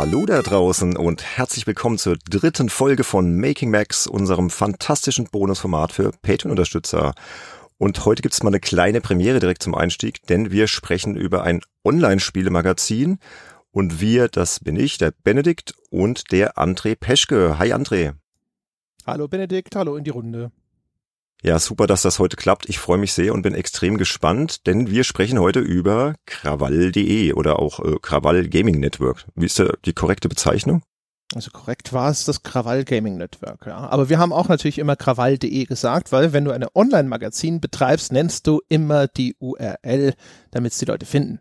Hallo da draußen und herzlich willkommen zur dritten Folge von Making Max, unserem fantastischen Bonusformat für Patreon-Unterstützer. Und heute gibt's mal eine kleine Premiere direkt zum Einstieg, denn wir sprechen über ein Online-Spielemagazin. Und wir, das bin ich, der Benedikt und der André Peschke. Hi André. Hallo Benedikt, hallo in die Runde. Ja, super, dass das heute klappt. Ich freue mich sehr und bin extrem gespannt, denn wir sprechen heute über krawall.de oder auch äh, Krawall Gaming Network. Wie ist da die korrekte Bezeichnung? Also korrekt war es das Krawall Gaming Network, ja. Aber wir haben auch natürlich immer krawall.de gesagt, weil wenn du eine Online-Magazin betreibst, nennst du immer die URL, damit es die Leute finden.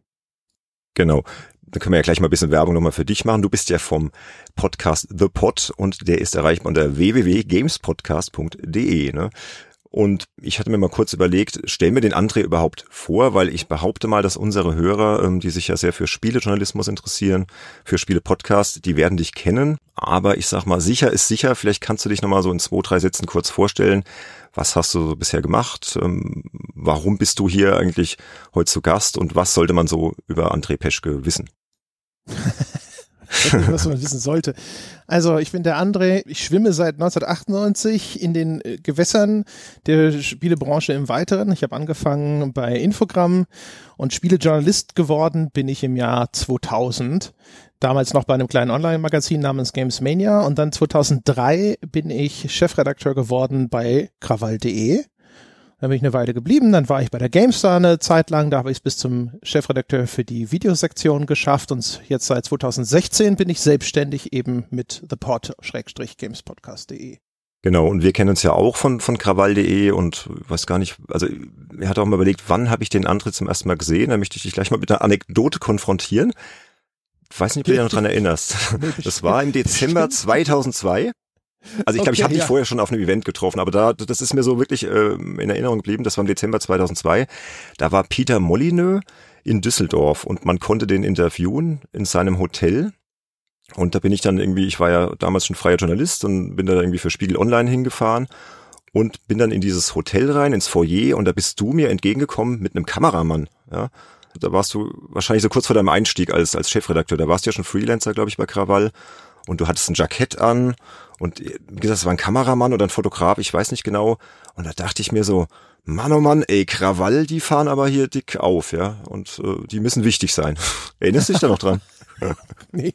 Genau. Dann können wir ja gleich mal ein bisschen Werbung nochmal für dich machen. Du bist ja vom Podcast The Pod und der ist erreichbar unter www.gamespodcast.de. Ne? Und ich hatte mir mal kurz überlegt, stell mir den André überhaupt vor, weil ich behaupte mal, dass unsere Hörer, ähm, die sich ja sehr für Spielejournalismus interessieren, für Spiele-Podcast, die werden dich kennen. Aber ich sag mal, sicher ist sicher. Vielleicht kannst du dich nochmal so in zwei, drei Sätzen kurz vorstellen. Was hast du bisher gemacht? Ähm, warum bist du hier eigentlich heute zu Gast? Und was sollte man so über André Peschke wissen? was man wissen sollte. Also ich bin der André, ich schwimme seit 1998 in den äh, Gewässern der Spielebranche im Weiteren. Ich habe angefangen bei Infogramm und Spielejournalist geworden bin ich im Jahr 2000. Damals noch bei einem kleinen Online-Magazin namens Games Mania und dann 2003 bin ich Chefredakteur geworden bei krawall.de da bin ich eine Weile geblieben, dann war ich bei der GameStar eine Zeit lang, da habe ich es bis zum Chefredakteur für die Videosektion geschafft und jetzt seit 2016 bin ich selbstständig eben mit thepod-gamespodcast.de. Genau, und wir kennen uns ja auch von, von krawall.de und weiß gar nicht, also er hat auch mal überlegt, wann habe ich den Antritt zum ersten Mal gesehen, da möchte ich dich gleich mal mit einer Anekdote konfrontieren. Ich weiß nicht, ob du dich noch dran erinnerst. Das war im Dezember 2002. Also ich glaube, ich habe dich ja. vorher schon auf einem Event getroffen, aber da, das ist mir so wirklich äh, in Erinnerung geblieben. Das war im Dezember 2002. Da war Peter Molyneux in Düsseldorf und man konnte den interviewen in seinem Hotel. Und da bin ich dann irgendwie, ich war ja damals schon freier Journalist und bin da irgendwie für Spiegel Online hingefahren und bin dann in dieses Hotel rein, ins Foyer und da bist du mir entgegengekommen mit einem Kameramann. Ja, da warst du wahrscheinlich so kurz vor deinem Einstieg als als Chefredakteur. Da warst du ja schon Freelancer, glaube ich, bei Krawall und du hattest ein Jackett an und wie gesagt, es war ein Kameramann oder ein Fotograf, ich weiß nicht genau. Und da dachte ich mir so, Mann, oh Mann, ey, Krawall, die fahren aber hier dick auf, ja. Und äh, die müssen wichtig sein. Erinnerst du dich da noch dran? nee,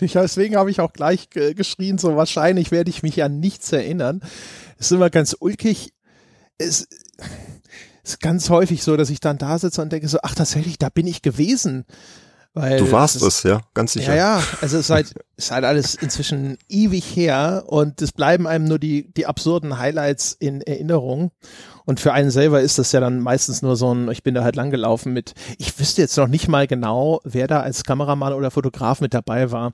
deswegen habe ich auch gleich geschrien, so wahrscheinlich werde ich mich an nichts erinnern. Es ist immer ganz ulkig. Es ist ganz häufig so, dass ich dann da sitze und denke so, ach tatsächlich, da bin ich gewesen. Weil du warst es, ja, ganz sicher. Ja, ja, also es ist halt, ist halt alles inzwischen ewig her und es bleiben einem nur die, die absurden Highlights in Erinnerung. Und für einen selber ist das ja dann meistens nur so ein, ich bin da halt langgelaufen mit, ich wüsste jetzt noch nicht mal genau, wer da als Kameramann oder Fotograf mit dabei war.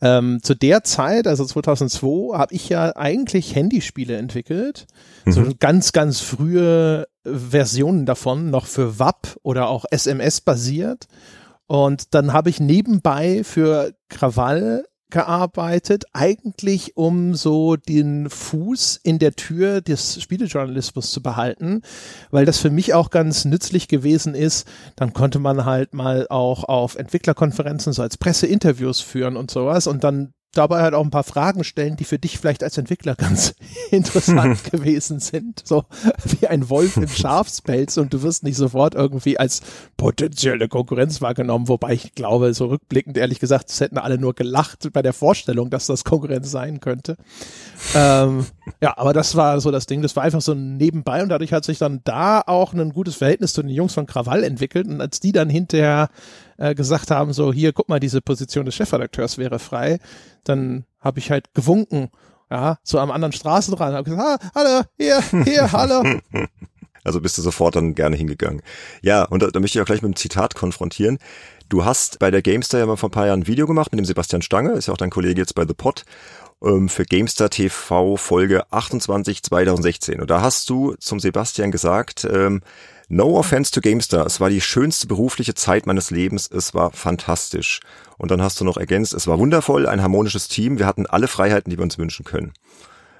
Ähm, zu der Zeit, also 2002, habe ich ja eigentlich Handyspiele entwickelt. Mhm. So ganz, ganz frühe Versionen davon, noch für WAP oder auch SMS basiert. Und dann habe ich nebenbei für Krawall gearbeitet, eigentlich um so den Fuß in der Tür des Spielejournalismus zu behalten, weil das für mich auch ganz nützlich gewesen ist. Dann konnte man halt mal auch auf Entwicklerkonferenzen so als Presseinterviews führen und sowas und dann dabei halt auch ein paar Fragen stellen, die für dich vielleicht als Entwickler ganz interessant gewesen sind. So wie ein Wolf im Schafspelz und du wirst nicht sofort irgendwie als potenzielle Konkurrenz wahrgenommen, wobei ich glaube, so rückblickend ehrlich gesagt, es hätten alle nur gelacht bei der Vorstellung, dass das Konkurrenz sein könnte. ähm, ja, aber das war so das Ding, das war einfach so nebenbei und dadurch hat sich dann da auch ein gutes Verhältnis zu den Jungs von Krawall entwickelt und als die dann hinterher äh, gesagt haben, so hier, guck mal, diese Position des Chefredakteurs wäre frei, dann habe ich halt gewunken, ja, zu einem anderen Straßenrand, habe gesagt, ah, hallo, hier, hier, hallo. Also bist du sofort dann gerne hingegangen. Ja, und da, da möchte ich auch gleich mit einem Zitat konfrontieren. Du hast bei der GameStar ja mal vor ein paar Jahren ein Video gemacht mit dem Sebastian Stange, ist ja auch dein Kollege jetzt bei The Pod, ähm, für GameStar TV Folge 28 2016. Und da hast du zum Sebastian gesagt, ähm, No offense to GameStar. Es war die schönste berufliche Zeit meines Lebens. Es war fantastisch. Und dann hast du noch ergänzt, es war wundervoll, ein harmonisches Team. Wir hatten alle Freiheiten, die wir uns wünschen können.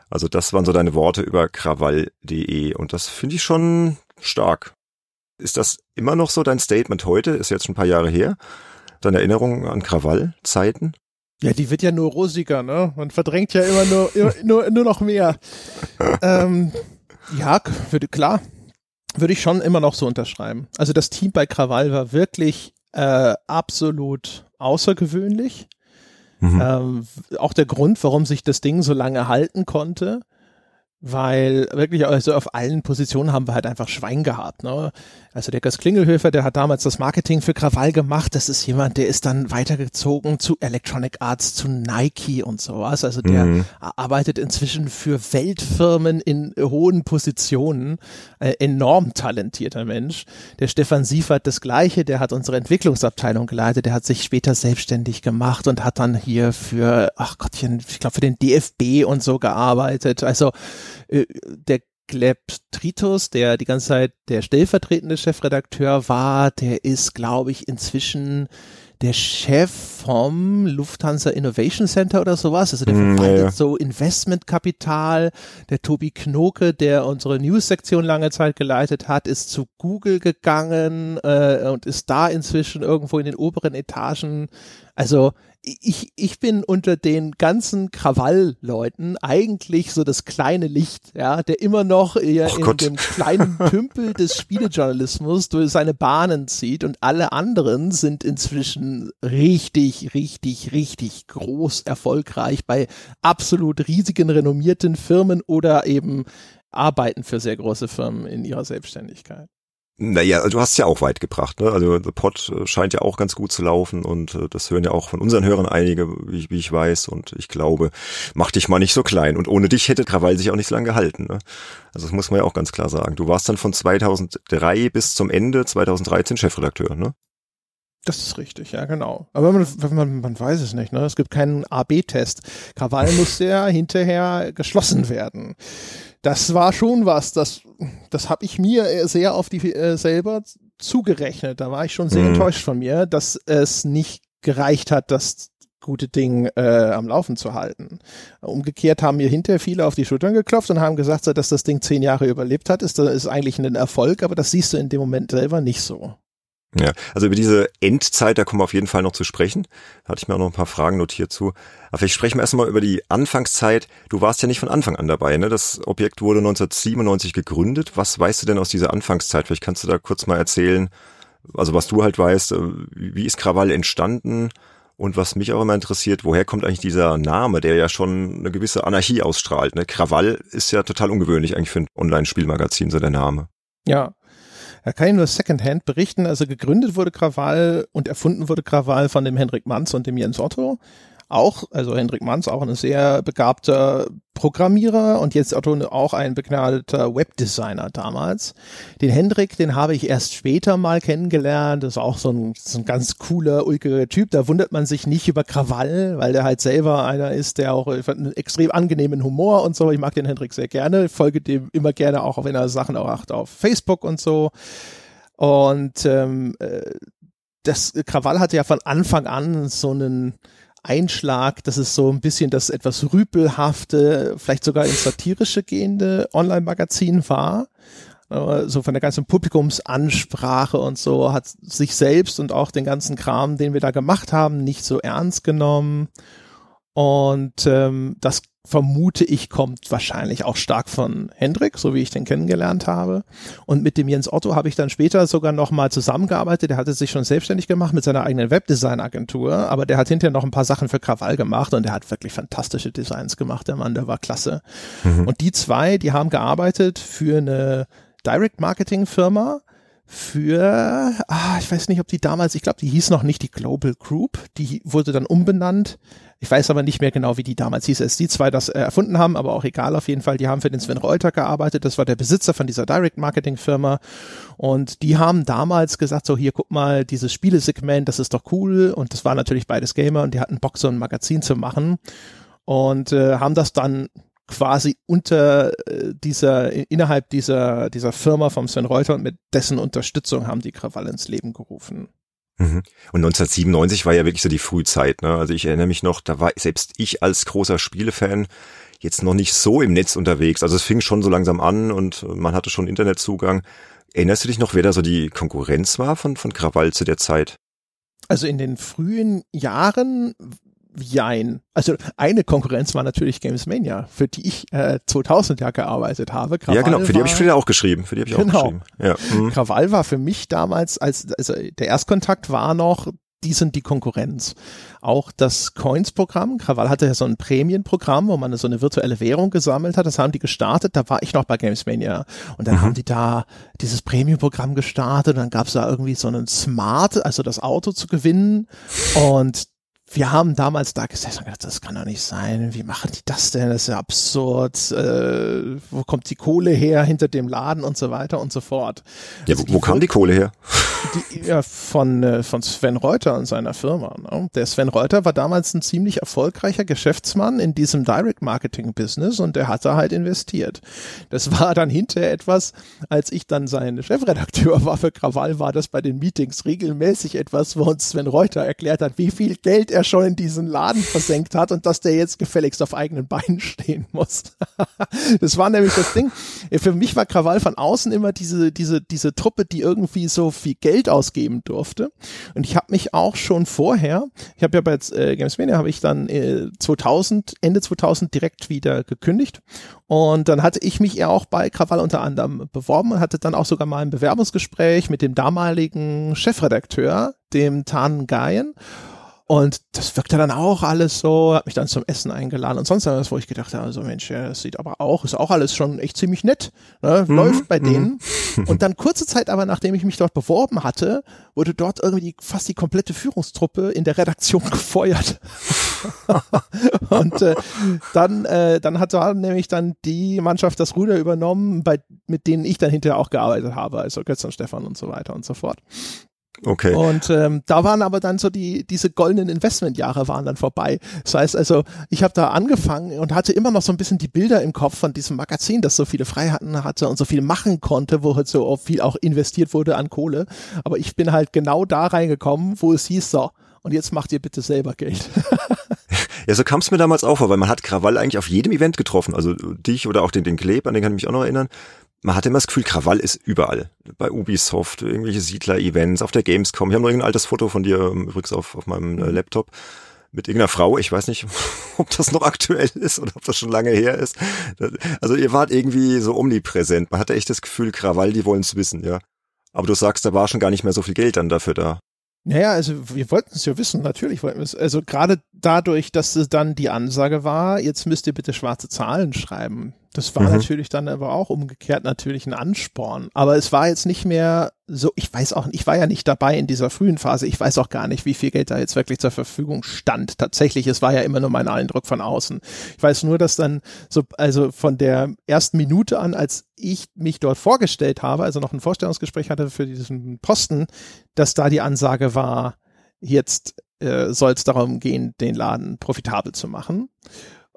Also das waren so deine Worte über krawall.de. Und das finde ich schon stark. Ist das immer noch so dein Statement heute? Ist jetzt schon ein paar Jahre her. Deine Erinnerung an Krawall-Zeiten? Ja, die wird ja nur rosiger, ne? Man verdrängt ja immer nur, nur, nur noch mehr. ähm, ja, würde, klar, würde ich schon immer noch so unterschreiben. Also das Team bei Krawall war wirklich äh, absolut außergewöhnlich. Mhm. Ähm, auch der Grund, warum sich das Ding so lange halten konnte weil wirklich also auf allen Positionen haben wir halt einfach Schwein gehabt. Ne? Also der Gas Klingelhöfer, der hat damals das Marketing für Krawall gemacht. Das ist jemand, der ist dann weitergezogen zu Electronic Arts, zu Nike und sowas. Also der mhm. arbeitet inzwischen für Weltfirmen in hohen Positionen. Äh, enorm talentierter Mensch. Der Stefan Siefert das Gleiche, der hat unsere Entwicklungsabteilung geleitet. Der hat sich später selbstständig gemacht und hat dann hier für, ach Gottchen, ich glaube für den DFB und so gearbeitet. Also äh, der Gleb Tritus, der die ganze Zeit der stellvertretende Chefredakteur war, der ist, glaube ich, inzwischen der Chef vom Lufthansa Innovation Center oder sowas. Also der mm, verwaltet ja. so Investmentkapital. Der Tobi Knoke, der unsere News-Sektion lange Zeit geleitet hat, ist zu Google gegangen äh, und ist da inzwischen irgendwo in den oberen Etagen. Also ich, ich bin unter den ganzen Krawallleuten eigentlich so das kleine Licht, ja, der immer noch eher oh in Gott. dem kleinen Tümpel des Spielejournalismus durch seine Bahnen zieht und alle anderen sind inzwischen richtig, richtig, richtig groß erfolgreich bei absolut riesigen, renommierten Firmen oder eben arbeiten für sehr große Firmen in ihrer Selbstständigkeit. Naja, du hast es ja auch weit gebracht. Ne? Also The Pod äh, scheint ja auch ganz gut zu laufen und äh, das hören ja auch von unseren Hörern einige, wie ich, wie ich weiß. Und ich glaube, mach dich mal nicht so klein. Und ohne dich hätte Krawall sich auch nicht so lange gehalten. Ne? Also das muss man ja auch ganz klar sagen. Du warst dann von 2003 bis zum Ende 2013 Chefredakteur, ne? Das ist richtig, ja, genau. Aber man, man, man weiß es nicht, ne? Es gibt keinen AB-Test. Krawall muss ja hinterher geschlossen werden das war schon was, das, das habe ich mir sehr auf die äh, selber zugerechnet. Da war ich schon sehr mhm. enttäuscht von mir, dass es nicht gereicht hat, das gute Ding äh, am Laufen zu halten. Umgekehrt haben mir hinterher viele auf die Schultern geklopft und haben gesagt, dass das Ding zehn Jahre überlebt hat, ist, ist eigentlich ein Erfolg, aber das siehst du in dem Moment selber nicht so. Ja, also über diese Endzeit, da kommen wir auf jeden Fall noch zu sprechen. Da hatte ich mir auch noch ein paar Fragen notiert zu. Aber vielleicht sprechen wir erstmal über die Anfangszeit. Du warst ja nicht von Anfang an dabei, ne? Das Objekt wurde 1997 gegründet. Was weißt du denn aus dieser Anfangszeit? Vielleicht kannst du da kurz mal erzählen, also was du halt weißt, äh, wie ist Krawall entstanden? Und was mich auch immer interessiert, woher kommt eigentlich dieser Name, der ja schon eine gewisse Anarchie ausstrahlt? Ne? Krawall ist ja total ungewöhnlich eigentlich für ein Online-Spielmagazin, so der Name. Ja, da kann ich nur Secondhand berichten. Also gegründet wurde Krawall und erfunden wurde Krawall von dem Hendrik Manz und dem Jens Otto. Auch, also Hendrik Manz, auch ein sehr begabter Programmierer und jetzt auch ein begnadeter Webdesigner damals. Den Hendrik, den habe ich erst später mal kennengelernt. Das ist auch so ein, so ein ganz cooler, ulkiger Typ. Da wundert man sich nicht über Krawall, weil der halt selber einer ist, der auch einen extrem angenehmen Humor und so. Ich mag den Hendrik sehr gerne, folge dem immer gerne auch, wenn er Sachen auch macht auf Facebook und so. Und ähm, äh, das Krawall hatte ja von Anfang an so einen Einschlag, dass es so ein bisschen das etwas rüpelhafte, vielleicht sogar ins satirische gehende Online-Magazin war. So von der ganzen Publikumsansprache und so hat sich selbst und auch den ganzen Kram, den wir da gemacht haben, nicht so ernst genommen. Und ähm, das vermute ich, kommt wahrscheinlich auch stark von Hendrik, so wie ich den kennengelernt habe. Und mit dem Jens Otto habe ich dann später sogar nochmal zusammengearbeitet. Der hatte sich schon selbstständig gemacht mit seiner eigenen Webdesign-Agentur, aber der hat hinterher noch ein paar Sachen für Krawall gemacht und der hat wirklich fantastische Designs gemacht. Der Mann, der war klasse. Mhm. Und die zwei, die haben gearbeitet für eine Direct-Marketing-Firma, für, ah, ich weiß nicht, ob die damals, ich glaube, die hieß noch nicht die Global Group, die wurde dann umbenannt. Ich weiß aber nicht mehr genau, wie die damals hieß, als die zwei das äh, erfunden haben, aber auch egal auf jeden Fall. Die haben für den Sven Reuter gearbeitet. Das war der Besitzer von dieser Direct Marketing Firma. Und die haben damals gesagt, so hier, guck mal, dieses Spielesegment, das ist doch cool. Und das war natürlich beides Gamer und die hatten Bock, so ein Magazin zu machen. Und äh, haben das dann quasi unter äh, dieser, innerhalb dieser, dieser Firma vom Sven Reuter und mit dessen Unterstützung haben die Krawall ins Leben gerufen. Mhm. Und 1997 war ja wirklich so die Frühzeit. Ne? Also ich erinnere mich noch, da war selbst ich als großer Spielefan jetzt noch nicht so im Netz unterwegs. Also es fing schon so langsam an und man hatte schon Internetzugang. Erinnerst du dich noch, wer da so die Konkurrenz war von, von Krawall zu der Zeit? Also in den frühen Jahren Jein. Also eine Konkurrenz war natürlich Games Mania, für die ich äh, 2000 ja gearbeitet habe. Krawall ja, genau, für die habe ich später auch geschrieben. Für die habe ich genau. auch geschrieben. Ja. Mhm. Krawall war für mich damals, als also der Erstkontakt war noch, die sind die Konkurrenz. Auch das Coins-Programm, Krawall hatte ja so ein Prämienprogramm, wo man so eine virtuelle Währung gesammelt hat, das haben die gestartet, da war ich noch bei Games Mania. Und dann mhm. haben die da dieses Prämienprogramm gestartet, und dann gab es da irgendwie so einen Smart, also das Auto zu gewinnen. Und wir haben damals da gesessen und gedacht, das kann doch nicht sein. Wie machen die das denn? Das ist ja absurd. Äh, wo kommt die Kohle her hinter dem Laden und so weiter und so fort. Ja, also wo, wo kam die Kohle her? Die, ja, von, äh, von Sven Reuter und seiner Firma. Ne? Der Sven Reuter war damals ein ziemlich erfolgreicher Geschäftsmann in diesem Direct Marketing Business und der hat da halt investiert. Das war dann hinterher etwas, als ich dann sein Chefredakteur war für Krawall, war das bei den Meetings regelmäßig etwas, wo uns Sven Reuter erklärt hat, wie viel Geld er schon in diesen Laden versenkt hat und dass der jetzt gefälligst auf eigenen Beinen stehen muss. das war nämlich das Ding. Für mich war Krawall von außen immer diese, diese, diese Truppe, die irgendwie so viel Geld ausgeben durfte. Und ich habe mich auch schon vorher, ich habe ja bei äh, Games Mania habe ich dann äh, 2000 Ende 2000 direkt wieder gekündigt und dann hatte ich mich ja auch bei Krawall unter anderem beworben und hatte dann auch sogar mal ein Bewerbungsgespräch mit dem damaligen Chefredakteur, dem Tan Gayen. Und das wirkte dann auch alles so, hat mich dann zum Essen eingeladen und sonst was, wo ich gedacht habe, so Mensch, ja, das sieht aber auch, ist auch alles schon echt ziemlich nett, ne? Mhm. läuft bei mhm. denen. Und dann kurze Zeit aber, nachdem ich mich dort beworben hatte, wurde dort irgendwie fast die komplette Führungstruppe in der Redaktion gefeuert. und äh, dann, äh, dann hat da nämlich dann die Mannschaft das Ruder übernommen, bei, mit denen ich dann hinterher auch gearbeitet habe, also Götz und Stefan und so weiter und so fort. Okay. Und ähm, da waren aber dann so die diese goldenen Investmentjahre waren dann vorbei. Das heißt also, ich habe da angefangen und hatte immer noch so ein bisschen die Bilder im Kopf von diesem Magazin, das so viele Freiheiten hatte und so viel machen konnte, wo halt so viel auch investiert wurde an Kohle. Aber ich bin halt genau da reingekommen, wo es hieß so. Und jetzt macht ihr bitte selber Geld. ja, so kam es mir damals auch vor, weil man hat Krawall eigentlich auf jedem Event getroffen. Also dich oder auch den, den Kleb, an den kann ich mich auch noch erinnern man hatte immer das Gefühl, Krawall ist überall. Bei Ubisoft, irgendwelche Siedler-Events, auf der Gamescom. Ich habe noch irgendein altes Foto von dir ähm, übrigens auf, auf meinem äh, Laptop mit irgendeiner Frau. Ich weiß nicht, ob das noch aktuell ist oder ob das schon lange her ist. Also ihr wart irgendwie so omnipräsent. Man hatte echt das Gefühl, Krawall, die wollen es wissen, ja. Aber du sagst, da war schon gar nicht mehr so viel Geld dann dafür da. Naja, also wir wollten es ja wissen, natürlich wollten wir es. Also gerade dadurch, dass es dann die Ansage war, jetzt müsst ihr bitte schwarze Zahlen schreiben. Das war mhm. natürlich dann aber auch umgekehrt natürlich ein Ansporn. Aber es war jetzt nicht mehr so, ich weiß auch, ich war ja nicht dabei in dieser frühen Phase. Ich weiß auch gar nicht, wie viel Geld da jetzt wirklich zur Verfügung stand. Tatsächlich, es war ja immer nur mein Eindruck von außen. Ich weiß nur, dass dann so, also von der ersten Minute an, als ich mich dort vorgestellt habe, also noch ein Vorstellungsgespräch hatte für diesen Posten, dass da die Ansage war, jetzt äh, soll es darum gehen, den Laden profitabel zu machen.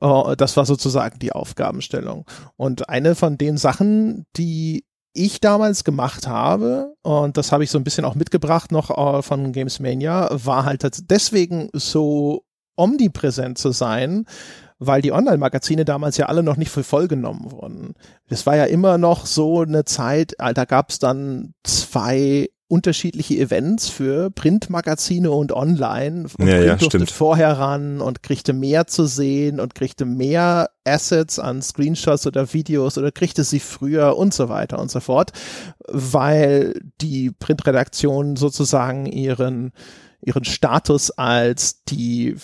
Uh, das war sozusagen die Aufgabenstellung. Und eine von den Sachen, die ich damals gemacht habe, und das habe ich so ein bisschen auch mitgebracht noch uh, von Games Mania, war halt deswegen so omnipräsent zu sein, weil die Online-Magazine damals ja alle noch nicht für voll genommen wurden. Es war ja immer noch so eine Zeit, da gab es dann zwei unterschiedliche Events für Printmagazine und online und ja, ja, durfte vorher ran und kriegte mehr zu sehen und kriegte mehr Assets an Screenshots oder Videos oder kriegte sie früher und so weiter und so fort, weil die Printredaktion sozusagen ihren ihren Status als die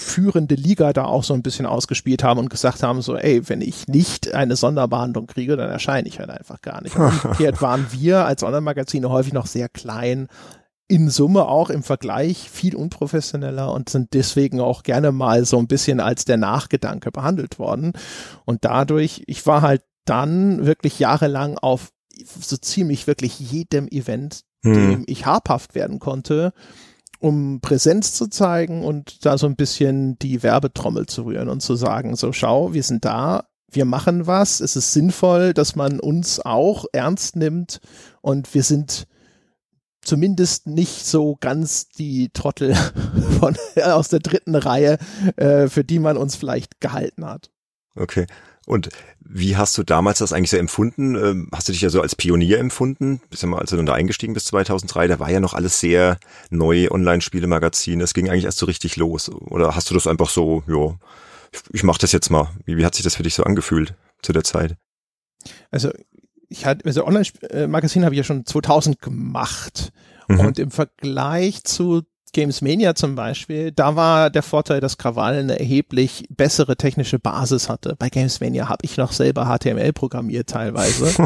führende Liga da auch so ein bisschen ausgespielt haben und gesagt haben, so, ey, wenn ich nicht eine Sonderbehandlung kriege, dann erscheine ich halt einfach gar nicht. umgekehrt waren wir als Online-Magazine häufig noch sehr klein, in Summe auch im Vergleich viel unprofessioneller und sind deswegen auch gerne mal so ein bisschen als der Nachgedanke behandelt worden. Und dadurch, ich war halt dann wirklich jahrelang auf so ziemlich wirklich jedem Event, hm. dem ich habhaft werden konnte, um Präsenz zu zeigen und da so ein bisschen die Werbetrommel zu rühren und zu sagen, so schau, wir sind da, wir machen was, es ist sinnvoll, dass man uns auch ernst nimmt und wir sind zumindest nicht so ganz die Trottel von, aus der dritten Reihe, äh, für die man uns vielleicht gehalten hat. Okay. Und wie hast du damals das eigentlich so empfunden? Ähm, hast du dich ja so als Pionier empfunden? Bist ja mal, als du dann da eingestiegen bist 2003, da war ja noch alles sehr neu, Online-Spiele-Magazin. Es ging eigentlich erst so richtig los. Oder hast du das einfach so, ja, ich mach das jetzt mal. Wie, wie hat sich das für dich so angefühlt zu der Zeit? Also ich hatte, also Online-Magazin habe ich ja schon 2000 gemacht. Mhm. Und im Vergleich zu Games Mania zum Beispiel, da war der Vorteil, dass Krawall eine erheblich bessere technische Basis hatte. Bei Games Mania habe ich noch selber HTML programmiert teilweise.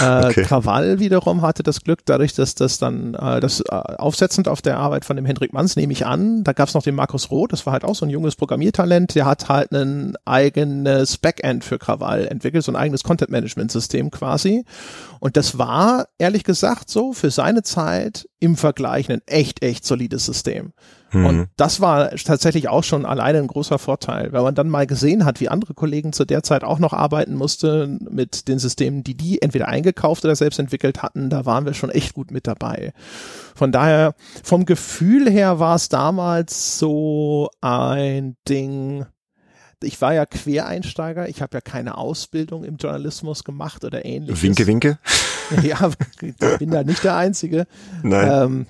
Äh, okay. äh, Krawall wiederum hatte das Glück, dadurch, dass das dann äh, das äh, aufsetzend auf der Arbeit von dem Hendrik Manns nehme ich an, da gab es noch den Markus Roth, das war halt auch so ein junges Programmiertalent, der hat halt ein eigenes Backend für Krawall entwickelt, so ein eigenes Content-Management-System quasi. Und das war, ehrlich gesagt, so für seine Zeit im Vergleich ein echt, echt solides System. Mhm. Und das war tatsächlich auch schon alleine ein großer Vorteil, weil man dann mal gesehen hat, wie andere Kollegen zu der Zeit auch noch arbeiten mussten mit den Systemen, die die entweder eingekauft oder selbst entwickelt hatten. Da waren wir schon echt gut mit dabei. Von daher, vom Gefühl her war es damals so ein Ding, ich war ja Quereinsteiger, ich habe ja keine Ausbildung im Journalismus gemacht oder ähnliches. Winke, winke. Ja, ich bin da nicht der Einzige. Nein. Ähm,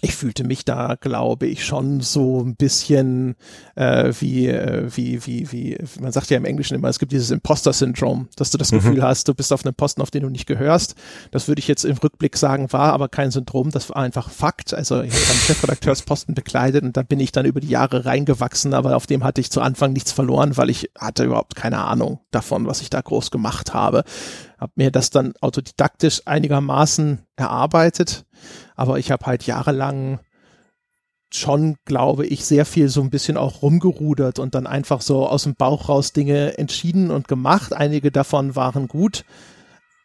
ich fühlte mich da, glaube ich, schon so ein bisschen äh, wie, äh, wie, wie, wie, man sagt ja im Englischen immer, es gibt dieses Imposter-Syndrom, dass du das mhm. Gefühl hast, du bist auf einem Posten, auf den du nicht gehörst. Das würde ich jetzt im Rückblick sagen, war aber kein Syndrom, das war einfach Fakt. Also ich habe einen Chefredakteursposten bekleidet und da bin ich dann über die Jahre reingewachsen, aber auf dem hatte ich zu Anfang nichts verloren, weil ich hatte überhaupt keine Ahnung davon, was ich da groß gemacht habe. Hab mir das dann autodidaktisch einigermaßen erarbeitet aber ich habe halt jahrelang schon, glaube ich, sehr viel so ein bisschen auch rumgerudert und dann einfach so aus dem Bauch raus Dinge entschieden und gemacht. Einige davon waren gut,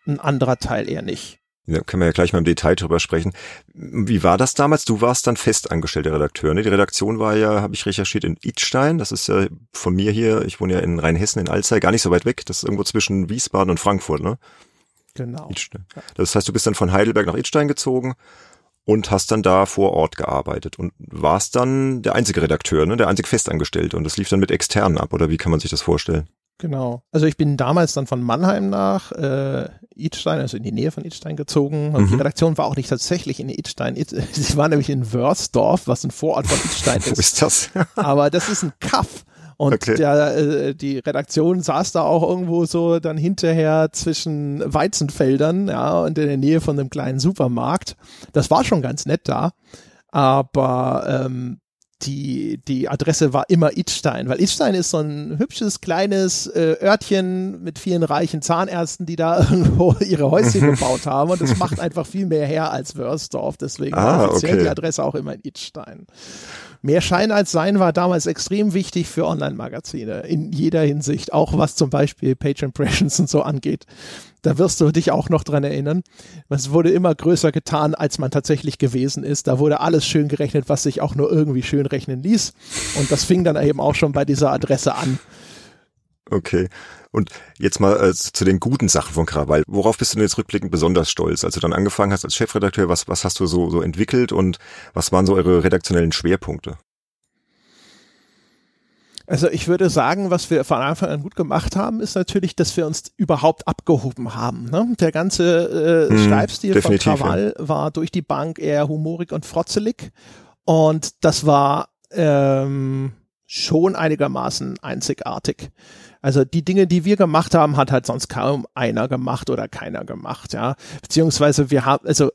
ein anderer Teil eher nicht. Da können wir ja gleich mal im Detail drüber sprechen. Wie war das damals? Du warst dann festangestellter Redakteur. Ne? Die Redaktion war ja, habe ich recherchiert, in Idstein. Das ist ja von mir hier, ich wohne ja in Rheinhessen, in Alzey, gar nicht so weit weg. Das ist irgendwo zwischen Wiesbaden und Frankfurt, ne? Genau. Idstein. Das heißt, du bist dann von Heidelberg nach Idstein gezogen und hast dann da vor Ort gearbeitet und warst dann der einzige Redakteur, ne, der einzige Festangestellte und das lief dann mit externen ab oder wie kann man sich das vorstellen? Genau. Also ich bin damals dann von Mannheim nach äh, Idstein, also in die Nähe von Idstein gezogen. Und mhm. die Redaktion war auch nicht tatsächlich in Idstein. Sie war nämlich in Wörsdorf, was ein Vorort von Idstein ist. Wo ist das? Aber das ist ein Kaff. Und okay. der, äh, die Redaktion saß da auch irgendwo so dann hinterher zwischen Weizenfeldern, ja, und in der Nähe von einem kleinen Supermarkt. Das war schon ganz nett da. Aber ähm, die, die Adresse war immer Idstein, weil Idstein ist so ein hübsches kleines äh, Örtchen mit vielen reichen Zahnärzten, die da irgendwo ihre Häuschen gebaut haben und es macht einfach viel mehr her als Wörsdorf, deswegen ah, war offiziell okay. die Adresse auch immer in Idstein. Mehr Schein als Sein war damals extrem wichtig für Online-Magazine in jeder Hinsicht, auch was zum Beispiel Page Impressions und so angeht. Da wirst du dich auch noch dran erinnern. Es wurde immer größer getan, als man tatsächlich gewesen ist. Da wurde alles schön gerechnet, was sich auch nur irgendwie schön rechnen ließ. Und das fing dann eben auch schon bei dieser Adresse an. Okay. Und jetzt mal äh, zu den guten Sachen von Krawall. Worauf bist du denn jetzt rückblickend besonders stolz? Als du dann angefangen hast als Chefredakteur, was, was hast du so, so entwickelt und was waren so eure redaktionellen Schwerpunkte? Also ich würde sagen, was wir von Anfang an gut gemacht haben, ist natürlich, dass wir uns überhaupt abgehoben haben. Ne? Der ganze äh, hm, Schreibstil von Krawall ja. war durch die Bank eher humorig und frotzelig und das war ähm, schon einigermaßen einzigartig. Also die Dinge, die wir gemacht haben, hat halt sonst kaum einer gemacht oder keiner gemacht, ja. Beziehungsweise wir haben, also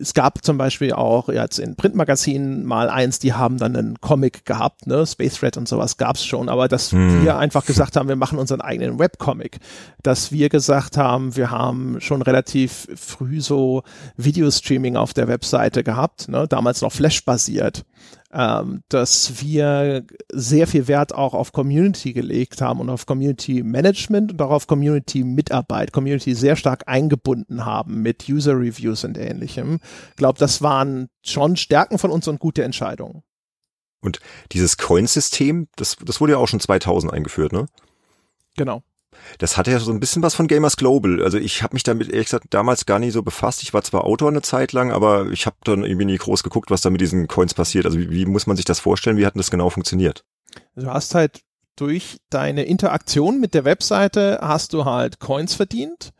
es gab zum Beispiel auch jetzt in Printmagazinen mal eins, die haben dann einen Comic gehabt, ne, Space Thread und sowas gab's schon, aber dass hm. wir einfach gesagt haben, wir machen unseren eigenen Webcomic, dass wir gesagt haben, wir haben schon relativ früh so Videostreaming auf der Webseite gehabt, ne, damals noch Flash basiert ähm, dass wir sehr viel Wert auch auf Community gelegt haben und auf Community Management und auch auf Community Mitarbeit, Community sehr stark eingebunden haben mit User Reviews und ähnlichem. Ich glaube, das waren schon Stärken von uns und gute Entscheidungen. Und dieses Coin-System, das, das wurde ja auch schon 2000 eingeführt, ne? Genau. Das hatte ja so ein bisschen was von Gamers Global. Also ich habe mich damit ehrlich gesagt damals gar nicht so befasst. Ich war zwar Autor eine Zeit lang, aber ich habe dann irgendwie nie groß geguckt, was da mit diesen Coins passiert. Also wie, wie muss man sich das vorstellen? Wie hat denn das genau funktioniert? Also du hast halt durch deine Interaktion mit der Webseite hast du halt Coins verdient.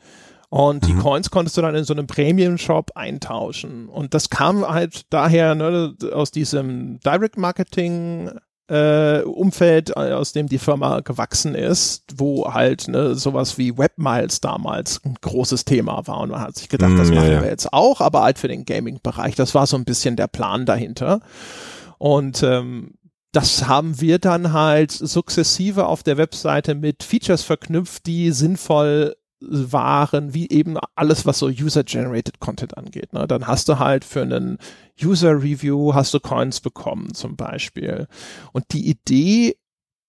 Und die mhm. Coins konntest du dann in so einem Premium-Shop eintauschen. Und das kam halt daher ne, aus diesem Direct Marketing äh, Umfeld, äh, aus dem die Firma gewachsen ist, wo halt ne, sowas wie Webmiles damals ein großes Thema war. Und man hat sich gedacht, mm, das machen ja, wir jetzt auch, aber halt für den Gaming-Bereich. Das war so ein bisschen der Plan dahinter. Und ähm, das haben wir dann halt sukzessive auf der Webseite mit Features verknüpft, die sinnvoll waren, wie eben alles, was so User-Generated Content angeht. Ne? Dann hast du halt für einen User-Review hast du Coins bekommen zum Beispiel. Und die Idee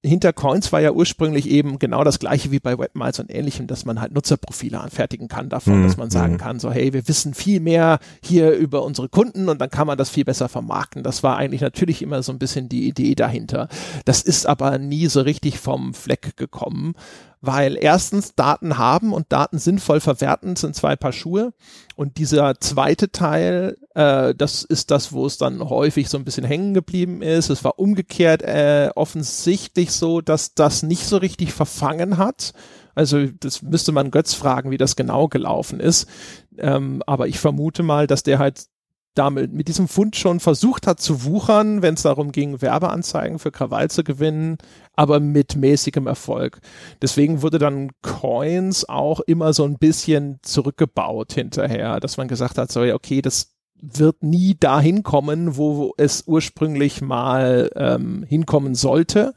hinter Coins war ja ursprünglich eben genau das gleiche wie bei Webmiles und ähnlichem, dass man halt Nutzerprofile anfertigen kann davon, mhm. dass man sagen mhm. kann, so hey, wir wissen viel mehr hier über unsere Kunden und dann kann man das viel besser vermarkten. Das war eigentlich natürlich immer so ein bisschen die Idee dahinter. Das ist aber nie so richtig vom Fleck gekommen, weil erstens Daten haben und Daten sinnvoll verwerten sind zwei Paar Schuhe und dieser zweite Teil, äh, das ist das, wo es dann häufig so ein bisschen hängen geblieben ist. Es war umgekehrt äh, offensichtlich so, dass das nicht so richtig verfangen hat. Also das müsste man Götz fragen, wie das genau gelaufen ist. Ähm, aber ich vermute mal, dass der halt damit mit diesem Fund schon versucht hat zu wuchern, wenn es darum ging, Werbeanzeigen für Krawall zu gewinnen, aber mit mäßigem Erfolg. Deswegen wurde dann Coins auch immer so ein bisschen zurückgebaut hinterher, dass man gesagt hat, so ja, okay, das wird nie dahin kommen, wo es ursprünglich mal ähm, hinkommen sollte.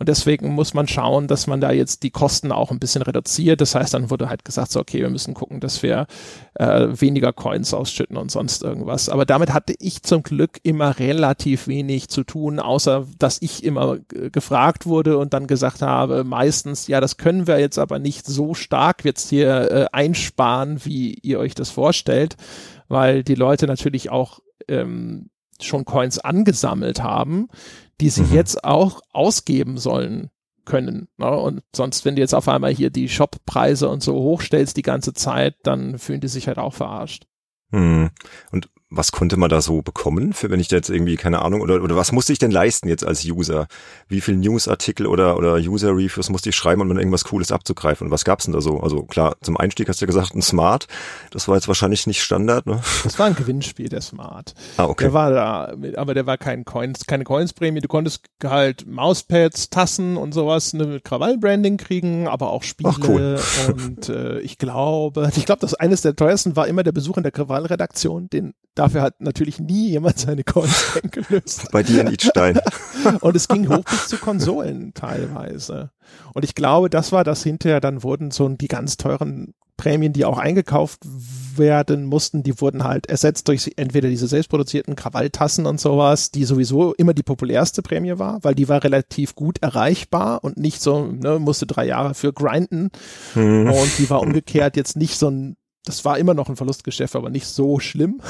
Und deswegen muss man schauen, dass man da jetzt die Kosten auch ein bisschen reduziert. Das heißt, dann wurde halt gesagt, so, okay, wir müssen gucken, dass wir äh, weniger Coins ausschütten und sonst irgendwas. Aber damit hatte ich zum Glück immer relativ wenig zu tun, außer dass ich immer gefragt wurde und dann gesagt habe, meistens, ja, das können wir jetzt aber nicht so stark jetzt hier äh, einsparen, wie ihr euch das vorstellt, weil die Leute natürlich auch ähm, schon Coins angesammelt haben, die sie mhm. jetzt auch ausgeben sollen können. Ne? Und sonst, wenn du jetzt auf einmal hier die Shoppreise und so hochstellst die ganze Zeit, dann fühlen die sich halt auch verarscht. Mhm. Und was konnte man da so bekommen, für wenn ich da jetzt irgendwie, keine Ahnung, oder, oder was musste ich denn leisten jetzt als User? Wie viel Newsartikel oder, oder User-Reviews musste ich schreiben, um dann irgendwas Cooles abzugreifen? Und was gab's denn da so? Also klar, zum Einstieg hast du ja gesagt, ein Smart. Das war jetzt wahrscheinlich nicht Standard, ne? Das war ein Gewinnspiel, der Smart. Ah, okay. Der war da, aber der war kein Coins, keine Coins-Prämie. Du konntest halt Mauspads, Tassen und sowas ne, mit Krawall-Branding kriegen, aber auch Spiele. Ach, cool. Und äh, ich glaube, ich glaube, das eines der teuersten war immer der Besuch in der Krawall-Redaktion, den Dafür hat natürlich nie jemand seine Coins eingelöst. Bei dir in Stein. und es ging hoch bis zu Konsolen teilweise. Und ich glaube, das war das hinterher, dann wurden so die ganz teuren Prämien, die auch eingekauft werden mussten, die wurden halt ersetzt durch entweder diese selbstproduzierten Krawalltassen und sowas, die sowieso immer die populärste Prämie war, weil die war relativ gut erreichbar und nicht so, ne, musste drei Jahre für grinden. Mhm. Und die war umgekehrt jetzt nicht so ein das war immer noch ein Verlustgeschäft, aber nicht so schlimm.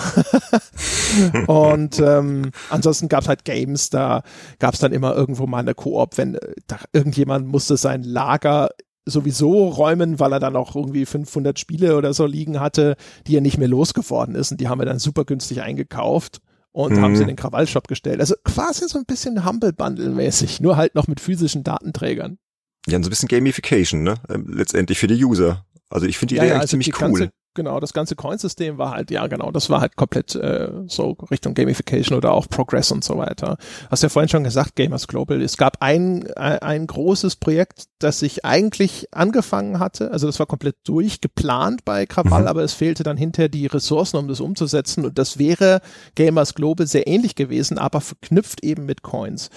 und ähm, ansonsten gab es halt Games, da gab es dann immer irgendwo mal eine Koop, wenn äh, da irgendjemand musste sein Lager sowieso räumen, weil er dann auch irgendwie 500 Spiele oder so liegen hatte, die er nicht mehr losgeworden ist und die haben wir dann super günstig eingekauft und mhm. haben sie in den Krawallshop gestellt. Also quasi so ein bisschen Humble Bundle mäßig, nur halt noch mit physischen Datenträgern. Ja, so ein bisschen Gamification, ne? Ähm, letztendlich für die User. Also ich finde die ja, Idee ja, eigentlich also ziemlich cool. Genau, das ganze Coinsystem war halt, ja genau, das war halt komplett äh, so Richtung Gamification oder auch Progress und so weiter. Hast ja vorhin schon gesagt, Gamers Global. Es gab ein, ein, ein großes Projekt, das sich eigentlich angefangen hatte, also das war komplett durchgeplant bei Krawall, mhm. aber es fehlte dann hinterher die Ressourcen, um das umzusetzen und das wäre Gamers Global sehr ähnlich gewesen, aber verknüpft eben mit Coins.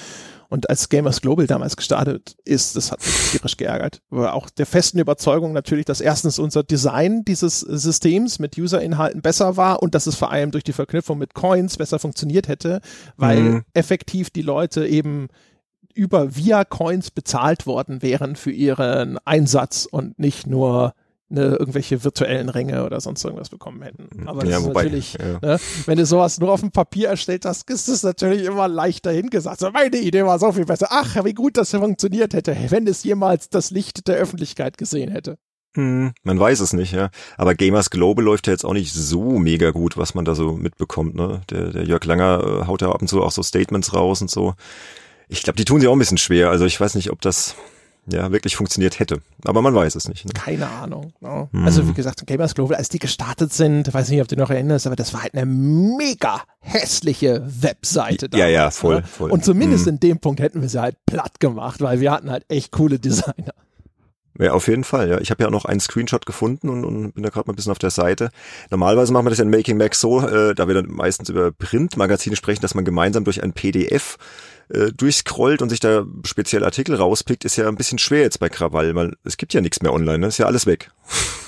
Und als Gamers Global damals gestartet ist, das hat mich tierisch geärgert. Aber auch der festen Überzeugung natürlich, dass erstens unser Design dieses Systems mit User-Inhalten besser war und dass es vor allem durch die Verknüpfung mit Coins besser funktioniert hätte, weil mhm. effektiv die Leute eben über via Coins bezahlt worden wären für ihren Einsatz und nicht nur ne, irgendwelche virtuellen Ränge oder sonst irgendwas bekommen hätten. Mhm. Aber das ja, ist wobei, natürlich, ja. ne, wenn du sowas nur auf dem Papier erstellt hast, ist es natürlich immer leichter hingesagt. So, meine Idee war so viel besser. Ach, wie gut das funktioniert hätte, wenn es jemals das Licht der Öffentlichkeit gesehen hätte. Hm, man weiß es nicht, ja. Aber Gamers Global läuft ja jetzt auch nicht so mega gut, was man da so mitbekommt, ne? Der, der Jörg Langer äh, haut ja ab und zu auch so Statements raus und so. Ich glaube, die tun sie auch ein bisschen schwer. Also ich weiß nicht, ob das ja wirklich funktioniert hätte. Aber man weiß es nicht. Ne? Keine Ahnung. No. Hm. Also wie gesagt, Gamers Global, als die gestartet sind, weiß nicht, ob du noch erinnerst, aber das war halt eine mega hässliche Webseite. Damals, ja, ja, voll, ne? voll. Und zumindest hm. in dem Punkt hätten wir sie halt platt gemacht, weil wir hatten halt echt coole Designer. Ja, auf jeden Fall. Ja, ich habe ja auch noch einen Screenshot gefunden und, und bin da gerade mal ein bisschen auf der Seite. Normalerweise machen wir das in Making Mac so, äh, da wir dann meistens über Printmagazine sprechen, dass man gemeinsam durch ein PDF äh, durchscrollt und sich da speziell Artikel rauspickt, ist ja ein bisschen schwer jetzt bei Krawall, weil es gibt ja nichts mehr online, ne? ist ja alles weg.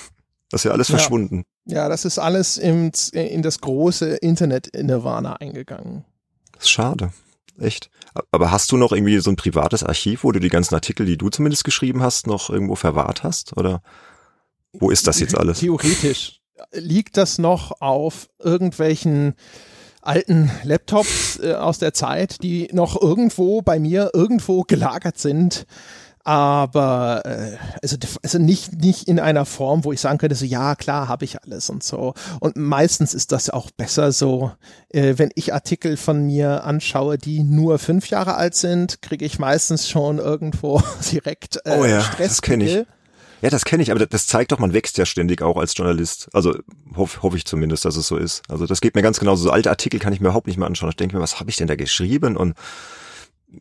Das ist ja alles ja. verschwunden. Ja, das ist alles im, in das große Internet-Nirvana eingegangen. Das ist schade. Echt. Aber hast du noch irgendwie so ein privates Archiv, wo du die ganzen Artikel, die du zumindest geschrieben hast, noch irgendwo verwahrt hast? Oder wo ist das jetzt alles? Theoretisch liegt das noch auf irgendwelchen alten Laptops äh, aus der Zeit, die noch irgendwo bei mir irgendwo gelagert sind. Aber äh, also, also nicht, nicht in einer Form, wo ich sagen könnte, so ja, klar, habe ich alles und so. Und meistens ist das auch besser so, äh, wenn ich Artikel von mir anschaue, die nur fünf Jahre alt sind, kriege ich meistens schon irgendwo direkt äh, oh ja, Stress. Das kenne ich. Ja, das kenne ich, aber das zeigt doch, man wächst ja ständig auch als Journalist. Also hoffe hoff ich zumindest, dass es so ist. Also das geht mir ganz genauso. So alte Artikel kann ich mir überhaupt nicht mehr anschauen. Ich denke mir, was habe ich denn da geschrieben? Und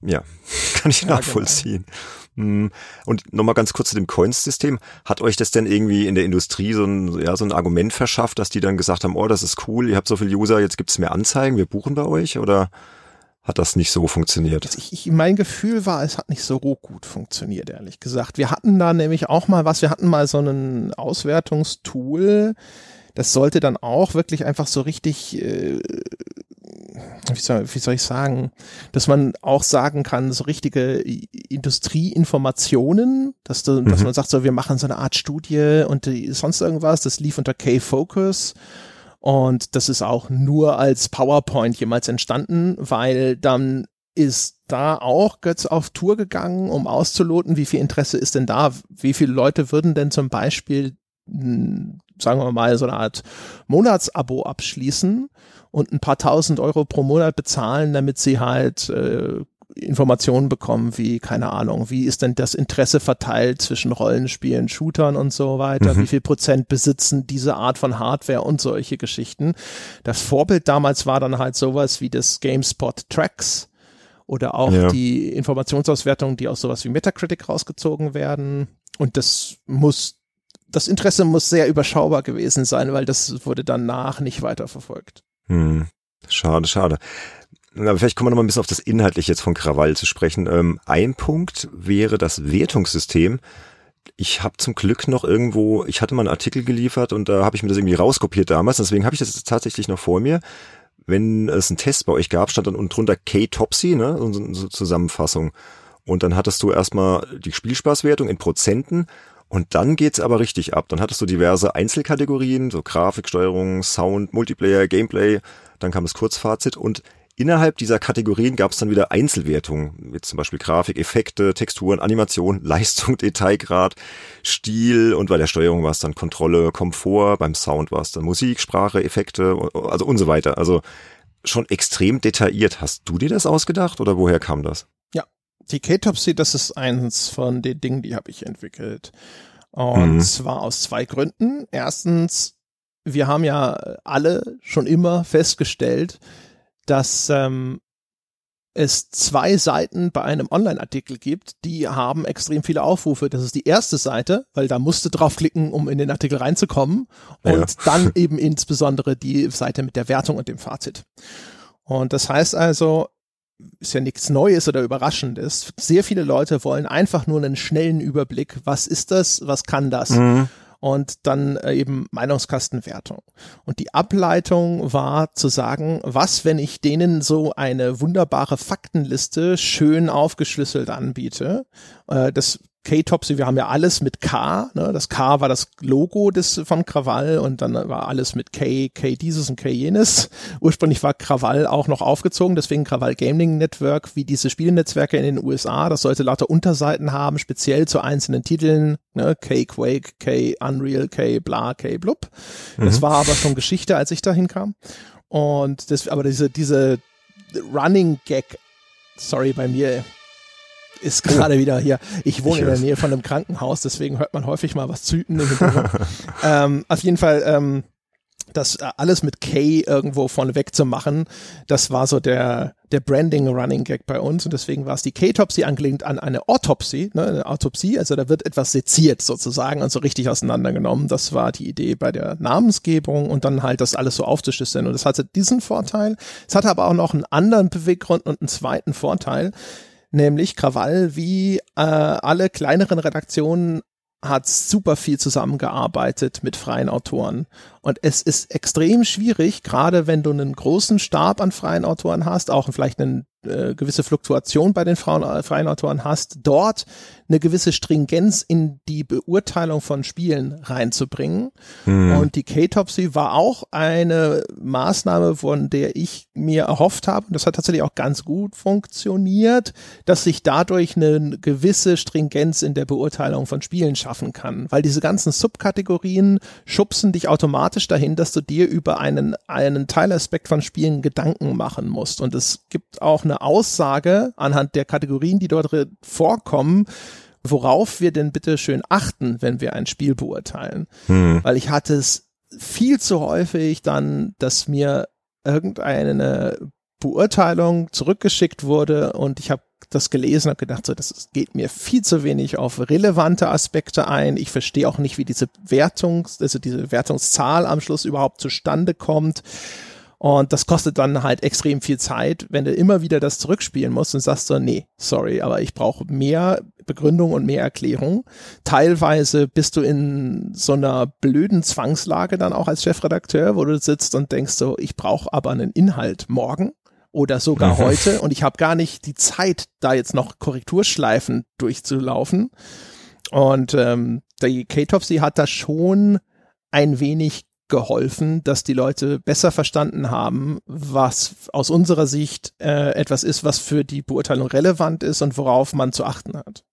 ja, kann ich ja, nachvollziehen. Genau. Und nochmal ganz kurz zu dem Coins-System. Hat euch das denn irgendwie in der Industrie so ein, ja, so ein Argument verschafft, dass die dann gesagt haben, oh, das ist cool, ihr habt so viele User, jetzt gibt's mehr Anzeigen, wir buchen bei euch? Oder hat das nicht so funktioniert. Ich, ich, mein Gefühl war, es hat nicht so gut funktioniert, ehrlich gesagt. Wir hatten da nämlich auch mal was, wir hatten mal so ein Auswertungstool, das sollte dann auch wirklich einfach so richtig, äh, wie, soll, wie soll ich sagen, dass man auch sagen kann, so richtige Industrieinformationen, dass, du, mhm. dass man sagt, so wir machen so eine Art Studie und die, sonst irgendwas, das lief unter K-Focus und das ist auch nur als PowerPoint jemals entstanden, weil dann ist da auch Götz auf Tour gegangen, um auszuloten, wie viel Interesse ist denn da? Wie viele Leute würden denn zum Beispiel, hm, sagen wir mal, so eine Art Monatsabo abschließen und ein paar tausend Euro pro Monat bezahlen, damit sie halt äh, Informationen bekommen, wie, keine Ahnung, wie ist denn das Interesse verteilt zwischen Rollenspielen, Shootern und so weiter, mhm. wie viel Prozent besitzen diese Art von Hardware und solche Geschichten. Das Vorbild damals war dann halt sowas wie das GameSpot Tracks oder auch ja. die Informationsauswertung, die aus sowas wie Metacritic rausgezogen werden. Und das muss, das Interesse muss sehr überschaubar gewesen sein, weil das wurde danach nicht weiter verfolgt. Hm. Schade, schade. Aber vielleicht kommen wir noch mal ein bisschen auf das Inhaltliche jetzt von Krawall zu sprechen. Ähm, ein Punkt wäre das Wertungssystem. Ich habe zum Glück noch irgendwo, ich hatte mal einen Artikel geliefert und da habe ich mir das irgendwie rauskopiert damals, deswegen habe ich das tatsächlich noch vor mir. Wenn es einen Test bei euch gab, stand dann unten drunter K-Topsy, ne, so eine Zusammenfassung. Und dann hattest du erstmal die Spielspaßwertung in Prozenten und dann geht's aber richtig ab. Dann hattest du diverse Einzelkategorien, so Grafik, Steuerung, Sound, Multiplayer, Gameplay. Dann kam das Kurzfazit und Innerhalb dieser Kategorien gab es dann wieder Einzelwertungen, wie zum Beispiel Grafik, Effekte, Texturen, Animation, Leistung, Detailgrad, Stil und bei der Steuerung war es dann Kontrolle, Komfort, beim Sound war es dann Musik, Sprache, Effekte, also und so weiter. Also schon extrem detailliert. Hast du dir das ausgedacht oder woher kam das? Ja, die K-Topsy, das ist eins von den Dingen, die habe ich entwickelt. Und mhm. zwar aus zwei Gründen. Erstens, wir haben ja alle schon immer festgestellt, dass ähm, es zwei Seiten bei einem Online-Artikel gibt, die haben extrem viele Aufrufe. Das ist die erste Seite, weil da musst du draufklicken, um in den Artikel reinzukommen. Und ja. dann eben insbesondere die Seite mit der Wertung und dem Fazit. Und das heißt also, ist ja nichts Neues oder Überraschendes. Sehr viele Leute wollen einfach nur einen schnellen Überblick. Was ist das? Was kann das? Mhm und dann äh, eben Meinungskastenwertung. Und die Ableitung war zu sagen, was, wenn ich denen so eine wunderbare Faktenliste schön aufgeschlüsselt anbiete? Äh, das K-Topsy, wir haben ja alles mit K, ne? das K war das Logo des von Krawall und dann war alles mit K, K dieses und K jenes. Ursprünglich war Krawall auch noch aufgezogen, deswegen Krawall Gaming Network, wie diese Spielnetzwerke in den USA, das sollte lauter Unterseiten haben, speziell zu einzelnen Titeln, ne? K Quake, K Unreal, K bla, K blub. Das mhm. war aber schon Geschichte, als ich dahin kam. Und das, aber diese, diese Running Gag Sorry, bei mir ist gerade wieder hier. Ich wohne ich in der Nähe von einem Krankenhaus, deswegen hört man häufig mal was züten. ähm, auf jeden Fall, ähm, das äh, alles mit K irgendwo vorneweg zu machen, das war so der, der Branding Running Gag bei uns und deswegen war es die K-Topsy angelehnt an eine Autopsie, ne, eine Autopsie, also da wird etwas seziert sozusagen und so richtig auseinandergenommen. Das war die Idee bei der Namensgebung und dann halt das alles so aufzuschlüsseln und das hatte diesen Vorteil. Es hatte aber auch noch einen anderen Beweggrund und einen zweiten Vorteil nämlich Krawall wie äh, alle kleineren Redaktionen hat super viel zusammengearbeitet mit freien Autoren. Und es ist extrem schwierig, gerade wenn du einen großen Stab an freien Autoren hast, auch vielleicht eine äh, gewisse Fluktuation bei den Frauen, äh, freien Autoren hast, dort eine gewisse Stringenz in die Beurteilung von Spielen reinzubringen. Mhm. Und die K-Topsy war auch eine Maßnahme, von der ich mir erhofft habe, und das hat tatsächlich auch ganz gut funktioniert, dass sich dadurch eine gewisse Stringenz in der Beurteilung von Spielen schaffen kann. Weil diese ganzen Subkategorien schubsen dich automatisch dahin, dass du dir über einen, einen Teilaspekt von Spielen Gedanken machen musst. Und es gibt auch eine Aussage anhand der Kategorien, die dort vorkommen, worauf wir denn bitte schön achten, wenn wir ein Spiel beurteilen. Hm. Weil ich hatte es viel zu häufig dann, dass mir irgendeine Beurteilung zurückgeschickt wurde und ich habe das gelesen und gedacht, so, das geht mir viel zu wenig auf relevante Aspekte ein. Ich verstehe auch nicht, wie diese Wertungs, also diese Wertungszahl am Schluss überhaupt zustande kommt. Und das kostet dann halt extrem viel Zeit, wenn du immer wieder das zurückspielen musst und sagst so, nee, sorry, aber ich brauche mehr Begründung und mehr Erklärung. Teilweise bist du in so einer blöden Zwangslage dann auch als Chefredakteur, wo du sitzt und denkst so, ich brauche aber einen Inhalt morgen oder sogar heute und ich habe gar nicht die Zeit, da jetzt noch Korrekturschleifen durchzulaufen. Und ähm, die K-Topsy hat da schon ein wenig geholfen, dass die Leute besser verstanden haben, was aus unserer Sicht äh, etwas ist, was für die Beurteilung relevant ist und worauf man zu achten hat.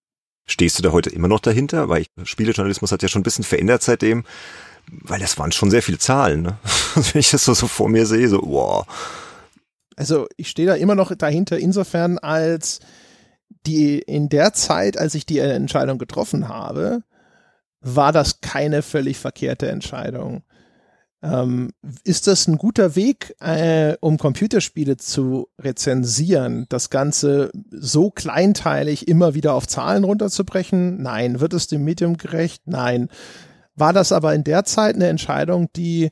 Stehst du da heute immer noch dahinter? Weil ich, Spielejournalismus hat ja schon ein bisschen verändert seitdem, weil das waren schon sehr viele Zahlen. Ne? Wenn ich das so, so vor mir sehe, so wow. Also ich stehe da immer noch dahinter, insofern als die in der Zeit, als ich die Entscheidung getroffen habe, war das keine völlig verkehrte Entscheidung. Ähm, ist das ein guter Weg, äh, um Computerspiele zu rezensieren, das Ganze so kleinteilig immer wieder auf Zahlen runterzubrechen? Nein. Wird es dem Medium gerecht? Nein. War das aber in der Zeit eine Entscheidung, die,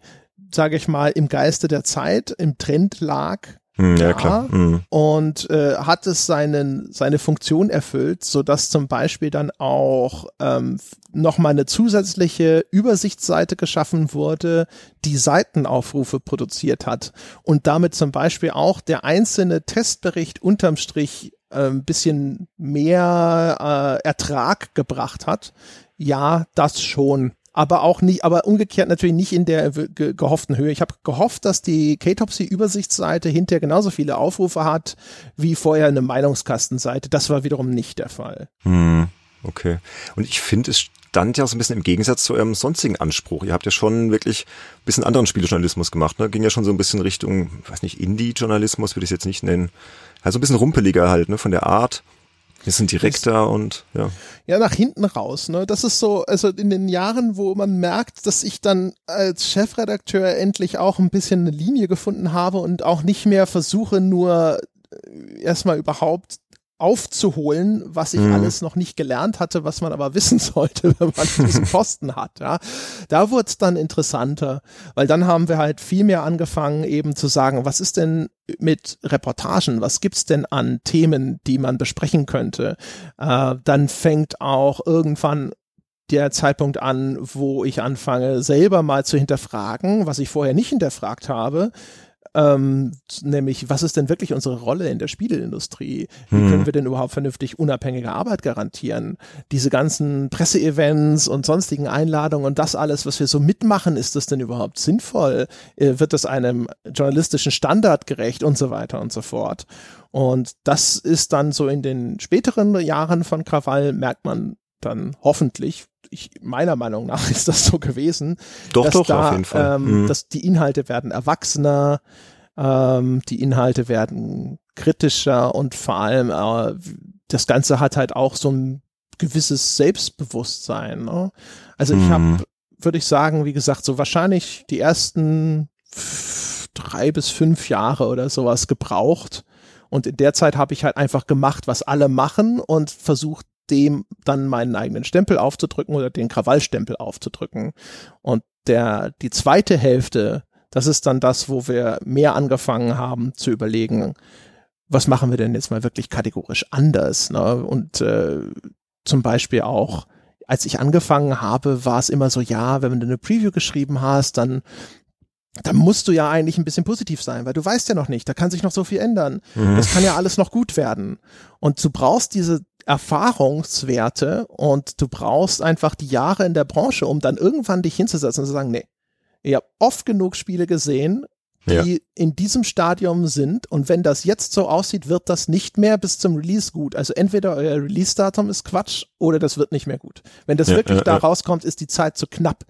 sage ich mal, im Geiste der Zeit, im Trend lag? Hm, ja, klar. Mhm. Und äh, hat es seinen, seine Funktion erfüllt, so dass zum Beispiel dann auch ähm, nochmal eine zusätzliche Übersichtsseite geschaffen wurde, die Seitenaufrufe produziert hat und damit zum Beispiel auch der einzelne Testbericht unterm Strich äh, ein bisschen mehr äh, Ertrag gebracht hat. Ja, das schon aber auch nicht, aber umgekehrt natürlich nicht in der ge gehofften Höhe. Ich habe gehofft, dass die K-Topsy-Übersichtsseite hinterher genauso viele Aufrufe hat wie vorher eine Meinungskastenseite. Das war wiederum nicht der Fall. Hm, okay. Und ich finde, es stand ja so ein bisschen im Gegensatz zu eurem sonstigen Anspruch. Ihr habt ja schon wirklich ein bisschen anderen Spielejournalismus gemacht. Ne? Ging ja schon so ein bisschen Richtung, weiß nicht, Indie-Journalismus würde ich es jetzt nicht nennen. Also ein bisschen rumpeliger halt, ne, von der Art. Wir sind direkter und ja. Ja, nach hinten raus. Ne? Das ist so, also in den Jahren, wo man merkt, dass ich dann als Chefredakteur endlich auch ein bisschen eine Linie gefunden habe und auch nicht mehr versuche, nur äh, erstmal überhaupt aufzuholen, was ich mhm. alles noch nicht gelernt hatte, was man aber wissen sollte, wenn man diesen Posten hat. Ja. Da wurde es dann interessanter, weil dann haben wir halt viel mehr angefangen, eben zu sagen, was ist denn mit Reportagen, was gibt's denn an Themen, die man besprechen könnte? Äh, dann fängt auch irgendwann der Zeitpunkt an, wo ich anfange, selber mal zu hinterfragen, was ich vorher nicht hinterfragt habe ähm, nämlich, was ist denn wirklich unsere Rolle in der Spieleindustrie? Wie hm. können wir denn überhaupt vernünftig unabhängige Arbeit garantieren? Diese ganzen Presseevents und sonstigen Einladungen und das alles, was wir so mitmachen, ist das denn überhaupt sinnvoll? Äh, wird das einem journalistischen Standard gerecht und so weiter und so fort? Und das ist dann so in den späteren Jahren von Krawall, merkt man dann hoffentlich, ich, meiner Meinung nach ist das so gewesen. Doch, dass doch, da, auf jeden Fall. Ähm, mhm. Dass die Inhalte werden erwachsener, ähm, die Inhalte werden kritischer und vor allem äh, das Ganze hat halt auch so ein gewisses Selbstbewusstsein. Ne? Also ich habe, mhm. würde ich sagen, wie gesagt, so wahrscheinlich die ersten drei bis fünf Jahre oder sowas gebraucht. Und in der Zeit habe ich halt einfach gemacht, was alle machen und versucht, dem dann meinen eigenen Stempel aufzudrücken oder den Krawallstempel aufzudrücken. Und der, die zweite Hälfte, das ist dann das, wo wir mehr angefangen haben zu überlegen, was machen wir denn jetzt mal wirklich kategorisch anders? Ne? Und äh, zum Beispiel auch, als ich angefangen habe, war es immer so, ja, wenn du eine Preview geschrieben hast, dann dann musst du ja eigentlich ein bisschen positiv sein, weil du weißt ja noch nicht, da kann sich noch so viel ändern. Mhm. Das kann ja alles noch gut werden. Und du brauchst diese Erfahrungswerte und du brauchst einfach die Jahre in der Branche, um dann irgendwann dich hinzusetzen und zu sagen, nee, ich habe oft genug Spiele gesehen, die ja. in diesem Stadium sind und wenn das jetzt so aussieht, wird das nicht mehr bis zum Release gut. Also entweder euer Release-Datum ist Quatsch oder das wird nicht mehr gut. Wenn das ja, wirklich ja, da rauskommt, ist die Zeit zu knapp.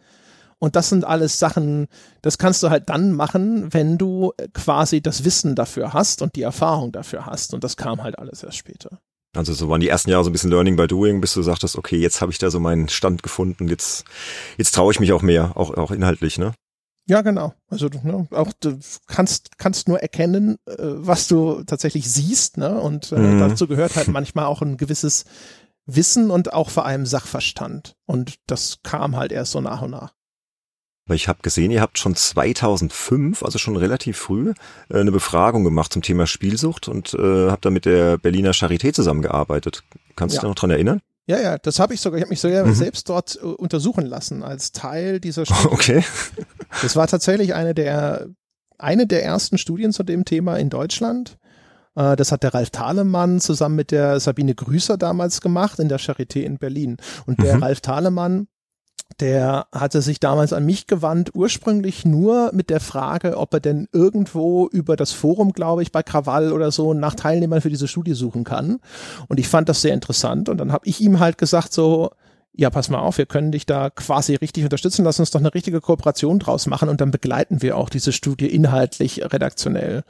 Und das sind alles Sachen, das kannst du halt dann machen, wenn du quasi das Wissen dafür hast und die Erfahrung dafür hast. Und das kam halt alles erst später. Also so waren die ersten Jahre so ein bisschen Learning by Doing, bis du sagtest, okay, jetzt habe ich da so meinen Stand gefunden, jetzt, jetzt traue ich mich auch mehr, auch, auch inhaltlich, ne? Ja, genau. Also ne, auch du kannst kannst nur erkennen, äh, was du tatsächlich siehst, ne? Und äh, mhm. dazu gehört halt manchmal auch ein gewisses Wissen und auch vor allem Sachverstand. Und das kam halt erst so nach und nach. Weil ich habe gesehen, ihr habt schon 2005, also schon relativ früh, äh, eine Befragung gemacht zum Thema Spielsucht und äh, habt da mit der Berliner Charité zusammengearbeitet. Kannst du ja. dich noch dran erinnern? Ja, ja, das habe ich sogar. Ich habe mich sogar mhm. selbst dort uh, untersuchen lassen als Teil dieser Studie. Okay. Das war tatsächlich eine der eine der ersten Studien zu dem Thema in Deutschland. Uh, das hat der Ralf Thalemann zusammen mit der Sabine Grüßer damals gemacht in der Charité in Berlin. Und der mhm. Ralf Thalemann der hatte sich damals an mich gewandt, ursprünglich nur mit der Frage, ob er denn irgendwo über das Forum, glaube ich, bei Krawall oder so nach Teilnehmern für diese Studie suchen kann. Und ich fand das sehr interessant. Und dann habe ich ihm halt gesagt, so, ja, pass mal auf, wir können dich da quasi richtig unterstützen, lass uns doch eine richtige Kooperation draus machen und dann begleiten wir auch diese Studie inhaltlich redaktionell.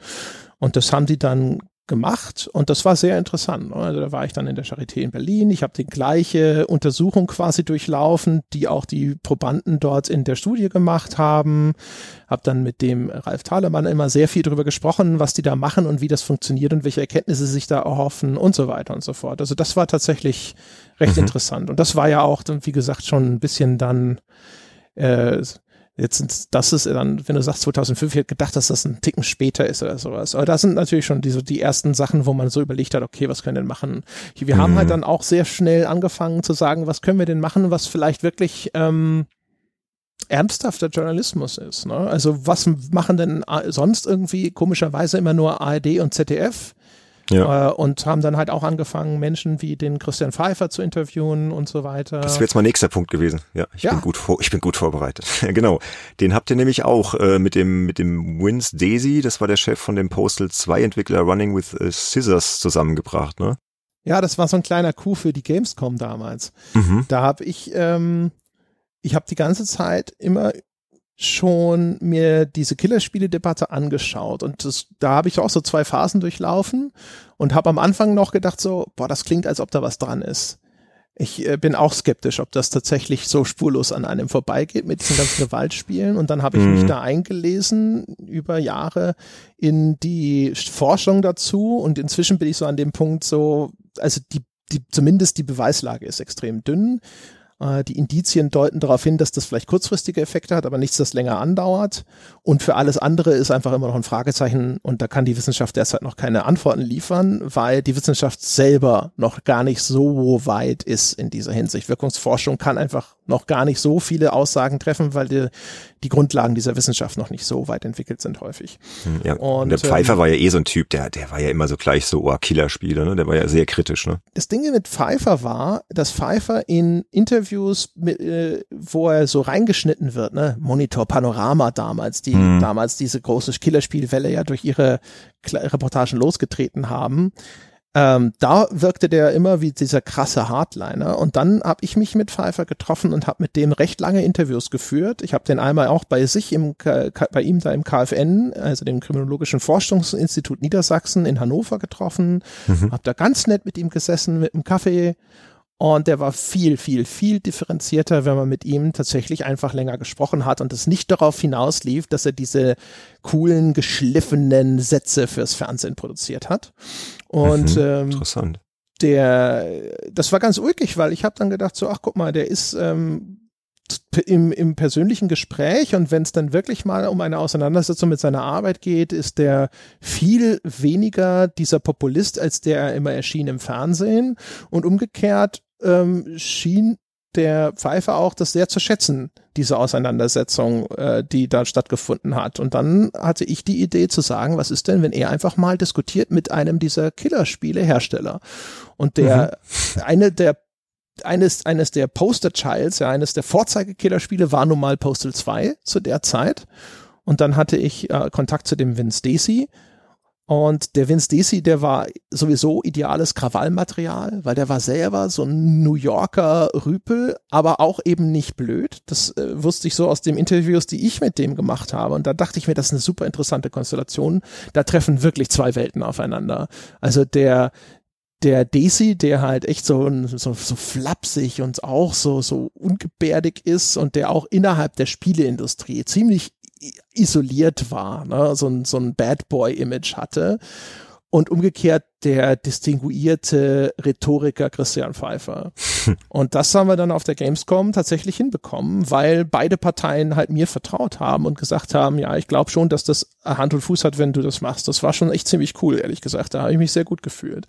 Und das haben die dann gemacht und das war sehr interessant. Ne? Also da war ich dann in der Charité in Berlin. Ich habe die gleiche Untersuchung quasi durchlaufen, die auch die Probanden dort in der Studie gemacht haben. Habe dann mit dem Ralf Thalemann immer sehr viel darüber gesprochen, was die da machen und wie das funktioniert und welche Erkenntnisse sich da erhoffen und so weiter und so fort. Also das war tatsächlich recht mhm. interessant und das war ja auch, wie gesagt, schon ein bisschen dann äh, Jetzt sind, das ist dann, wenn du sagst 2005, ich hätte gedacht, dass das ein Ticken später ist oder sowas. Aber das sind natürlich schon diese, die ersten Sachen, wo man so überlegt hat, okay, was können wir denn machen? Wir mhm. haben halt mhm. dann auch sehr schnell angefangen zu sagen, was können wir denn machen, was vielleicht wirklich, ähm, ernsthafter Journalismus ist. Ne? Also was machen denn sonst irgendwie komischerweise immer nur ARD und ZDF? Ja. Äh, und haben dann halt auch angefangen, Menschen wie den Christian Pfeiffer zu interviewen und so weiter. Das wäre jetzt mein nächster Punkt gewesen. Ja, ich ja. bin gut vor, ich bin gut vorbereitet. genau. Den habt ihr nämlich auch äh, mit dem mit dem Vince Daisy, das war der Chef von dem Postal 2 Entwickler Running with uh, Scissors zusammengebracht, ne? Ja, das war so ein kleiner Coup für die Gamescom damals. Mhm. Da habe ich ähm, ich habe die ganze Zeit immer schon mir diese Killerspiele-Debatte angeschaut und das, da habe ich auch so zwei Phasen durchlaufen und habe am Anfang noch gedacht so, boah, das klingt, als ob da was dran ist. Ich äh, bin auch skeptisch, ob das tatsächlich so spurlos an einem vorbeigeht mit diesen ganzen Gewaltspielen. Und dann habe ich mhm. mich da eingelesen über Jahre in die Forschung dazu und inzwischen bin ich so an dem Punkt so, also die, die zumindest die Beweislage ist extrem dünn. Äh, die Indizien deuten darauf hin, dass das vielleicht kurzfristige Effekte hat, aber nichts, das länger andauert. Und für alles andere ist einfach immer noch ein Fragezeichen und da kann die Wissenschaft derzeit noch keine Antworten liefern, weil die Wissenschaft selber noch gar nicht so weit ist in dieser Hinsicht. Wirkungsforschung kann einfach noch gar nicht so viele Aussagen treffen, weil die, die Grundlagen dieser Wissenschaft noch nicht so weit entwickelt sind häufig. Hm, ja, und der Pfeiffer ähm, war ja eh so ein Typ, der, der war ja immer so gleich so, oh, Killerspieler, ne? Der war ja sehr kritisch, ne? Das Ding mit Pfeiffer war, dass Pfeiffer in Interviews, mit, äh, wo er so reingeschnitten wird, ne? Monitor Panorama damals, die hm. damals diese große Killerspielwelle ja durch ihre Reportagen losgetreten haben, ähm, da wirkte der immer wie dieser krasse Hardliner. Und dann habe ich mich mit Pfeiffer getroffen und habe mit dem recht lange Interviews geführt. Ich habe den einmal auch bei sich im bei ihm da im KFN, also dem Kriminologischen Forschungsinstitut Niedersachsen in Hannover getroffen. Mhm. Habe da ganz nett mit ihm gesessen mit einem Kaffee und der war viel, viel, viel differenzierter, wenn man mit ihm tatsächlich einfach länger gesprochen hat und es nicht darauf hinauslief, dass er diese coolen, geschliffenen Sätze fürs Fernsehen produziert hat. Und mhm, ähm, interessant. Der, das war ganz ulkig, weil ich habe dann gedacht, so, ach guck mal, der ist ähm, im, im persönlichen Gespräch und wenn es dann wirklich mal um eine Auseinandersetzung mit seiner Arbeit geht, ist der viel weniger dieser Populist, als der immer erschien im Fernsehen. Und umgekehrt ähm, schien der Pfeifer auch das sehr zu schätzen, diese Auseinandersetzung, äh, die da stattgefunden hat. Und dann hatte ich die Idee zu sagen, was ist denn, wenn er einfach mal diskutiert mit einem dieser Killerspiele-Hersteller? Und der, mhm. eine der eines, eines der Poster Childs, ja, eines der Vorzeigekillerspiele war nun mal Postal 2 zu der Zeit. Und dann hatte ich äh, Kontakt zu dem Vince Stacy, und der Vince Desi, der war sowieso ideales Krawallmaterial, weil der war selber so ein New Yorker Rüpel, aber auch eben nicht blöd. Das äh, wusste ich so aus den Interviews, die ich mit dem gemacht habe. Und da dachte ich mir, das ist eine super interessante Konstellation. Da treffen wirklich zwei Welten aufeinander. Also der, der Daisy, der halt echt so, so, so flapsig und auch so, so ungebärdig ist und der auch innerhalb der Spieleindustrie ziemlich isoliert war, ne? so ein, so ein Bad Boy-Image hatte. Und umgekehrt der distinguierte Rhetoriker Christian Pfeiffer. Und das haben wir dann auf der Gamescom tatsächlich hinbekommen, weil beide Parteien halt mir vertraut haben und gesagt haben, ja, ich glaube schon, dass das Hand und Fuß hat, wenn du das machst. Das war schon echt ziemlich cool, ehrlich gesagt. Da habe ich mich sehr gut gefühlt.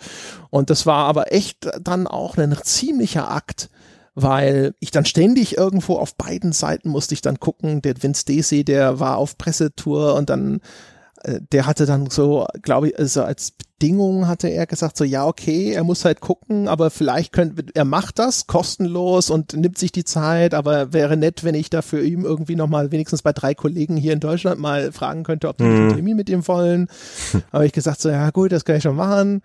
Und das war aber echt dann auch ein ziemlicher Akt, weil ich dann ständig irgendwo auf beiden Seiten musste ich dann gucken. Der Vince Stacy, der war auf Pressetour und dann äh, der hatte dann so, glaube ich, also als Bedingung hatte er gesagt, so ja, okay, er muss halt gucken, aber vielleicht könnte, er macht das kostenlos und nimmt sich die Zeit, aber wäre nett, wenn ich da für ihm irgendwie nochmal wenigstens bei drei Kollegen hier in Deutschland mal fragen könnte, ob die mhm. einen Termin mit ihm wollen. Aber ich gesagt, so ja gut, das kann ich schon machen.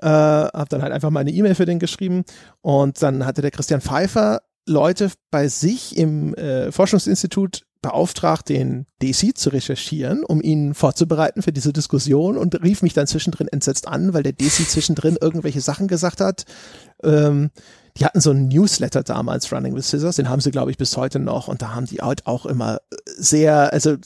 Äh, habe dann halt einfach mal eine E-Mail für den geschrieben und dann hatte der Christian Pfeiffer Leute bei sich im äh, Forschungsinstitut beauftragt, den DC zu recherchieren, um ihn vorzubereiten für diese Diskussion und rief mich dann zwischendrin entsetzt an, weil der DC zwischendrin irgendwelche Sachen gesagt hat, ähm, die hatten so einen Newsletter damals, Running with Scissors, den haben sie, glaube ich, bis heute noch. Und da haben die halt auch immer sehr, also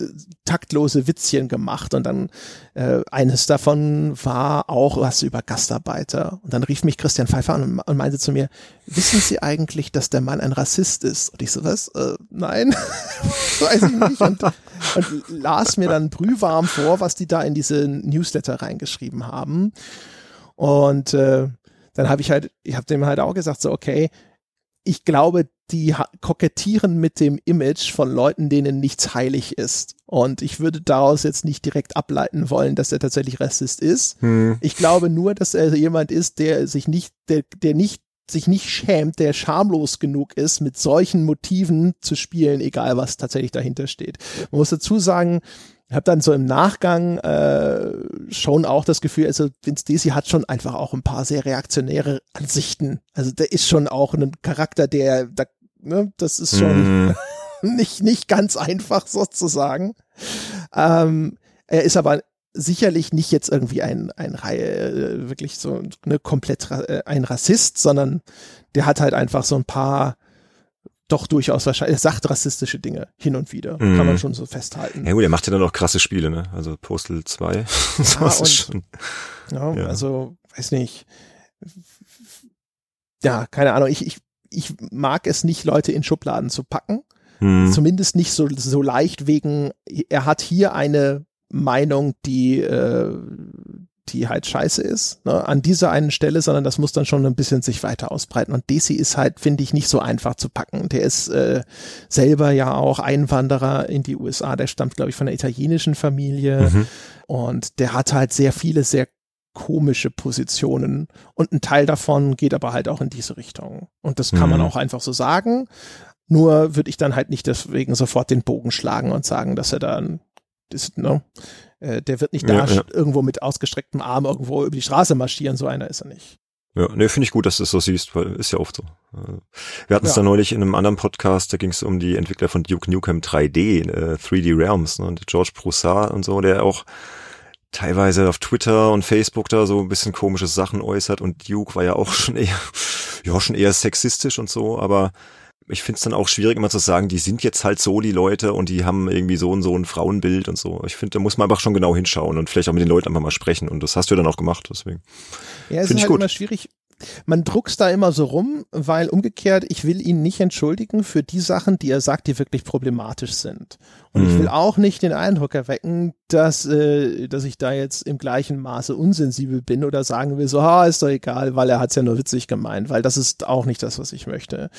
taktlose Witzchen gemacht. Und dann äh, eines davon war auch was über Gastarbeiter. Und dann rief mich Christian Pfeiffer an und meinte zu mir, wissen Sie eigentlich, dass der Mann ein Rassist ist? Und ich so, was? Äh, nein, weiß ich nicht. Und, und las mir dann brühwarm vor, was die da in diese Newsletter reingeschrieben haben. Und äh, dann habe ich halt, ich habe dem halt auch gesagt, so, okay, ich glaube, die kokettieren mit dem Image von Leuten, denen nichts heilig ist. Und ich würde daraus jetzt nicht direkt ableiten wollen, dass er tatsächlich Rassist ist. Hm. Ich glaube nur, dass er jemand ist, der sich nicht, der, der nicht sich nicht schämt, der schamlos genug ist, mit solchen Motiven zu spielen, egal was tatsächlich dahinter steht. Man muss dazu sagen, ich habe dann so im Nachgang äh, schon auch das Gefühl, also Vince Stacy hat schon einfach auch ein paar sehr reaktionäre Ansichten. Also der ist schon auch ein Charakter, der, da, ne, das ist schon mm. nicht nicht ganz einfach sozusagen. Ähm, er ist aber sicherlich nicht jetzt irgendwie ein ein Reihe äh, wirklich so eine komplett äh, ein Rassist, sondern der hat halt einfach so ein paar doch durchaus wahrscheinlich, er sagt rassistische Dinge hin und wieder, mm. kann man mhm. schon so festhalten. Ja gut, er macht ja dann auch krasse Spiele, ne? Also Postal 2. Ja, und, schon, ja, ja, also, weiß nicht. Ja, keine Ahnung, ich, ich, ich mag es nicht, Leute in Schubladen zu packen. Mm. Zumindest nicht so, so leicht wegen, er hat hier eine Meinung, die, äh, die halt scheiße ist, ne, an dieser einen Stelle, sondern das muss dann schon ein bisschen sich weiter ausbreiten. Und Desi ist halt, finde ich, nicht so einfach zu packen. Der ist äh, selber ja auch Einwanderer in die USA, der stammt, glaube ich, von einer italienischen Familie mhm. und der hat halt sehr viele, sehr komische Positionen und ein Teil davon geht aber halt auch in diese Richtung. Und das kann mhm. man auch einfach so sagen. Nur würde ich dann halt nicht deswegen sofort den Bogen schlagen und sagen, dass er dann ist, no, äh, der wird nicht da Ja, irgendwo mit ausgestrecktem Arm irgendwo über die Straße marschieren, so einer ist er nicht. Ja, nee, finde ich gut, dass du es so siehst, weil ist ja oft so. Äh, Wir hatten es Ja. da neulich in einem anderen Podcast, da ging es um die Entwickler von Duke Nukem 3D, äh, 3D Realms, ne, und George Broussard und so, der auch teilweise auf Twitter und Facebook da so ein bisschen komische Sachen äußert und Duke war ja auch schon eher, ja, schon eher sexistisch und so, aber ich finde es dann auch schwierig immer zu sagen, die sind jetzt halt so die Leute und die haben irgendwie so und so ein Frauenbild und so. Ich finde, da muss man einfach schon genau hinschauen und vielleicht auch mit den Leuten einfach mal sprechen und das hast du dann auch gemacht, deswegen. Ja, es Find ist ich halt gut. immer schwierig. Man druckst da immer so rum, weil umgekehrt, ich will ihn nicht entschuldigen für die Sachen, die er sagt, die wirklich problematisch sind. Und ich Mhm. will auch nicht den Eindruck erwecken, dass, äh, dass ich da jetzt im gleichen Maße unsensibel bin oder sagen will, so, ha, ist doch egal, weil er hat's ja nur witzig gemeint, weil das ist auch nicht das, was ich möchte.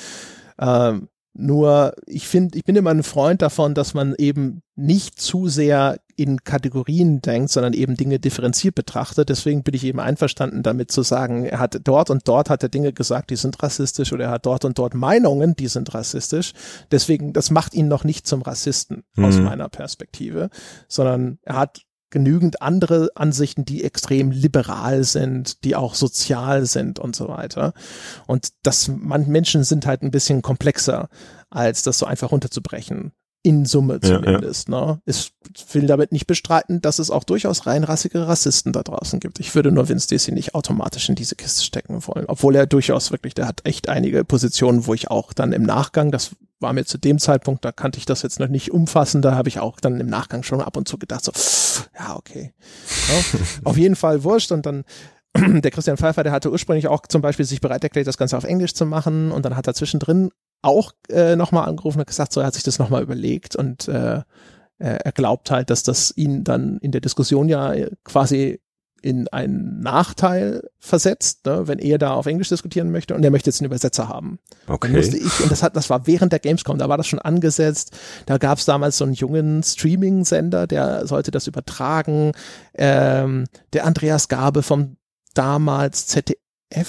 Ähm, nur, ich finde, ich bin immer ein Freund davon, dass man eben nicht zu sehr in Kategorien denkt, sondern eben Dinge differenziert betrachtet. Deswegen bin ich eben einverstanden damit zu sagen, er hat dort und dort hat er Dinge gesagt, die sind rassistisch oder er hat dort und dort Meinungen, die sind rassistisch. Deswegen, das macht ihn noch nicht zum Rassisten aus Mhm. meiner Perspektive, sondern er hat genügend andere Ansichten, die extrem liberal sind, die auch sozial sind und so weiter. Und das, man, Menschen sind halt ein bisschen komplexer, als das so einfach runterzubrechen. In Summe Ja, ja. zumindest. Ne? Ich will damit nicht bestreiten, dass es auch durchaus reinrassige Rassisten da draußen gibt. Ich würde nur Vince Stacey nicht automatisch in diese Kiste stecken wollen. Obwohl er durchaus wirklich, der hat echt einige Positionen, wo ich auch dann im Nachgang, das war mir zu dem Zeitpunkt, da kannte ich das jetzt noch nicht umfassend, da habe ich auch dann im Nachgang schon ab und zu gedacht, so, ja, okay. Ja, auf jeden Fall wurscht und dann der Christian Pfeiffer, der hatte ursprünglich auch zum Beispiel sich bereit erklärt, das Ganze auf Englisch zu machen und dann hat er zwischendrin auch äh, nochmal angerufen und gesagt, so er hat sich das nochmal überlegt und äh, er glaubt halt, dass das ihn dann in der Diskussion ja quasi in einen Nachteil versetzt, ne, wenn er da auf Englisch diskutieren möchte und er möchte jetzt einen Übersetzer haben. Dann musste Okay. ich, und das hat, das war während der Gamescom, da war das schon angesetzt. Da gab es damals so einen jungen Streaming-Sender, der sollte das übertragen. Ähm, der Andreas Gabe vom damals ZDF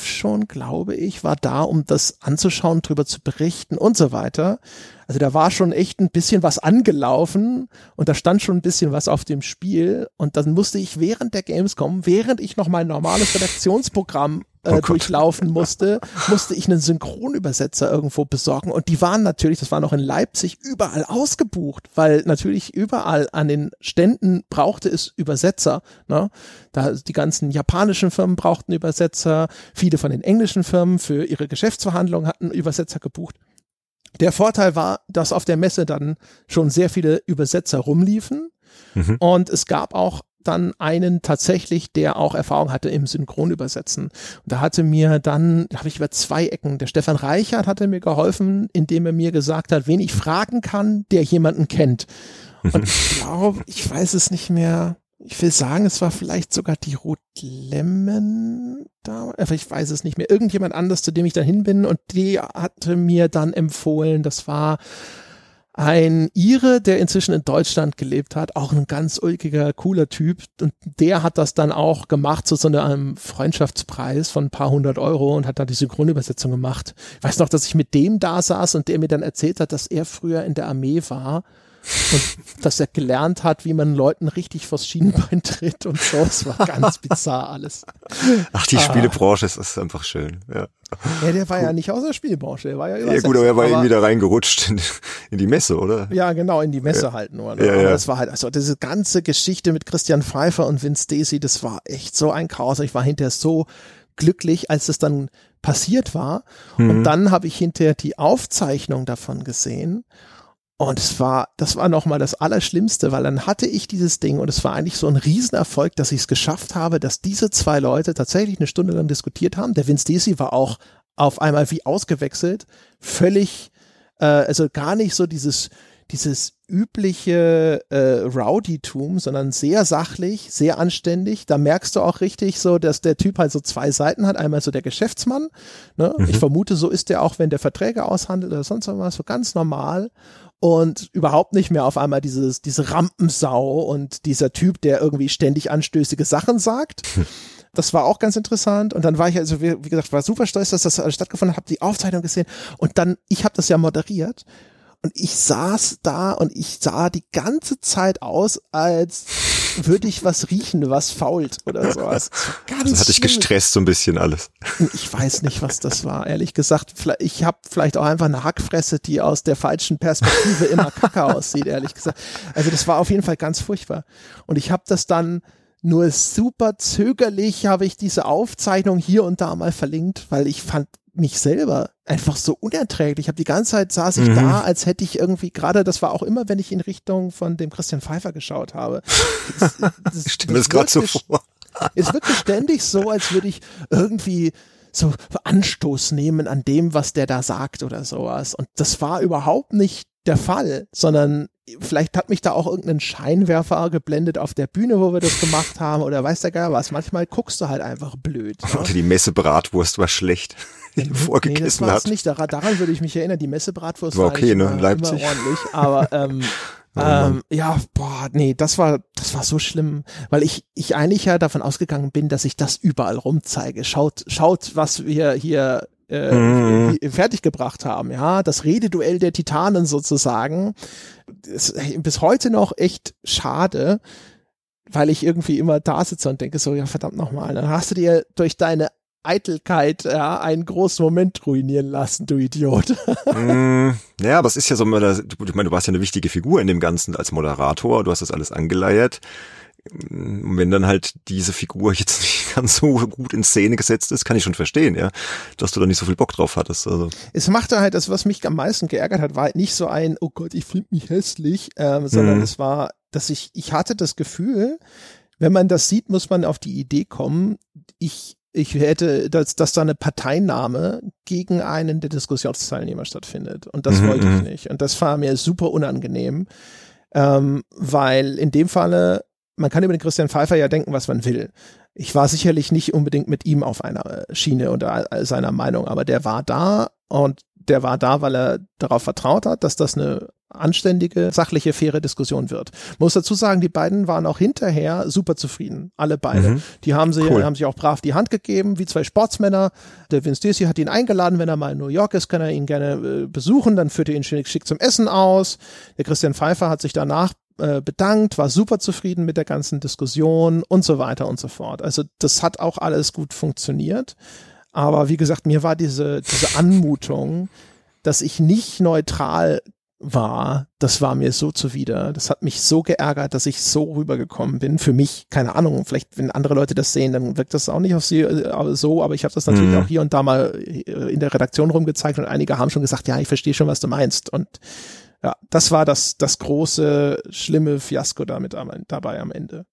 schon, glaube ich, war da, um das anzuschauen, drüber zu berichten und so weiter. Also da war schon echt ein bisschen was angelaufen und da stand schon ein bisschen was auf dem Spiel und dann musste ich während der Gamescom, während ich noch mein normales Redaktionsprogramm äh, Oh durchlaufen musste, musste ich einen Synchronübersetzer irgendwo besorgen und die waren natürlich, das war noch in Leipzig, überall ausgebucht, weil natürlich überall an den Ständen brauchte es Übersetzer. Ne? Da die ganzen japanischen Firmen brauchten Übersetzer, viele von den englischen Firmen für ihre Geschäftsverhandlungen hatten Übersetzer gebucht. Der Vorteil war, dass auf der Messe dann schon sehr viele Übersetzer rumliefen Mhm. und es gab auch dann einen tatsächlich, der auch Erfahrung hatte im Synchronübersetzen. Und da hatte mir dann, da habe ich über zwei Ecken, der Stefan Reichert hatte mir geholfen, indem er mir gesagt hat, wen ich fragen kann, der jemanden kennt. Und ich glaube, ich weiß es nicht mehr. Ich will sagen, es war vielleicht sogar die Ruth Lemmen da, ich weiß es nicht mehr. Irgendjemand anders, zu dem ich da hin bin und die hatte mir dann empfohlen, das war ein Ire, der inzwischen in Deutschland gelebt hat, auch ein ganz ulkiger, cooler Typ. Und der hat das dann auch gemacht zu so einem Freundschaftspreis von ein paar hundert Euro und hat da die Synchronübersetzung gemacht. Ich weiß noch, dass ich mit dem da saß und der mir dann erzählt hat, dass er früher in der Armee war und dass er gelernt hat, wie man Leuten richtig vors Schienbein tritt und so. Es war ganz bizarr alles. Ach, die Ah. Spielebranche ist, ist einfach schön. Ja, Ja, der war ja nicht aus der Spielbranche, der war ja ja gut, aber er war aber- irgendwie da reingerutscht in, in die Messe, oder? Ja, genau, in die Messe halt nur. Ne? Ja, Aber ja. das war halt, also diese ganze Geschichte mit Christian Pfeiffer und Vince Stacey, das war echt so ein Chaos. Ich war hinterher so glücklich, als es dann passiert war. Mhm. Und dann habe ich hinterher die Aufzeichnung davon gesehen. Und es war, das war nochmal das Allerschlimmste, weil dann hatte ich dieses Ding und es war eigentlich so ein Riesenerfolg, dass ich es geschafft habe, dass diese zwei Leute tatsächlich eine Stunde lang diskutiert haben. Der Vince Stacey war auch auf einmal wie ausgewechselt, völlig, äh, also gar nicht so dieses, dieses übliche äh, Rowdytum, sondern sehr sachlich, sehr anständig. Da merkst du auch richtig so, dass der Typ halt so zwei Seiten hat. Einmal so der Geschäftsmann. Ne? Mhm. Ich vermute, so ist der auch, wenn der Verträge aushandelt oder sonst was, so ganz normal. Und überhaupt nicht mehr auf einmal dieses, diese Rampensau und dieser Typ, der irgendwie ständig anstößige Sachen sagt. Das war auch ganz interessant. Und dann war ich also, wie, wie gesagt, war super stolz, dass das alles stattgefunden hat, habe die Aufzeichnung gesehen. Und dann, ich habe das ja moderiert. Und ich saß da und ich sah die ganze Zeit aus, als würde ich was riechen, was fault oder sowas. Ganz das hatte ich gestresst so ein bisschen alles. Ich weiß nicht, was das war, ehrlich gesagt. Ich habe vielleicht auch einfach eine Hackfresse, die aus der falschen Perspektive immer kacke aussieht, ehrlich gesagt. Also das war auf jeden Fall ganz furchtbar. Und ich habe das dann nur super zögerlich habe ich diese Aufzeichnung hier und da mal verlinkt, weil ich fand mich selber einfach so unerträglich. Ich habe die ganze Zeit saß ich mhm. da, als hätte ich irgendwie gerade, das war auch immer, wenn ich in Richtung von dem Christian Pfeiffer geschaut habe. Das, das, ich mir das gerade so vor. Es wird ständig so, als würde ich irgendwie so Anstoß nehmen an dem, was der da sagt oder sowas. Und das war überhaupt nicht der Fall, sondern vielleicht hat mich da auch irgendein Scheinwerfer geblendet auf der Bühne, wo wir das gemacht haben oder weiß der Geil was. Manchmal guckst du halt einfach blöd. Ne? Oder die Messebratwurst war schlecht. Vorgegessen nee, das war hat. nicht. Daran, daran würde ich mich erinnern. Die Messebratwurst war okay, ne? Leipzig. Immer ordentlich. Aber ähm, oh, ähm, ja, boah, nee, das war, das war so schlimm, weil ich, ich eigentlich ja davon ausgegangen bin, dass ich das überall rumzeige. Schaut, schaut, was wir hier äh, mhm. fertiggebracht haben, ja, das Rededuell der Titanen sozusagen. Das ist bis heute noch echt schade, weil ich irgendwie immer da sitze und denke so, ja verdammt nochmal, dann hast du dir durch deine Eitelkeit ja, einen großen Moment ruinieren lassen, du Idiot. mm, ja, aber es ist ja so, ich meine, du warst ja eine wichtige Figur in dem Ganzen als Moderator, du hast das alles angeleiert. Und wenn dann halt diese Figur jetzt nicht ganz so gut in Szene gesetzt ist, kann ich schon verstehen, ja, dass du da nicht so viel Bock drauf hattest. Also. Es machte halt, das, was mich am meisten geärgert hat, war halt nicht so ein, oh Gott, ich finde mich hässlich, ähm, sondern mhm. es war, dass ich, ich hatte das Gefühl, wenn man das sieht, muss man auf die Idee kommen, ich, ich hätte, dass, dass da eine Parteinahme gegen einen der Diskussionsteilnehmer stattfindet. Und das mhm, wollte ich mhm. nicht. Und das war mir super unangenehm. Ähm, weil in dem Falle man kann über den Christian Pfeiffer ja denken, was man will. Ich war sicherlich nicht unbedingt mit ihm auf einer Schiene oder seiner Meinung, aber der war da und der war da, weil er darauf vertraut hat, dass das eine anständige, sachliche, faire Diskussion wird. Man muss dazu sagen, die beiden waren auch hinterher super zufrieden. Alle beide. Mhm. Die haben sie, cool. haben sich auch brav die Hand gegeben, wie zwei Sportsmänner. Der Vince Stacy hat ihn eingeladen, wenn er mal in New York ist, kann er ihn gerne äh, besuchen. Dann führt er ihn schick, schick zum Essen aus. Der Christian Pfeiffer hat sich danach äh, bedankt, war super zufrieden mit der ganzen Diskussion und so weiter und so fort. Also das hat auch alles gut funktioniert. Aber wie gesagt, mir war diese, diese Anmutung, dass ich nicht neutral war, das war mir so zuwider. Das hat mich so geärgert, dass ich so rübergekommen bin. Für mich, keine Ahnung, vielleicht wenn andere Leute das sehen, dann wirkt das auch nicht auf sie äh, so, aber ich habe das natürlich mhm. auch hier und da mal äh, in der Redaktion rumgezeigt und einige haben schon gesagt, ja, ich verstehe schon, was du meinst. Und ja, das war das, das große, schlimme Fiasko damit am, dabei am Ende.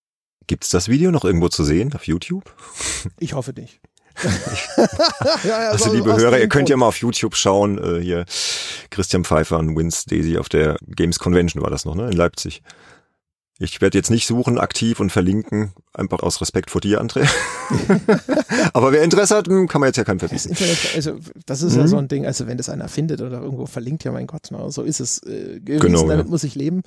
Gibt's das Video noch irgendwo zu sehen auf YouTube? Ich hoffe nicht. ja, ja, also, liebe Hörer, ihr könnt ja mal auf YouTube schauen, äh, hier Christian Pfeiffer und Vince Daisy auf der Games Convention war das noch, ne, in Leipzig. Ich werde jetzt nicht suchen aktiv und verlinken, einfach aus Respekt vor dir, André. Aber wer Interesse hat, hm, kann man jetzt ja keinen verbieten. Internet, also das ist mhm. ja so ein Ding, also wenn das einer findet oder irgendwo verlinkt, ja mein Gott, na, so ist es äh, gewesen, genau, damit ja. muss ich leben.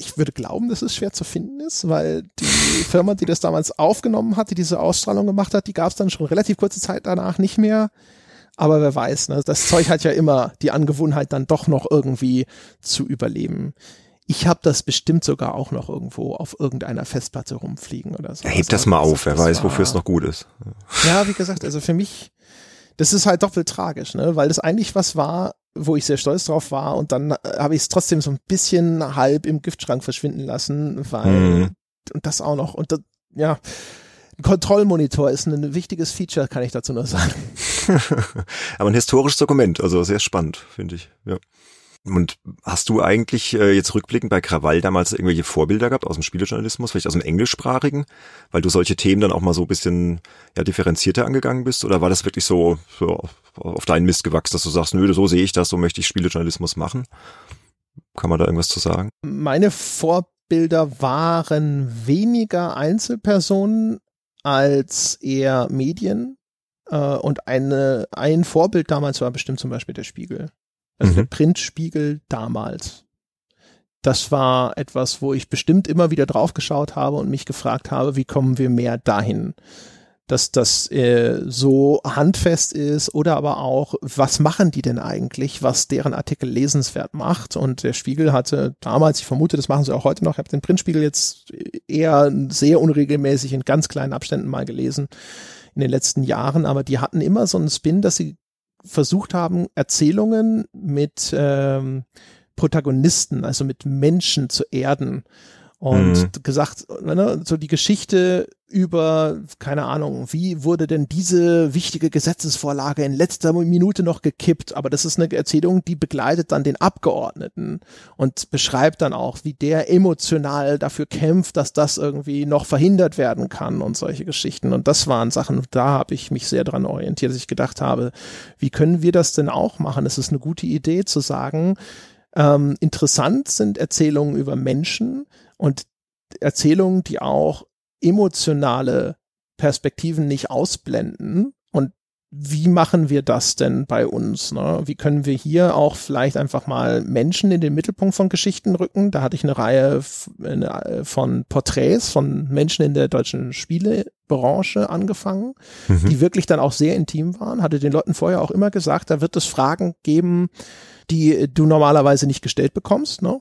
Ich, würde glauben, dass es schwer zu finden ist, weil die Firma, die das damals aufgenommen hat, die diese Ausstrahlung gemacht hat, die gab es dann schon relativ kurze Zeit danach nicht mehr. Aber wer weiß, ne? das Zeug hat ja immer die Angewohnheit, dann doch noch irgendwie zu überleben. Ich habe das bestimmt sogar auch noch irgendwo auf irgendeiner Festplatte rumfliegen oder so. Heb das mal auf, wer weiß, wofür es noch gut ist. Ja, wie gesagt, also für mich, das ist halt doppelt tragisch, ne? weil das eigentlich was war, wo ich sehr stolz drauf war und dann habe ich es trotzdem so ein bisschen halb im Giftschrank verschwinden lassen, weil mhm. und das auch noch und das, ja, ein Kontrollmonitor ist ein wichtiges Feature, kann ich dazu nur sagen. Aber ein historisches Dokument, also sehr spannend, finde ich. Ja. Und hast du eigentlich äh, jetzt rückblickend bei Krawall damals irgendwelche Vorbilder gehabt aus dem Spielejournalismus, vielleicht aus dem englischsprachigen, weil du solche Themen dann auch mal so ein bisschen ja, differenzierter angegangen bist? Oder war das wirklich so, so auf deinen Mist gewachsen, dass du sagst, nö, so sehe ich das, so möchte ich Spielejournalismus machen? Kann man da irgendwas zu sagen? Meine Vorbilder waren weniger Einzelpersonen als eher Medien. Äh, und eine, ein Vorbild damals war bestimmt zum Beispiel der Spiegel. Also mhm. der Printspiegel damals. Das war etwas, wo ich bestimmt immer wieder drauf geschaut habe und mich gefragt habe, wie kommen wir mehr dahin? dass das äh, so handfest ist oder aber auch, was machen die denn eigentlich, was deren Artikel lesenswert macht. Und der Spiegel hatte damals, ich vermute, das machen sie auch heute noch, ich habe den Printspiegel jetzt eher sehr unregelmäßig in ganz kleinen Abständen mal gelesen in den letzten Jahren, aber die hatten immer so einen Spin, dass sie versucht haben, Erzählungen mit ähm, Protagonisten, also mit Menschen zu erden und mhm. gesagt, ne, so die Geschichte über, keine Ahnung, wie wurde denn diese wichtige Gesetzesvorlage in letzter Minute noch gekippt? Aber das ist eine Erzählung, die begleitet dann den Abgeordneten und beschreibt dann auch, wie der emotional dafür kämpft, dass das irgendwie noch verhindert werden kann und solche Geschichten. Und das waren Sachen, da habe ich mich sehr dran orientiert, dass ich gedacht habe, wie können wir das denn auch machen? Es ist eine gute Idee zu sagen, ähm, interessant sind Erzählungen über Menschen, und Erzählungen, die auch emotionale Perspektiven nicht ausblenden. Und wie machen wir das denn bei uns? Ne? Wie können wir hier auch vielleicht einfach mal Menschen in den Mittelpunkt von Geschichten rücken? Da hatte ich eine Reihe von Porträts von Menschen in der deutschen Spielebranche angefangen, mhm. die wirklich dann auch sehr intim waren. Hatte den Leuten vorher auch immer gesagt, da wird es Fragen geben, die du normalerweise nicht gestellt bekommst. Ne?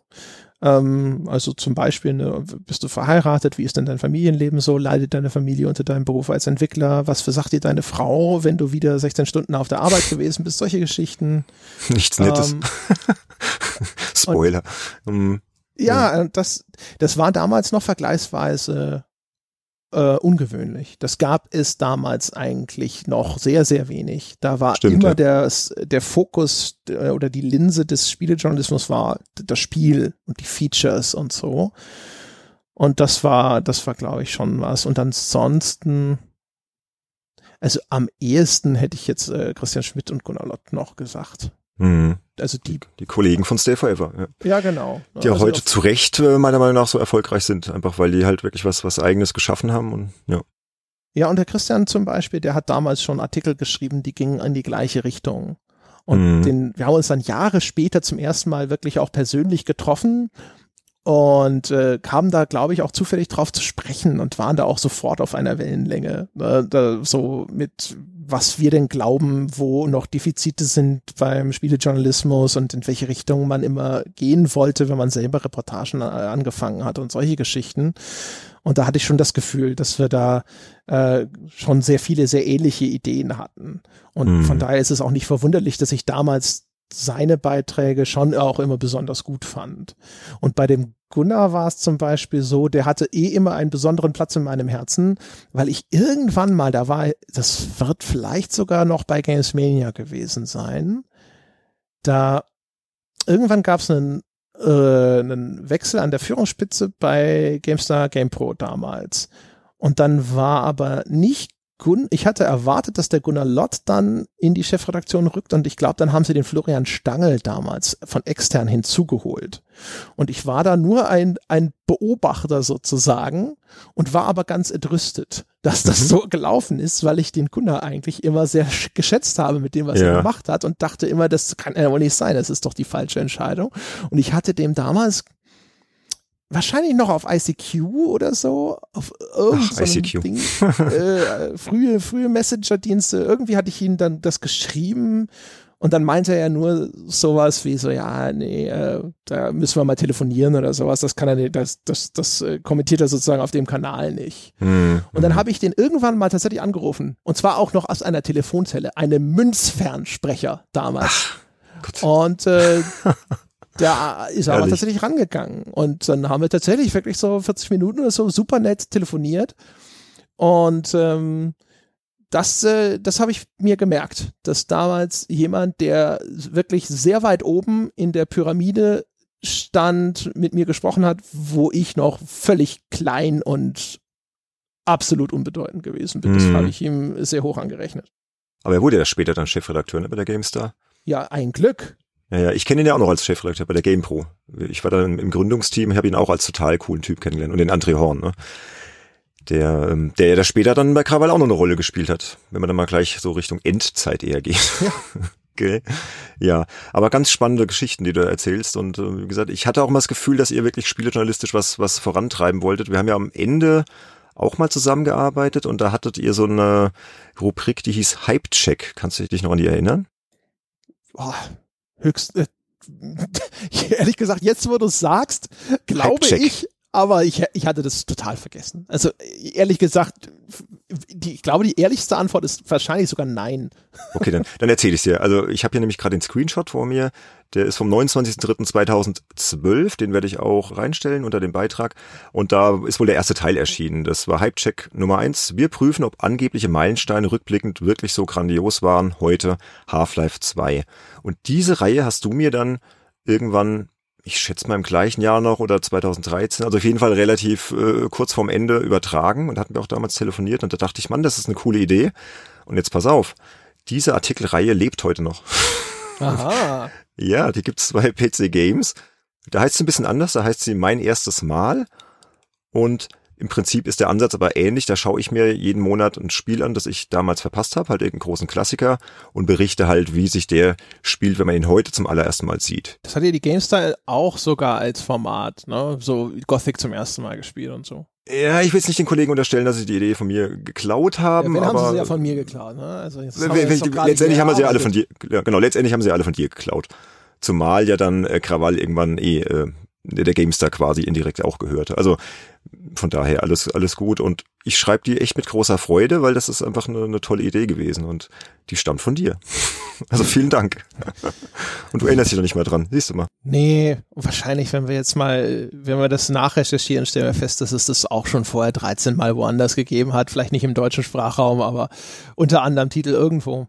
Ähm, also zum Beispiel, ne, bist du verheiratet? Wie ist denn dein Familienleben so? Leidet deine Familie unter deinem Beruf als Entwickler? Was für sagt dir deine Frau, wenn du wieder 16 Stunden auf der Arbeit gewesen bist? Solche Geschichten. Nichts Nettes. Ähm, Spoiler. Und, um, ja, das, das war damals noch vergleichsweise äh, ungewöhnlich. Das gab es damals eigentlich noch sehr, sehr wenig. Da war Stimmt, immer ja. der, der Fokus äh, oder die Linse des Spielejournalismus war das Spiel und die Features und so. Und das war, das war, glaube ich, schon was. Und ansonsten, also am ehesten hätte ich jetzt äh, Christian Schmidt und Gunnar Lott noch gesagt. Mhm. Also die, die Kollegen von Stay Forever. Ja, ja genau. Die also heute zu Recht äh, meiner Meinung nach so erfolgreich sind, einfach weil die halt wirklich was, was eigenes geschaffen haben und ja. Ja, und der Christian zum Beispiel, der hat damals schon Artikel geschrieben, die gingen in die gleiche Richtung. Und mhm. den, wir haben uns dann Jahre später zum ersten Mal wirklich auch persönlich getroffen und äh, kamen da, glaube ich, auch zufällig drauf zu sprechen und waren da auch sofort auf einer Wellenlänge. Äh, da, so mit was wir denn glauben, wo noch Defizite sind beim Spielejournalismus und in welche Richtung man immer gehen wollte, wenn man selber Reportagen äh, angefangen hat und solche Geschichten. Und da hatte ich schon das Gefühl, dass wir da äh, schon sehr viele, sehr ähnliche Ideen hatten. Und mhm. von daher ist es auch nicht verwunderlich, dass ich damals seine Beiträge schon auch immer besonders gut fand. Und bei dem Gunnar war es zum Beispiel so, der hatte eh immer einen besonderen Platz in meinem Herzen, weil ich irgendwann mal, da war, das wird vielleicht sogar noch bei Gamesmania gewesen sein, da irgendwann gab es einen, äh, einen Wechsel an der Führungsspitze bei GameStar GamePro damals. Und dann war aber nicht Gun ich hatte erwartet, dass der Gunnar Lott dann in die Chefredaktion rückt und ich glaube, dann haben sie den Florian Stangl damals von extern hinzugeholt. Und ich war da nur ein, ein Beobachter sozusagen und war aber ganz entrüstet, dass das mhm. so gelaufen ist, weil ich den Gunnar eigentlich immer sehr geschätzt habe mit dem, was ja. er gemacht hat und dachte immer, das kann ja wohl nicht sein, das ist doch die falsche Entscheidung. Und ich hatte dem damals wahrscheinlich noch auf ICQ oder so, auf irgendeinem so Ding, äh, frühe, frühe Messenger-Dienste. Irgendwie hatte ich ihm dann das geschrieben und dann meinte er nur sowas wie so, ja, nee, äh, da müssen wir mal telefonieren oder sowas. Das kann er nicht, das, das, das äh, kommentiert er sozusagen auf dem Kanal nicht. Hm, und dann hm. habe ich den irgendwann mal tatsächlich angerufen. Und zwar auch noch aus einer Telefonzelle, einem Münzfernsprecher damals. Ach, und äh, Der ist aber tatsächlich rangegangen. Und dann haben wir tatsächlich wirklich so 40 Minuten oder so super nett telefoniert. Und ähm, das, äh, das habe ich mir gemerkt, dass damals jemand, der wirklich sehr weit oben in der Pyramide stand, mit mir gesprochen hat, wo ich noch völlig klein und absolut unbedeutend gewesen bin. Das mhm. habe ich ihm sehr hoch angerechnet. Aber er wurde ja später dann Chefredakteur ne, bei der GameStar. Ja, ein Glück. Ja, ja, ich kenne ihn ja auch noch als Chefredakteur bei der GamePro. Ich war da im Gründungsteam, habe ihn auch als total coolen Typ kennengelernt und den André Horn, ne? Der, ähm, der ja da später dann bei Krawall auch noch eine Rolle gespielt hat, wenn man dann mal gleich so Richtung Endzeit eher geht. Ja. okay. Ja, aber ganz spannende Geschichten, die du erzählst. Und äh, wie gesagt, ich hatte auch immer das Gefühl, dass ihr wirklich spielejournalistisch was, was vorantreiben wolltet. Wir haben ja am Ende auch mal zusammengearbeitet und da hattet ihr so eine Rubrik, die hieß Hype Check. Kannst du dich noch an die erinnern? Oh, höchst, äh, ehrlich gesagt, jetzt wo du es sagst, glaube ich, aber ich, ich hatte das total vergessen. Also ehrlich gesagt, die, ich glaube, die ehrlichste Antwort ist wahrscheinlich sogar nein. Okay, dann, dann erzähle ich dir. Also ich habe hier nämlich gerade den Screenshot vor mir. Der ist vom 29.03.2012. Den werde ich auch reinstellen unter dem Beitrag. Und da ist wohl der erste Teil erschienen. Das war Hypecheck Nummer eins. Wir prüfen, ob angebliche Meilensteine rückblickend wirklich so grandios waren. Heute Half-Life 2. Und diese Reihe hast du mir dann irgendwann ich schätze mal im gleichen Jahr noch oder 2013, also auf jeden Fall relativ äh, kurz vorm Ende übertragen und hatten wir auch damals telefoniert und da dachte ich, Mann, das ist eine coole Idee. Und jetzt pass auf, diese Artikelreihe lebt heute noch. Aha. ja, die gibt's bei PC Games. Da heißt sie ein bisschen anders, da heißt sie mein erstes Mal und im Prinzip ist der Ansatz aber ähnlich. Da schaue ich mir jeden Monat ein Spiel an, das ich damals verpasst habe, halt irgendeinen großen Klassiker und berichte halt, wie sich der spielt, wenn man ihn heute zum allerersten Mal sieht. Das hat ja die GameStyle auch sogar als Format, ne? So Gothic zum ersten Mal gespielt und so. Ja, ich will jetzt nicht den Kollegen unterstellen, dass sie die Idee von mir geklaut haben. Ja, aber haben sie ja von mir geklaut, ne? Also jetzt haben letztendlich haben sie alle von dir, ja, genau, letztendlich haben sie alle von dir geklaut. Zumal ja dann äh, Krawall irgendwann eh äh, der GameStar quasi indirekt auch gehörte. Also von daher alles, alles gut. Und ich schreibe die echt mit großer Freude, weil das ist einfach eine, eine tolle Idee gewesen und die stammt von dir. Also vielen Dank. Und du erinnerst dich doch nicht mal dran, siehst du mal. Nee, wahrscheinlich, wenn wir jetzt mal, wenn wir das nachrecherchieren, stellen wir fest, dass es das auch schon vorher 13 Mal woanders gegeben hat. Vielleicht nicht im deutschen Sprachraum, aber unter anderem Titel irgendwo.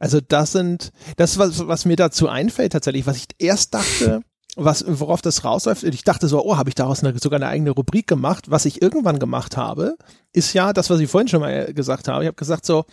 Also das sind, das was, was mir dazu einfällt tatsächlich, was ich erst dachte, was, worauf das rausläuft. Ich dachte so, oh, habe ich daraus eine, sogar eine eigene Rubrik gemacht. Was ich irgendwann gemacht habe, ist ja das, was ich vorhin schon mal gesagt habe. Ich habe gesagt so,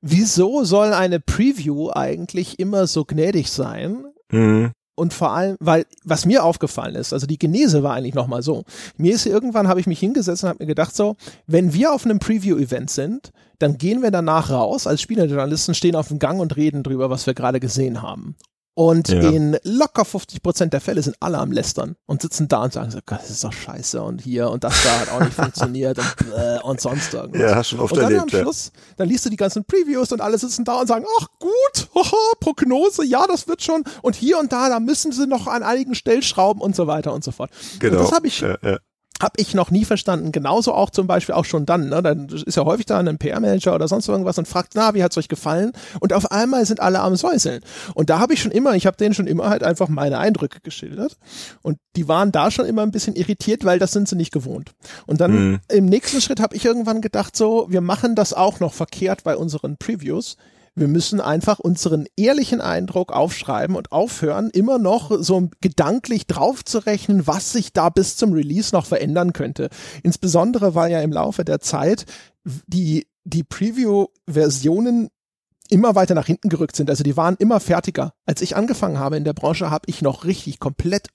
wieso soll eine Preview eigentlich immer so gnädig sein? Mhm. Und vor allem, weil, was mir aufgefallen ist, also die Genese war eigentlich nochmal so. Mir ist irgendwann, habe ich mich hingesetzt und habe mir gedacht so, wenn wir auf einem Preview-Event sind, dann gehen wir danach raus als Spielerjournalisten, stehen auf dem Gang und reden drüber, was wir gerade gesehen haben. Und ja. in locker 50 Prozent der Fälle sind alle am Lästern und sitzen da und sagen so, Gott, das ist doch scheiße und hier und das da hat auch nicht funktioniert und, und sonst irgendwas. Ja, hast schon oft und dann erlebt, am Schluss, ja. dann liest du die ganzen Previews und alle sitzen da und sagen, ach gut, haha, Prognose, ja, das wird schon und hier und da, da müssen sie noch an einigen Stellschrauben und so weiter und so fort. Genau. Und das habe ich, ja habe ich noch nie verstanden. Genauso auch zum Beispiel auch schon dann. Ne? Dann ist ja häufig da ein PR-Manager oder sonst irgendwas und fragt, na, wie hat's euch gefallen? Und auf einmal sind alle am Säuseln. Und da habe ich schon immer, ich habe denen schon immer halt einfach meine Eindrücke geschildert. Und die waren da schon immer ein bisschen irritiert, weil das sind sie nicht gewohnt. Und dann mhm. im nächsten Schritt habe ich irgendwann gedacht, so, wir machen das auch noch verkehrt bei unseren Previews wir müssen einfach unseren ehrlichen Eindruck aufschreiben und aufhören, immer noch so gedanklich draufzurechnen, was sich da bis zum Release noch verändern könnte. Insbesondere, weil ja im Laufe der Zeit die, die Preview-Versionen immer weiter nach hinten gerückt sind. Also die waren immer fertiger. Als ich angefangen habe in der Branche, habe ich noch richtig komplett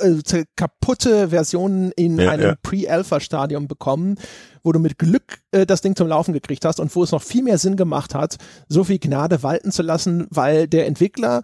äh, kaputte Versionen in ja, einem ja. Pre-Alpha-Stadium bekommen, wo du mit Glück äh, das Ding zum Laufen gekriegt hast und wo es noch viel mehr Sinn gemacht hat, so viel Gnade walten zu lassen, weil der Entwickler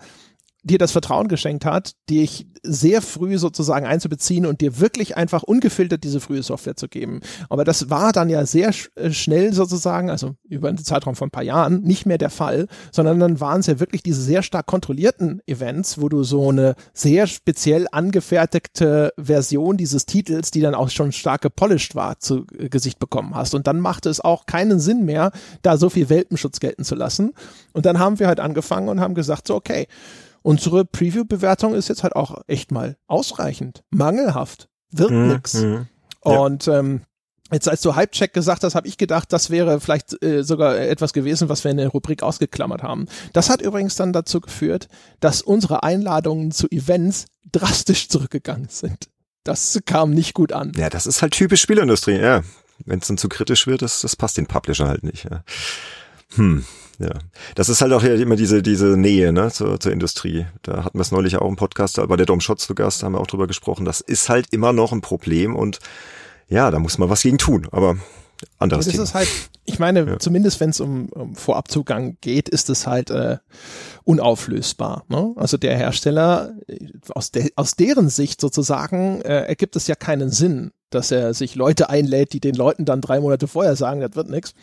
dir das Vertrauen geschenkt hat, dich sehr früh sozusagen einzubeziehen und dir wirklich einfach ungefiltert diese frühe Software zu geben. Aber das war dann ja sehr sch äh, schnell sozusagen, also über einen Zeitraum von ein paar Jahren, nicht mehr der Fall, sondern dann waren es ja wirklich diese sehr stark kontrollierten Events, wo du so eine sehr speziell angefertigte Version dieses Titels, die dann auch schon stark gepolished war, zu äh, Gesicht bekommen hast. Und dann machte es auch keinen Sinn mehr, da so viel Welpenschutz gelten zu lassen. Und dann haben wir halt angefangen und haben gesagt, so, okay, Unsere Preview-Bewertung ist jetzt halt auch echt mal ausreichend. Mangelhaft. Wird mhm, nix. Mhm. Ja. Und ähm, Jetzt als du Hype-Check gesagt hast, habe ich gedacht, das wäre vielleicht äh, sogar etwas gewesen, was wir in der Rubrik ausgeklammert haben. Das hat übrigens dann dazu geführt, dass unsere Einladungen zu Events drastisch zurückgegangen sind. Das kam nicht gut an. Ja, das ist halt typisch Spielindustrie, ja. Wenn es dann zu kritisch wird, das, das passt den Publisher halt nicht. Ja. Hm. Ja, das ist halt auch immer diese diese Nähe ne, zur, zur Industrie. Da hatten wir es neulich auch im Podcast, war der Dom Schotz zu Gast, haben wir auch drüber gesprochen. Das ist halt immer noch ein Problem und ja, da muss man was gegen tun. Aber anderes Thema. ist halt, ich meine, ja. zumindest wenn es um, um Vorabzugang geht, ist es halt äh, unauflösbar. Ne? Also der Hersteller, aus, de aus deren Sicht sozusagen, äh, ergibt es ja keinen Sinn, dass er sich Leute einlädt, die den Leuten dann drei Monate vorher sagen, das wird nix.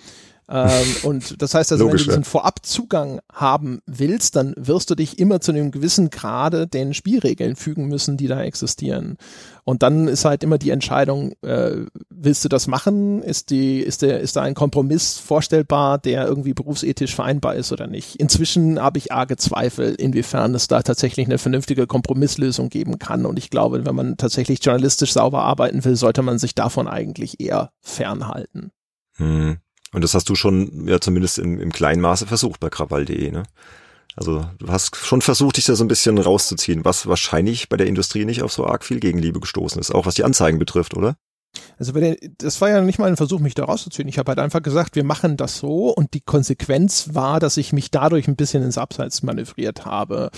Ähm, und das heißt also, Logisch, wenn du diesen. Vorabzugang haben willst, dann wirst du dich immer zu einem gewissen Grade den Spielregeln fügen müssen, die da existieren. Und dann ist halt immer die Entscheidung, äh, willst du das machen? Ist die, ist der, ist da ein Kompromiss vorstellbar, der irgendwie berufsethisch vereinbar ist oder nicht? Inzwischen habe ich arge Zweifel, inwiefern es da tatsächlich eine vernünftige Kompromisslösung geben kann. Und ich glaube, wenn man tatsächlich journalistisch sauber arbeiten will, sollte man sich davon eigentlich eher fernhalten. Hm. Und das hast du schon ja zumindest im, im kleinen Maße versucht bei krawall.de, ne? Also du hast schon versucht, dich da so ein bisschen rauszuziehen, was wahrscheinlich bei der Industrie nicht auf so arg viel Gegenliebe gestoßen ist, auch was die Anzeigen betrifft, oder? Also bei den, das war ja nicht mal ein Versuch, mich da rauszuziehen. Ich habe halt einfach gesagt, wir machen das so und die Konsequenz war, dass ich mich dadurch ein bisschen ins Abseits manövriert habe.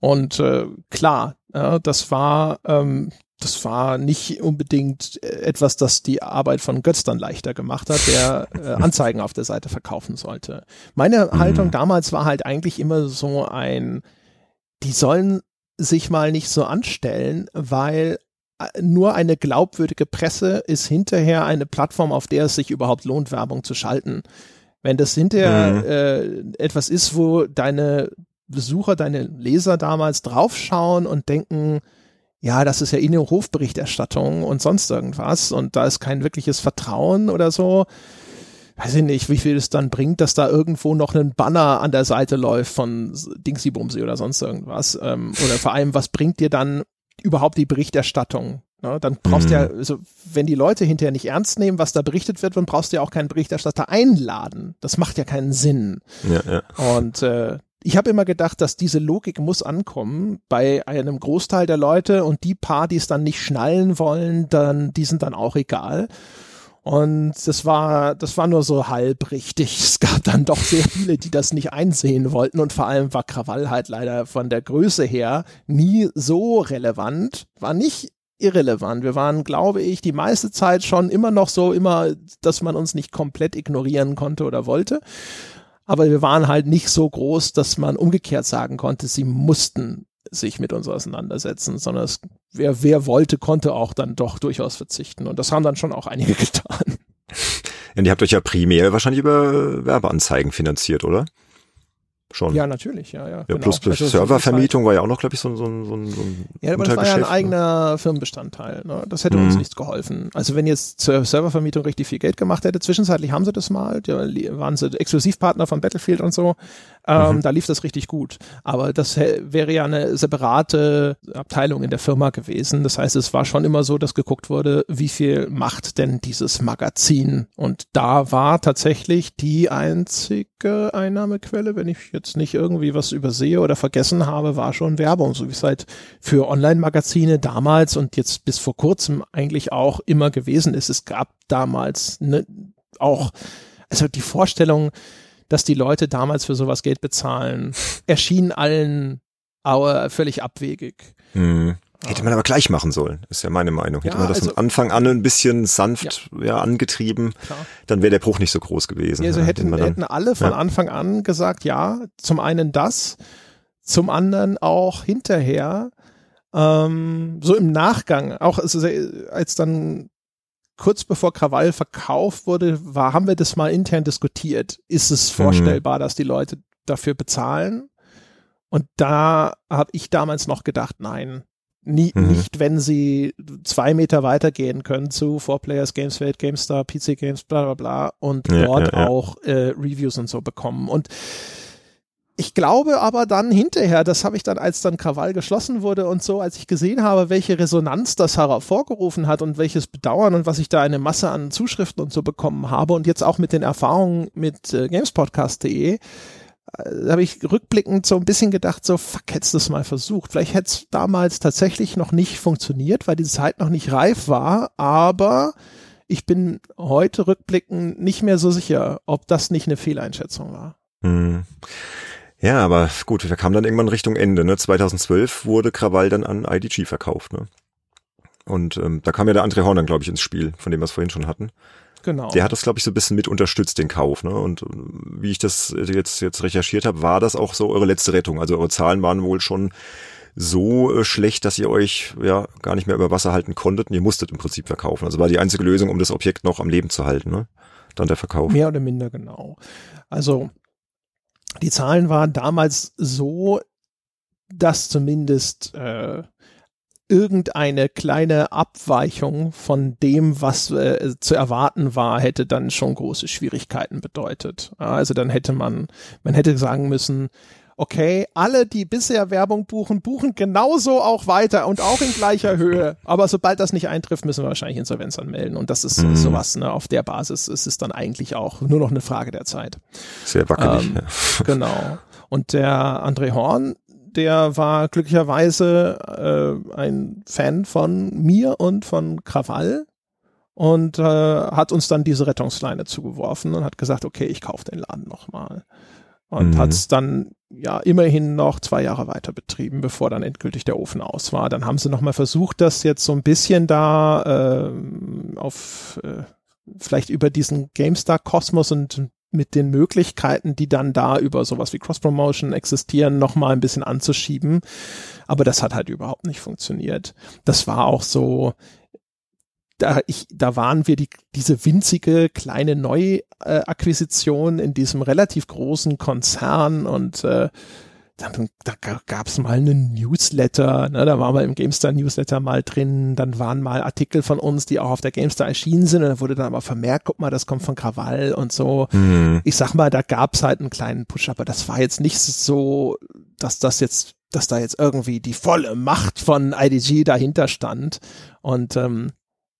Und äh, klar, ja, das war ähm, das war nicht unbedingt äh, etwas, das die Arbeit von Götz dann leichter gemacht hat, der äh, Anzeigen auf der Seite verkaufen sollte. Meine mhm. Haltung damals war halt eigentlich immer so ein, die sollen sich mal nicht so anstellen, weil äh, nur eine glaubwürdige Presse ist hinterher eine Plattform, auf der es sich überhaupt lohnt, Werbung zu schalten. Wenn das hinterher mhm. äh, etwas ist, wo deine Besucher, deine Leser damals draufschauen und denken, ja, das ist ja Innenhofberichterstattung und sonst irgendwas und da ist kein wirkliches Vertrauen oder so. Weiß ich nicht, wie viel es dann bringt, dass da irgendwo noch ein Banner an der Seite läuft von Dingsy Bumsy oder sonst irgendwas. Ähm, oder vor allem, was bringt dir dann überhaupt die Berichterstattung? Ne? Dann brauchst du ja, mhm. also wenn die Leute hinterher nicht ernst nehmen, was da berichtet wird, dann brauchst du ja auch keinen Berichterstatter einladen. Das macht ja keinen Sinn. Ja, ja. Und äh, ich habe immer gedacht, dass diese Logik muss ankommen bei einem Großteil der Leute und die paar, die es dann nicht schnallen wollen, dann, die sind dann auch egal. Und das war, das war nur so halb richtig. Es gab dann doch sehr viele, die das nicht einsehen wollten. Und vor allem war Krawall halt leider von der Größe her nie so relevant, war nicht irrelevant. Wir waren, glaube ich, die meiste Zeit schon immer noch so, immer, dass man uns nicht komplett ignorieren konnte oder wollte aber wir waren halt nicht so groß, dass man umgekehrt sagen konnte, sie mussten sich mit uns auseinandersetzen, sondern es, wer, wer wollte, konnte auch dann doch durchaus verzichten. Und das haben dann schon auch einige getan. Und ihr habt euch ja primär wahrscheinlich über Werbeanzeigen finanziert, oder? Schon. Ja, natürlich, ja, ja. Ja, genau. plus, plus also Serververmietung war ja auch noch, glaube ich, so, so, so, so ein Ja, aber das war ja ein ne? eigener Firmenbestandteil. Ne? Das hätte mhm. uns nichts geholfen. Also wenn jetzt zur Serververmietung richtig viel Geld gemacht hätte, zwischenzeitlich haben sie das mal, da waren sie Exklusivpartner von Battlefield und so, ähm, mhm. da lief das richtig gut. Aber das wäre ja eine separate Abteilung in der Firma gewesen. Das heißt, es war schon immer so, dass geguckt wurde, wie viel macht denn dieses Magazin? Und da war tatsächlich die einzige Einnahmequelle, wenn ich jetzt nicht irgendwie was übersehe oder vergessen habe, war schon Werbung, so wie es halt für Online-Magazine damals und jetzt bis vor kurzem eigentlich auch immer gewesen ist. Es gab damals ne, auch, also die Vorstellung, dass die Leute damals für sowas Geld bezahlen, erschien allen aber völlig abwegig. Mhm. Hätte man aber gleich machen sollen, ist ja meine Meinung. Hätte ja, man das also, von Anfang an ein bisschen sanft ja. ja angetrieben, klar. dann wäre der Bruch nicht so groß gewesen. Ja, also hätten, dann, hätten alle von. Anfang an gesagt, ja, zum einen das, zum anderen auch hinterher, ähm, so im Nachgang, auch als, als dann kurz bevor Krawall verkauft wurde, war, haben wir das mal intern diskutiert. Ist es mhm. vorstellbar, mhm. dass die Leute dafür bezahlen? Und da habe ich damals noch gedacht, nein, Nie, mhm. Nicht, wenn sie zwei Meter weitergehen können zu Four Players, Gameswelt, GameStar, PC Games, bla bla bla und ja, dort ja, ja. auch äh, Reviews und so bekommen. Und ich glaube aber dann hinterher, das habe ich dann, als dann Krawall geschlossen wurde und so, als ich gesehen habe, welche Resonanz das hervorgerufen hat und welches Bedauern und was ich da eine Masse an Zuschriften und so bekommen habe und jetzt auch mit den Erfahrungen mit äh, gamespodcast.de, habe ich rückblickend so ein bisschen gedacht, so fuck, hättest du es mal versucht. Vielleicht hätte es damals tatsächlich noch nicht funktioniert, weil die Zeit noch nicht reif war, aber ich bin heute rückblickend nicht mehr so sicher, ob das nicht eine Fehleinschätzung war. Hm. Ja, aber gut, wir kamen dann irgendwann Richtung Ende. Ne? 2012 wurde Krawall dann an IDG verkauft. Ne? Und ähm, da kam ja der André Horn dann, glaube ich, ins Spiel, von dem wir es vorhin schon hatten. Genau. Der hat das, glaube ich, so ein bisschen mit unterstützt, den Kauf. Ne? Und äh, wie ich das jetzt, jetzt recherchiert habe, war das auch so eure letzte Rettung. Also eure Zahlen waren wohl schon so äh, schlecht, dass ihr euch ja gar nicht mehr über Wasser halten konntet und ihr musstet im Prinzip verkaufen. Also war die einzige Lösung, um das Objekt noch am Leben zu halten, ne? Dann der Verkauf. Mehr oder minder genau. Also die Zahlen waren damals so, dass zumindest äh, irgendeine kleine Abweichung von dem, was äh, zu erwarten war, hätte dann schon große Schwierigkeiten bedeutet. Also dann hätte man, man hätte sagen müssen, okay, alle, die bisher Werbung buchen, buchen genauso auch weiter und auch in gleicher Höhe. Aber sobald das nicht eintrifft, müssen wir wahrscheinlich Insolvenz anmelden. Und das ist mhm. sowas, ne, auf der Basis ist es dann eigentlich auch nur noch eine Frage der Zeit. Sehr wackelig. Ähm, ja. Genau. Und der André Horn, der war glücklicherweise äh, ein Fan von mir und von Krawall und äh, hat uns dann diese Rettungsleine zugeworfen und hat gesagt, okay, ich kaufe den Laden nochmal. Und mhm. hat es dann ja immerhin noch zwei Jahre weiter betrieben, bevor dann endgültig der Ofen aus war. Dann haben sie nochmal versucht, das jetzt so ein bisschen da äh, auf äh, vielleicht über diesen GameStar-Kosmos und mit den Möglichkeiten, die dann da über sowas wie Cross-Promotion existieren, nochmal ein bisschen anzuschieben. Aber das hat halt überhaupt nicht funktioniert. Das war auch so, da, ich, da waren wir die, diese winzige kleine Neuakquisition in diesem relativ großen Konzern und äh, dann, da gab es mal einen Newsletter, ne, da war mal im GameStar Newsletter mal drin, dann waren mal Artikel von uns, die auch auf der GameStar erschienen sind und da wurde dann aber vermerkt, guck mal, das kommt von Krawall und so. Mhm. Ich sag mal, da gab es halt einen kleinen Push, aber das war jetzt nicht so, dass das jetzt, dass da jetzt irgendwie die volle Macht von IDG dahinter stand und ähm,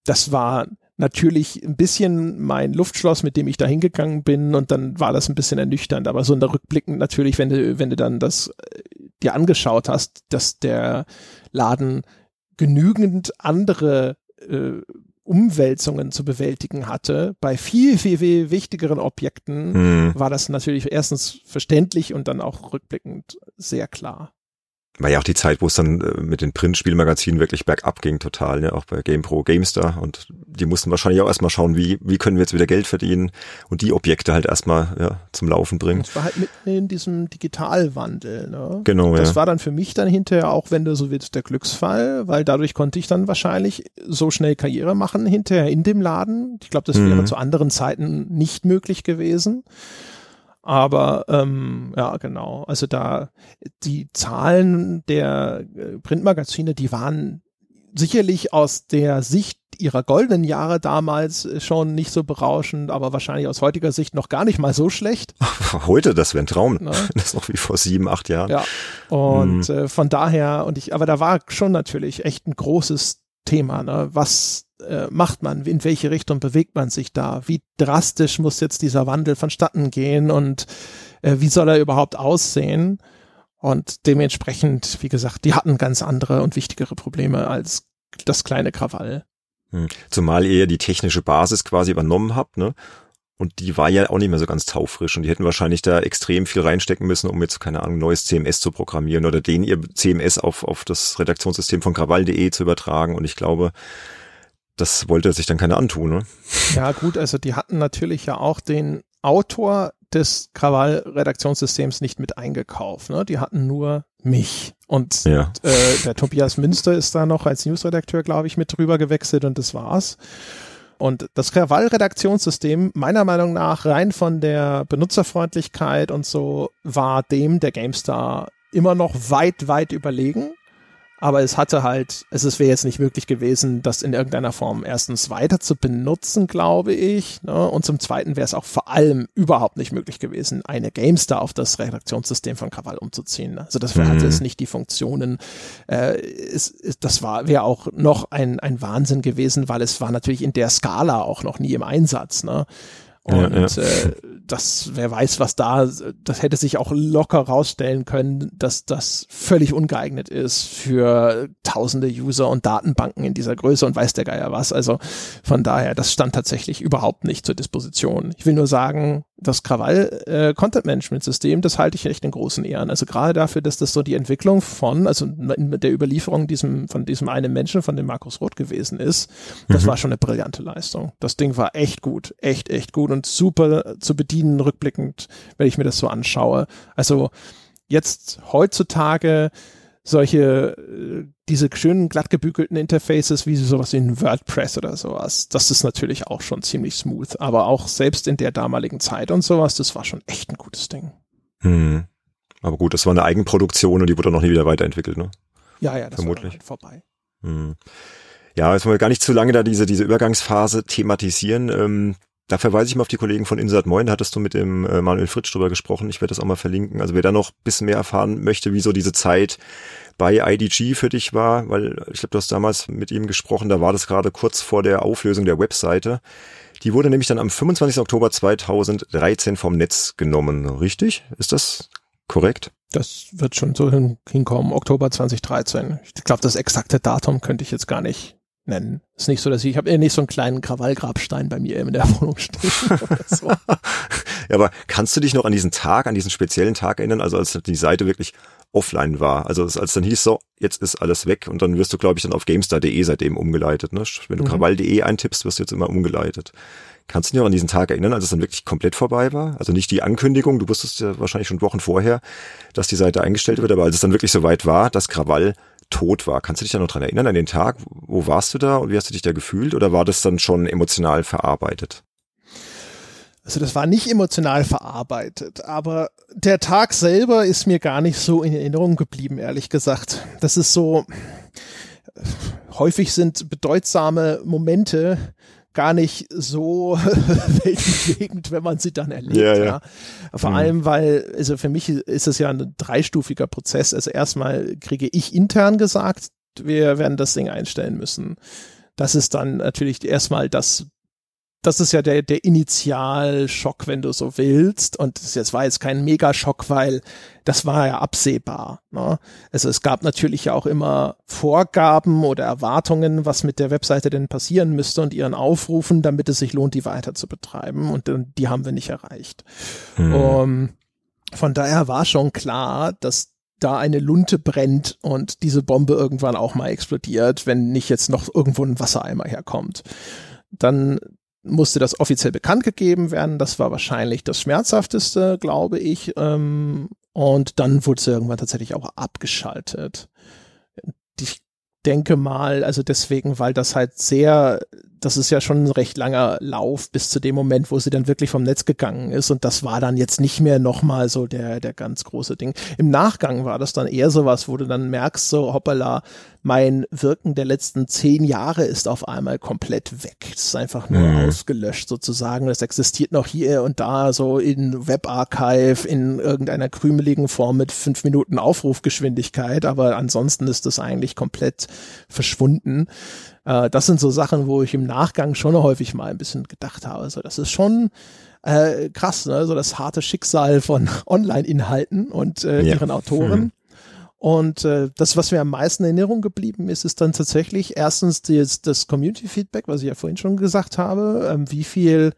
das war natürlich ein bisschen mein Luftschloss, mit dem ich da hingegangen bin und dann war das ein bisschen ernüchternd. Aber so in der Rückblick natürlich, wenn du, wenn du dann das äh, dir angeschaut hast, dass der Laden genügend andere äh, Umwälzungen zu bewältigen hatte, bei viel, viel, viel wichtigeren Objekten, hm. war das natürlich erstens verständlich und dann auch rückblickend sehr klar war ja auch die Zeit, wo es dann äh, mit den Printspielmagazinen wirklich bergab ging, total, ne? auch bei GamePro, GameStar und die mussten wahrscheinlich auch erstmal schauen, wie, wie können wir jetzt wieder Geld verdienen und die Objekte halt erstmal ja, zum Laufen bringen. Das war halt mitten in diesem Digitalwandel. Ne? Genau, Das ja. war dann für mich dann hinterher auch, wenn du so willst, der Glücksfall, weil dadurch konnte ich dann wahrscheinlich so schnell Karriere machen hinterher in dem Laden. Ich glaube, das wäre mhm. zu anderen Zeiten nicht möglich gewesen. Aber ähm, ja, genau. Also da die Zahlen der äh, Printmagazine, die waren sicherlich aus der Sicht ihrer goldenen Jahre damals äh, schon nicht so berauschend, aber wahrscheinlich aus heutiger Sicht noch gar nicht mal so schlecht. Heute, das wäre ein Traum. Ne? Das ist noch wie vor sieben, acht Jahren. Ja. Und mhm. äh, von daher, und ich, aber da war schon natürlich echt ein großes Thema, ne? Was äh, macht man? In welche Richtung bewegt man sich da? Wie drastisch muss jetzt dieser Wandel vonstatten gehen und äh, wie soll er überhaupt aussehen? Und dementsprechend, wie gesagt, die hatten ganz andere und wichtigere Probleme als das kleine Krawall. Hm. Zumal ihr ja die technische Basis quasi übernommen habt, ne? Und die war ja auch nicht mehr so ganz taufrisch und die hätten wahrscheinlich da extrem viel reinstecken müssen, um jetzt, keine Ahnung, neues CMS zu programmieren oder den ihr CMS auf, auf das Redaktionssystem von krawall.de zu übertragen. Und ich glaube, das wollte sich dann keiner antun, ne? Ja, gut, also die hatten natürlich ja auch den Autor des Krawall-Redaktionssystems nicht mit eingekauft. Ne? Die hatten nur mich. Und ja. äh, der Tobias Münster ist da noch als Newsredakteur, glaube ich, mit drüber gewechselt und das war's. Und das Krawall-Redaktionssystem, meiner Meinung nach, rein von der Benutzerfreundlichkeit und so, war dem der GameStar immer noch weit, weit überlegen aber es hatte halt, es wäre jetzt nicht möglich gewesen, das in irgendeiner Form erstens weiter zu benutzen, glaube ich. Ne? Und zum Zweiten wäre es auch vor allem überhaupt nicht möglich gewesen, eine GameStar auf das Redaktionssystem von Krawall umzuziehen. Also das mhm. hatte es nicht die Funktionen. Äh, es, es, das war wäre auch noch ein, ein Wahnsinn gewesen, weil es war natürlich in der Skala auch noch nie im Einsatz. Ne? Und ja, ja. Äh, das, wer weiß, was da, das hätte sich auch locker rausstellen können, dass das völlig ungeeignet ist für tausende User und Datenbanken in dieser Größe und weiß der Geier was. Also von daher, das stand tatsächlich überhaupt nicht zur Disposition. Ich will nur sagen, das Krawall äh, Content Management System, das halte ich echt in großen Ehren. Also gerade dafür, dass das so die Entwicklung von, also in der Überlieferung diesem, von diesem einen Menschen, von dem Markus Roth gewesen ist, das mhm. war schon eine brillante Leistung. Das Ding war echt gut, echt, echt gut und super zu bedienen, rückblickend, wenn ich mir das so anschaue. Also jetzt heutzutage solche, äh, diese schönen glatt gebügelten Interfaces wie sowas ein WordPress oder sowas, das ist natürlich auch schon ziemlich smooth. Aber auch selbst in der damaligen Zeit und sowas, das war schon echt ein gutes Ding. Hm. Aber gut, das war eine Eigenproduktion und die wurde auch noch nie wieder weiterentwickelt, ne? Ja, ja, das Vermutlich. war halt vorbei. Hm. Ja, jetzt wollen wir gar nicht zu lange da diese, diese Übergangsphase thematisieren. Ähm, da verweise ich mal auf die Kollegen von Insert Moin, da hattest du mit dem äh, Manuel Fritsch drüber gesprochen. Ich werde das auch mal verlinken. Also wer da noch ein bisschen mehr erfahren möchte, wie so diese Zeit bei IDG für dich war, weil ich glaube, du hast damals mit ihm gesprochen, da war das gerade kurz vor der Auflösung der Webseite. Die wurde nämlich dann am 25. Oktober 2013 vom Netz genommen. Richtig? Ist das korrekt? Das wird schon so hin, hinkommen, Oktober 2013. Ich glaube, das exakte Datum könnte ich jetzt gar nicht nennen. Ist nicht so, dass ich, ich habe eh nicht so einen kleinen Krawallgrabstein bei mir in der Wohnung stehen oder so. ja, aber kannst du dich noch an diesen Tag, an diesen speziellen Tag erinnern, also als die Seite wirklich offline war? Also als dann hieß so, jetzt ist alles weg und dann wirst du, glaube ich, dann auf gamestar.de seitdem umgeleitet. Ne? Wenn du mhm. krawall.de eintippst, wirst du jetzt immer umgeleitet. Kannst du dich noch an diesen Tag erinnern, als es dann wirklich komplett vorbei war? Also nicht die Ankündigung, du wusstest ja wahrscheinlich schon Wochen vorher, dass die Seite eingestellt wird, aber als es dann wirklich soweit war, dass Krawall tot war. Kannst du dich da noch dran erinnern, an den Tag? Wo warst du da und wie hast du dich da gefühlt? Oder war das dann schon emotional verarbeitet? Also das war nicht emotional verarbeitet, aber der Tag selber ist mir gar nicht so in Erinnerung geblieben, ehrlich gesagt. Das ist so, häufig sind bedeutsame Momente gar nicht so weltbewegend, wenn man sie dann erlebt. Ja, ja. ja. Vor mhm. allem, weil, also für mich ist es ja ein dreistufiger Prozess. Also erstmal kriege ich intern gesagt, wir werden das Ding einstellen müssen. Das ist dann natürlich erstmal das das ist ja der, der Initialschock, wenn du so willst. Und das jetzt war jetzt kein Megaschock, weil das war ja absehbar. Ne? Also es gab natürlich ja auch immer Vorgaben oder Erwartungen, was mit der Webseite denn passieren müsste und ihren Aufrufen, damit es sich lohnt, die weiter zu betreiben. Und die haben wir nicht erreicht. Mhm. Um, von daher war schon klar, dass da eine Lunte brennt und diese Bombe irgendwann auch mal explodiert, wenn nicht jetzt noch irgendwo ein Wassereimer herkommt. Dann musste das offiziell bekannt gegeben werden. Das war wahrscheinlich das Schmerzhafteste, glaube ich. Ähm, und dann wurde es irgendwann tatsächlich auch abgeschaltet. Ich denke mal, also deswegen, weil das halt sehr das ist ja schon ein recht langer Lauf bis zu dem Moment, wo sie dann wirklich vom Netz gegangen ist. Und das war dann jetzt nicht mehr nochmal so der, der ganz große Ding. Im Nachgang war das dann eher sowas, wo du dann merkst, so hoppala, mein Wirken der letzten zehn Jahre ist auf einmal komplett weg. Es ist einfach nur mhm. ausgelöscht sozusagen. Das existiert noch hier und da so in Webarchive in irgendeiner krümeligen Form mit fünf Minuten Aufrufgeschwindigkeit. Aber ansonsten ist das eigentlich komplett verschwunden. Äh, das sind so Sachen, wo ich im Nachgang schon häufig mal ein bisschen gedacht habe. Also das ist schon äh, krass, ne? so das harte Schicksal von Online-Inhalten und äh, ja. ihren Autoren. Mhm. Und äh, das, was mir am meisten in Erinnerung geblieben ist, ist dann tatsächlich erstens das, das Community-Feedback, was ich ja vorhin schon gesagt habe, ähm, wie viel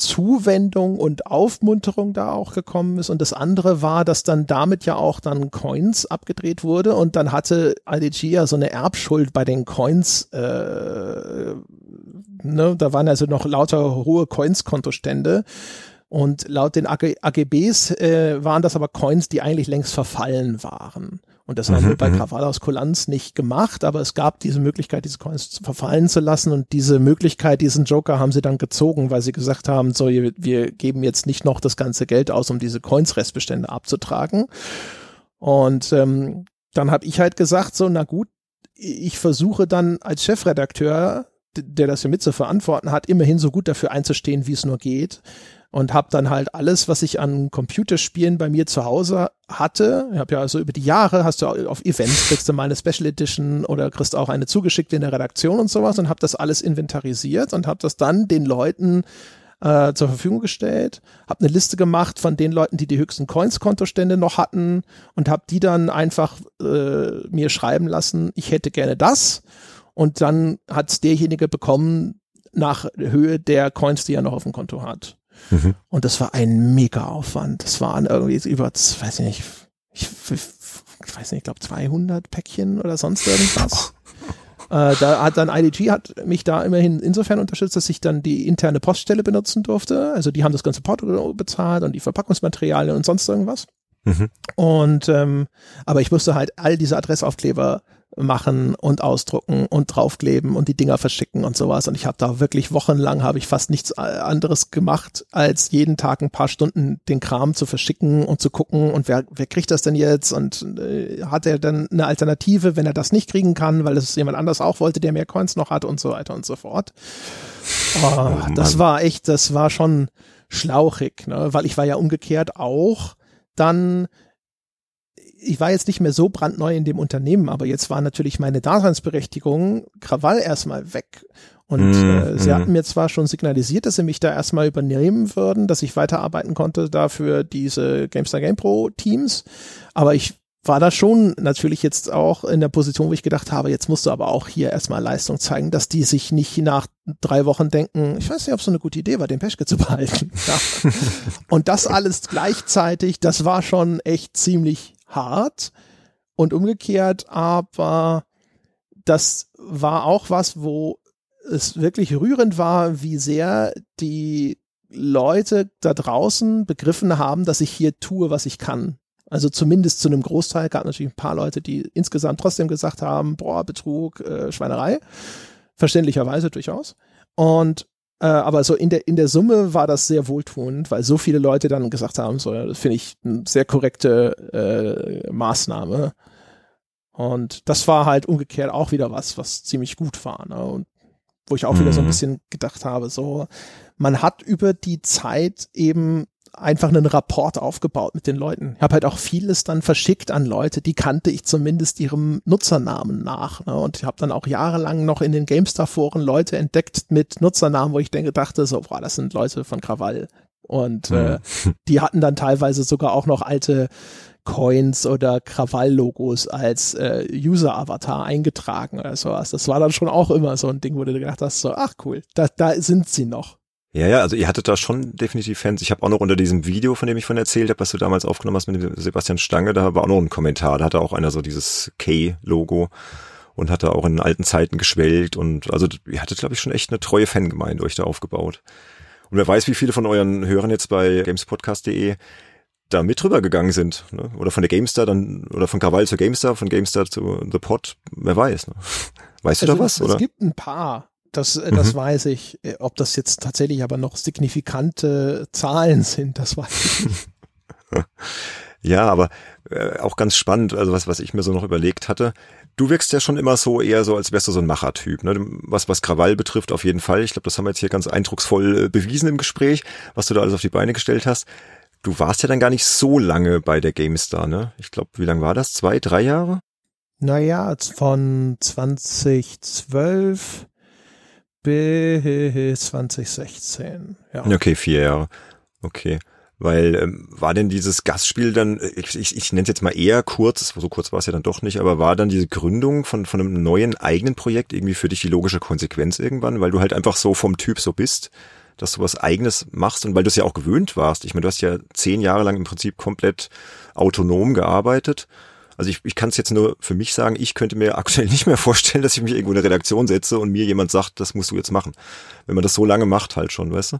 Zuwendung und Aufmunterung da auch gekommen ist. Und das andere war, dass dann damit ja auch dann Coins abgedreht wurde und dann hatte IDG ja so eine Erbschuld bei den Coins. Äh, ne? Da waren also noch lauter hohe Coins-Kontostände. Und laut den AG AGBs äh, waren das aber Coins, die eigentlich längst verfallen waren. Und das haben wir bei Krawall mhm. aus Kulanz nicht gemacht, aber es gab diese Möglichkeit, diese Coins verfallen zu lassen und diese Möglichkeit, diesen Joker haben sie dann gezogen, weil sie gesagt haben, so, wir geben jetzt nicht noch das ganze Geld aus, um diese Coins-Restbestände abzutragen. Und ähm, dann habe ich halt gesagt, so, na gut, ich versuche dann als Chefredakteur, der das ja mit zu verantworten hat, immerhin so gut dafür einzustehen, wie es nur geht und habe dann halt alles, was ich an Computerspielen bei mir zu Hause hatte. Ich habe ja also über die Jahre hast du auf Events kriegst du mal eine Special Edition oder kriegst auch eine zugeschickt in der Redaktion und sowas und habe das alles inventarisiert und habe das dann den Leuten äh, zur Verfügung gestellt, habe eine Liste gemacht von den Leuten, die die höchsten Coins-Kontostände noch hatten und habe die dann einfach äh, mir schreiben lassen, ich hätte gerne das und dann hat's derjenige bekommen nach Höhe der Coins, die er noch auf dem Konto hat. Mhm. Und das war ein mega Aufwand. Das waren irgendwie über, weiß ich nicht, ich, ich weiß nicht, ich glaube 200 Päckchen oder sonst irgendwas. äh, da hat dann IDG hat mich da immerhin insofern unterstützt, dass ich dann die interne Poststelle benutzen durfte. Also die haben das ganze Porto bezahlt und die Verpackungsmaterialien und sonst irgendwas. Mhm. Und ähm, aber ich musste halt all diese Adressaufkleber machen und ausdrucken und draufkleben und die Dinger verschicken und sowas. Und ich habe da wirklich wochenlang habe ich fast nichts äh, anderes gemacht, als jeden Tag ein paar Stunden den Kram zu verschicken und zu gucken und wer, wer kriegt das denn jetzt und äh, hat er dann eine Alternative, wenn er das nicht kriegen kann, weil es jemand anders auch wollte, der mehr Coins noch hat und so weiter und so fort. Oh, das war echt, das war schon schlauchig, ne? weil ich war ja umgekehrt auch dann ich war jetzt nicht mehr so brandneu in dem Unternehmen, aber jetzt war natürlich meine Daseinsberechtigung Krawall erstmal weg. Und mm, äh, sie mm. hatten mir zwar schon signalisiert, dass sie mich da erstmal übernehmen würden, dass ich weiterarbeiten konnte dafür diese GameStar Game Pro Teams, aber ich war da schon natürlich jetzt auch in der Position, wo ich gedacht habe, jetzt musst du aber auch hier erstmal Leistung zeigen, dass die sich nicht nach drei Wochen denken, ich weiß nicht, ob es so eine gute Idee war, den Peschke zu behalten. Ja. Und das alles gleichzeitig, das war schon echt ziemlich hart und umgekehrt, aber das war auch was, wo es wirklich rührend war, wie sehr die Leute da draußen begriffen haben, dass ich hier tue, was ich kann. Also zumindest zu einem Großteil gab natürlich ein paar Leute, die insgesamt trotzdem gesagt haben, boah, Betrug, äh, Schweinerei. Verständlicherweise durchaus. Und äh, aber so in der, in der Summe war das sehr wohltuend, weil so viele Leute dann gesagt haben, so, ja, das finde ich eine sehr korrekte äh, Maßnahme. Und das war halt umgekehrt auch wieder was, was ziemlich gut war. Ne? Und wo ich auch mhm. wieder so ein mhm. bisschen gedacht habe, so, man hat über die Zeit eben einfach einen Rapport aufgebaut mit den Leuten. Ich habe halt auch vieles dann verschickt an Leute, die kannte ich zumindest ihrem Nutzernamen nach. Ne? Und ich habe dann auch jahrelang noch in den GameStar-Foren Leute entdeckt mit Nutzernamen, wo ich denke, dachte so, boah, das sind Leute von Krawall. Und äh, die hatten dann teilweise sogar auch noch alte Coins oder Krawall-Logos als äh, User-Avatar eingetragen oder sowas. Das war dann schon auch immer so ein Ding, wo du gedacht hast, so, ach cool, da, da sind sie noch. Ja, ja, also ihr hattet da schon definitiv Fans. Ich habe auch noch unter diesem Video, von dem ich von erzählt habe, was du damals aufgenommen hast mit dem Sebastian Stange, da war auch noch ein Kommentar. Da hatte auch einer so dieses K-Logo und hatte auch in alten Zeiten geschwelgt und also ihr hattet, glaube ich, schon echt eine treue Fangemeinde euch da aufgebaut. Und wer weiß, wie viele von euren Hörern jetzt bei gamespodcast.de da mit rübergegangen sind. Ne? Oder von der GameStar dann, oder von Krawall zur GameStar, von GameStar zu The Pod, wer weiß. Ne? Weißt also, du da was? Es, oder? es gibt ein paar. Das, äh, das mhm. weiß ich. Äh, ob das jetzt tatsächlich aber noch signifikante Zahlen sind, das weiß ich ja, aber äh, auch ganz spannend, also was, was ich mir so noch überlegt hatte. Du wirkst ja schon immer so eher so, als wärst du so ein Machertyp. Ne? Was, was Krawall betrifft, auf jeden Fall. Ich glaube, das haben wir jetzt hier ganz eindrucksvoll äh, bewiesen im Gespräch, was du da alles auf die Beine gestellt hast. Du warst ja dann gar nicht so lange bei der GameStar, ne? Ich glaube, wie lange war das? Zwei, drei Jahre? Naja, von 2012 bis 2016. Ja. Okay, vier Jahre. Okay. Weil ähm, war denn dieses Gastspiel dann, ich, ich, ich nenne es jetzt mal eher kurz, so kurz war es ja dann doch nicht, aber war dann diese Gründung von, von einem neuen eigenen Projekt irgendwie für dich die logische Konsequenz irgendwann, weil du halt einfach so vom Typ so bist, dass du was eigenes machst und weil du es ja auch gewöhnt warst. Ich meine, du hast ja zehn Jahre lang im Prinzip komplett autonom gearbeitet also ich, ich kann es jetzt nur für mich sagen, ich könnte mir aktuell nicht mehr vorstellen, dass ich mich irgendwo in eine Redaktion setze und mir jemand sagt, das musst du jetzt machen. Wenn man das so lange macht halt schon, weißt du?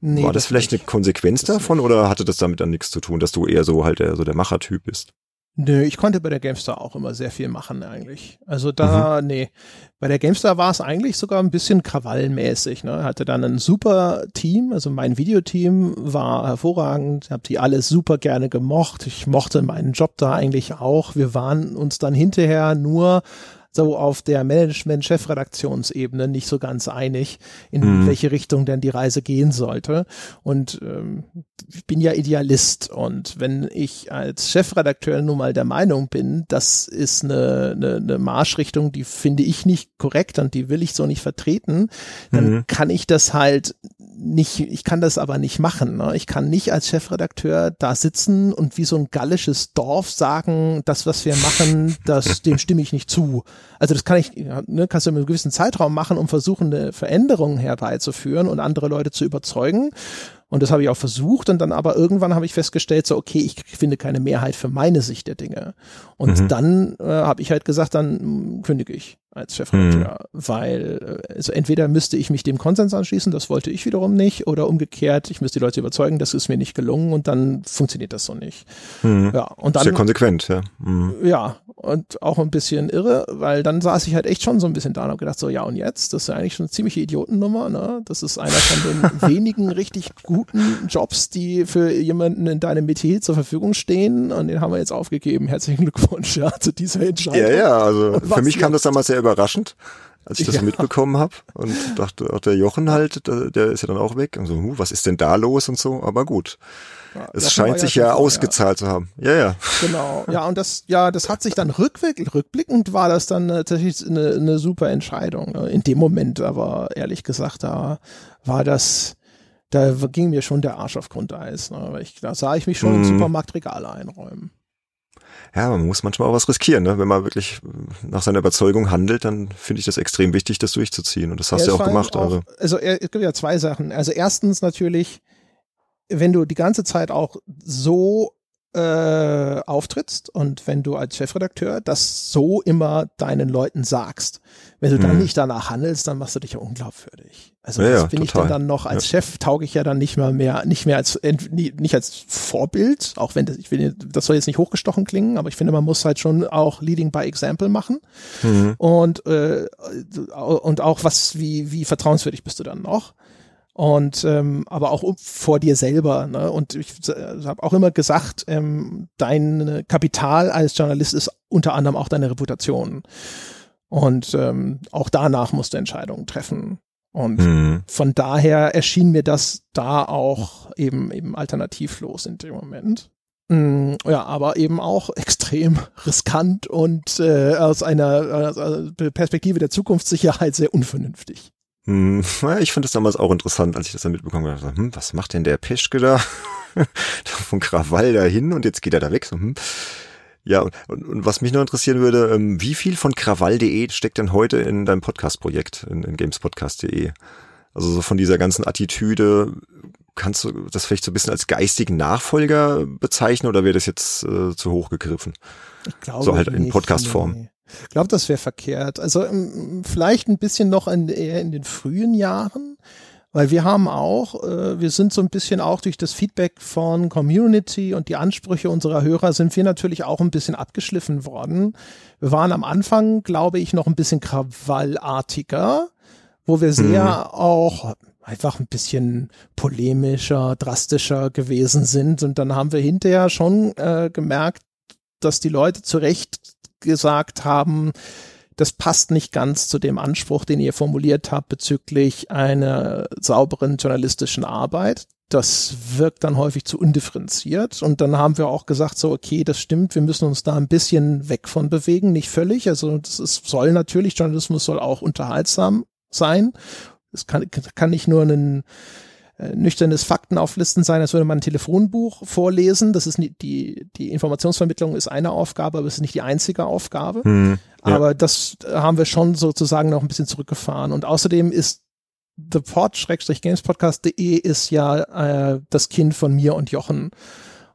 Nee, War das, das vielleicht nicht. eine Konsequenz das davon nicht. oder hatte das damit dann nichts zu tun, dass du eher so halt der, so der Machertyp bist? Nö, ich konnte bei der GameStar auch immer sehr viel machen eigentlich. Also da, mhm. nee. Bei der GameStar war es eigentlich sogar ein bisschen krawallmäßig. Ne? Hatte dann ein super Team, also mein Videoteam war hervorragend, hab die alle super gerne gemocht. Ich mochte meinen Job da eigentlich auch. Wir waren uns dann hinterher nur so auf der Management-Chefredaktionsebene nicht so ganz einig, in mhm. welche Richtung denn die Reise gehen sollte. Und ähm, ich bin ja Idealist und wenn ich als Chefredakteur nun mal der Meinung bin, das ist eine, eine, eine Marschrichtung, die finde ich nicht korrekt und die will ich so nicht vertreten, dann mhm. kann ich das halt nicht, ich kann das aber nicht machen. Ne? Ich kann nicht als Chefredakteur da sitzen und wie so ein gallisches Dorf sagen, das, was wir machen, das, dem stimme ich nicht zu. Also das kann ich, ne, kannst du in einem gewissen Zeitraum machen, um versuchen, eine Veränderung herbeizuführen und andere Leute zu überzeugen. Und das habe ich auch versucht und dann aber irgendwann habe ich festgestellt, so okay, ich finde keine Mehrheit für meine Sicht der Dinge. Und mhm. dann äh, habe ich halt gesagt, dann kündige ich als Chefredakteur, mhm. weil äh, also entweder müsste ich mich dem Konsens anschließen, das wollte ich wiederum nicht, oder umgekehrt, ich müsste die Leute überzeugen, das ist mir nicht gelungen und dann funktioniert das so nicht. Mhm. Ja, und dann, Sehr konsequent, ja. Mhm. Ja, und auch ein bisschen irre, weil dann saß ich halt echt schon so ein bisschen da und habe gedacht, so ja und jetzt, das ist ja eigentlich schon eine ziemliche Idiotennummer, ne? Das ist einer von den wenigen richtig guten Jobs, die für jemanden in deinem Metier zur Verfügung stehen und den haben wir jetzt aufgegeben. Herzlichen Glückwunsch ja, zu dieser Entscheidung. Ja, ja, also für mich kam das damals sehr überraschend als ich das ja. mitbekommen habe und dachte, auch der Jochen halt, der, ist ja dann auch weg und so, huh, was ist denn da los und so, aber gut. Ja, es scheint sich ja, ausgezahlt ja. zu haben. Ja, ja. Genau. Ja, und das, ja, das hat sich dann rückwirkend, rückblickend war das dann tatsächlich eine, eine super Entscheidung. Ne? In dem Moment, aber ehrlich gesagt, da war das, da ging mir schon der Arsch auf Grundeis. Ne? Ich, da sah ich mich schon mhm. im Supermarktregal einräumen ja, man muss manchmal auch was riskieren. Ne? Wenn man wirklich nach seiner Überzeugung handelt, dann finde ich das extrem wichtig, das durchzuziehen. Und das hast ja, du auch gemacht. Auch, also, also es gibt ja zwei Sachen. Also erstens natürlich, wenn du die ganze Zeit auch so äh, auftrittst und wenn du als Chefredakteur das so immer deinen Leuten sagst, wenn du dann mhm. nicht danach handelst, dann machst du dich ja unglaubwürdig. Also ja, das bin total. ich dann noch als ja. Chef tauge ich ja dann nicht mehr mehr nicht mehr als nicht als Vorbild, auch wenn das ich will das soll jetzt nicht hochgestochen klingen, aber ich finde man muss halt schon auch Leading by Example machen mhm. und äh, und auch was wie wie vertrauenswürdig bist du dann noch? und ähm, aber auch vor dir selber. Ne? Und ich äh, habe auch immer gesagt, ähm, dein Kapital als Journalist ist unter anderem auch deine Reputation. Und ähm, auch danach musst du Entscheidungen treffen. Und mhm. von daher erschien mir das da auch eben eben alternativlos in dem Moment. Mm, ja, aber eben auch extrem riskant und äh, aus einer äh, Perspektive der Zukunftssicherheit sehr unvernünftig. Hm, ich fand es damals auch interessant, als ich das dann mitbekommen habe. Hm, was macht denn der Peschke da? Von Krawall dahin und jetzt geht er da weg. So, hm. Ja, und, und, was mich noch interessieren würde, ähm, wie viel von krawall.de steckt denn heute in deinem Podcast-Projekt, in, in gamespodcast.de? Also so von dieser ganzen Attitüde, kannst du das vielleicht so ein bisschen als geistigen Nachfolger bezeichnen oder wäre das jetzt äh, zu hoch gegriffen? Ich glaube so halt in Podcast-Form. Nee. Ich glaube, das wäre verkehrt. Also ähm, vielleicht ein bisschen noch in, eher in den frühen Jahren, weil wir haben auch, äh, wir sind so ein bisschen auch durch das Feedback von Community und die Ansprüche unserer Hörer sind wir natürlich auch ein bisschen abgeschliffen worden. Wir waren am Anfang, glaube ich, noch ein bisschen krawallartiger, wo wir sehr mhm. auch einfach ein bisschen polemischer, drastischer gewesen sind. Und dann haben wir hinterher schon äh, gemerkt, dass die Leute zu Recht gesagt haben, das passt nicht ganz zu dem Anspruch, den ihr formuliert habt bezüglich einer sauberen journalistischen Arbeit. Das wirkt dann häufig zu undifferenziert. Und dann haben wir auch gesagt, so, okay, das stimmt, wir müssen uns da ein bisschen weg von bewegen, nicht völlig. Also das ist, soll natürlich, Journalismus soll auch unterhaltsam sein. Es kann, kann nicht nur ein äh, nüchternes Faktenauflisten sein, als würde man ein Telefonbuch vorlesen. Das ist nicht die, die Informationsvermittlung ist eine Aufgabe, aber es ist nicht die einzige Aufgabe. Hm, ja. Aber das haben wir schon sozusagen noch ein bisschen zurückgefahren. Und außerdem ist thepod-gamespodcast.de ist ja äh, das Kind von mir und Jochen.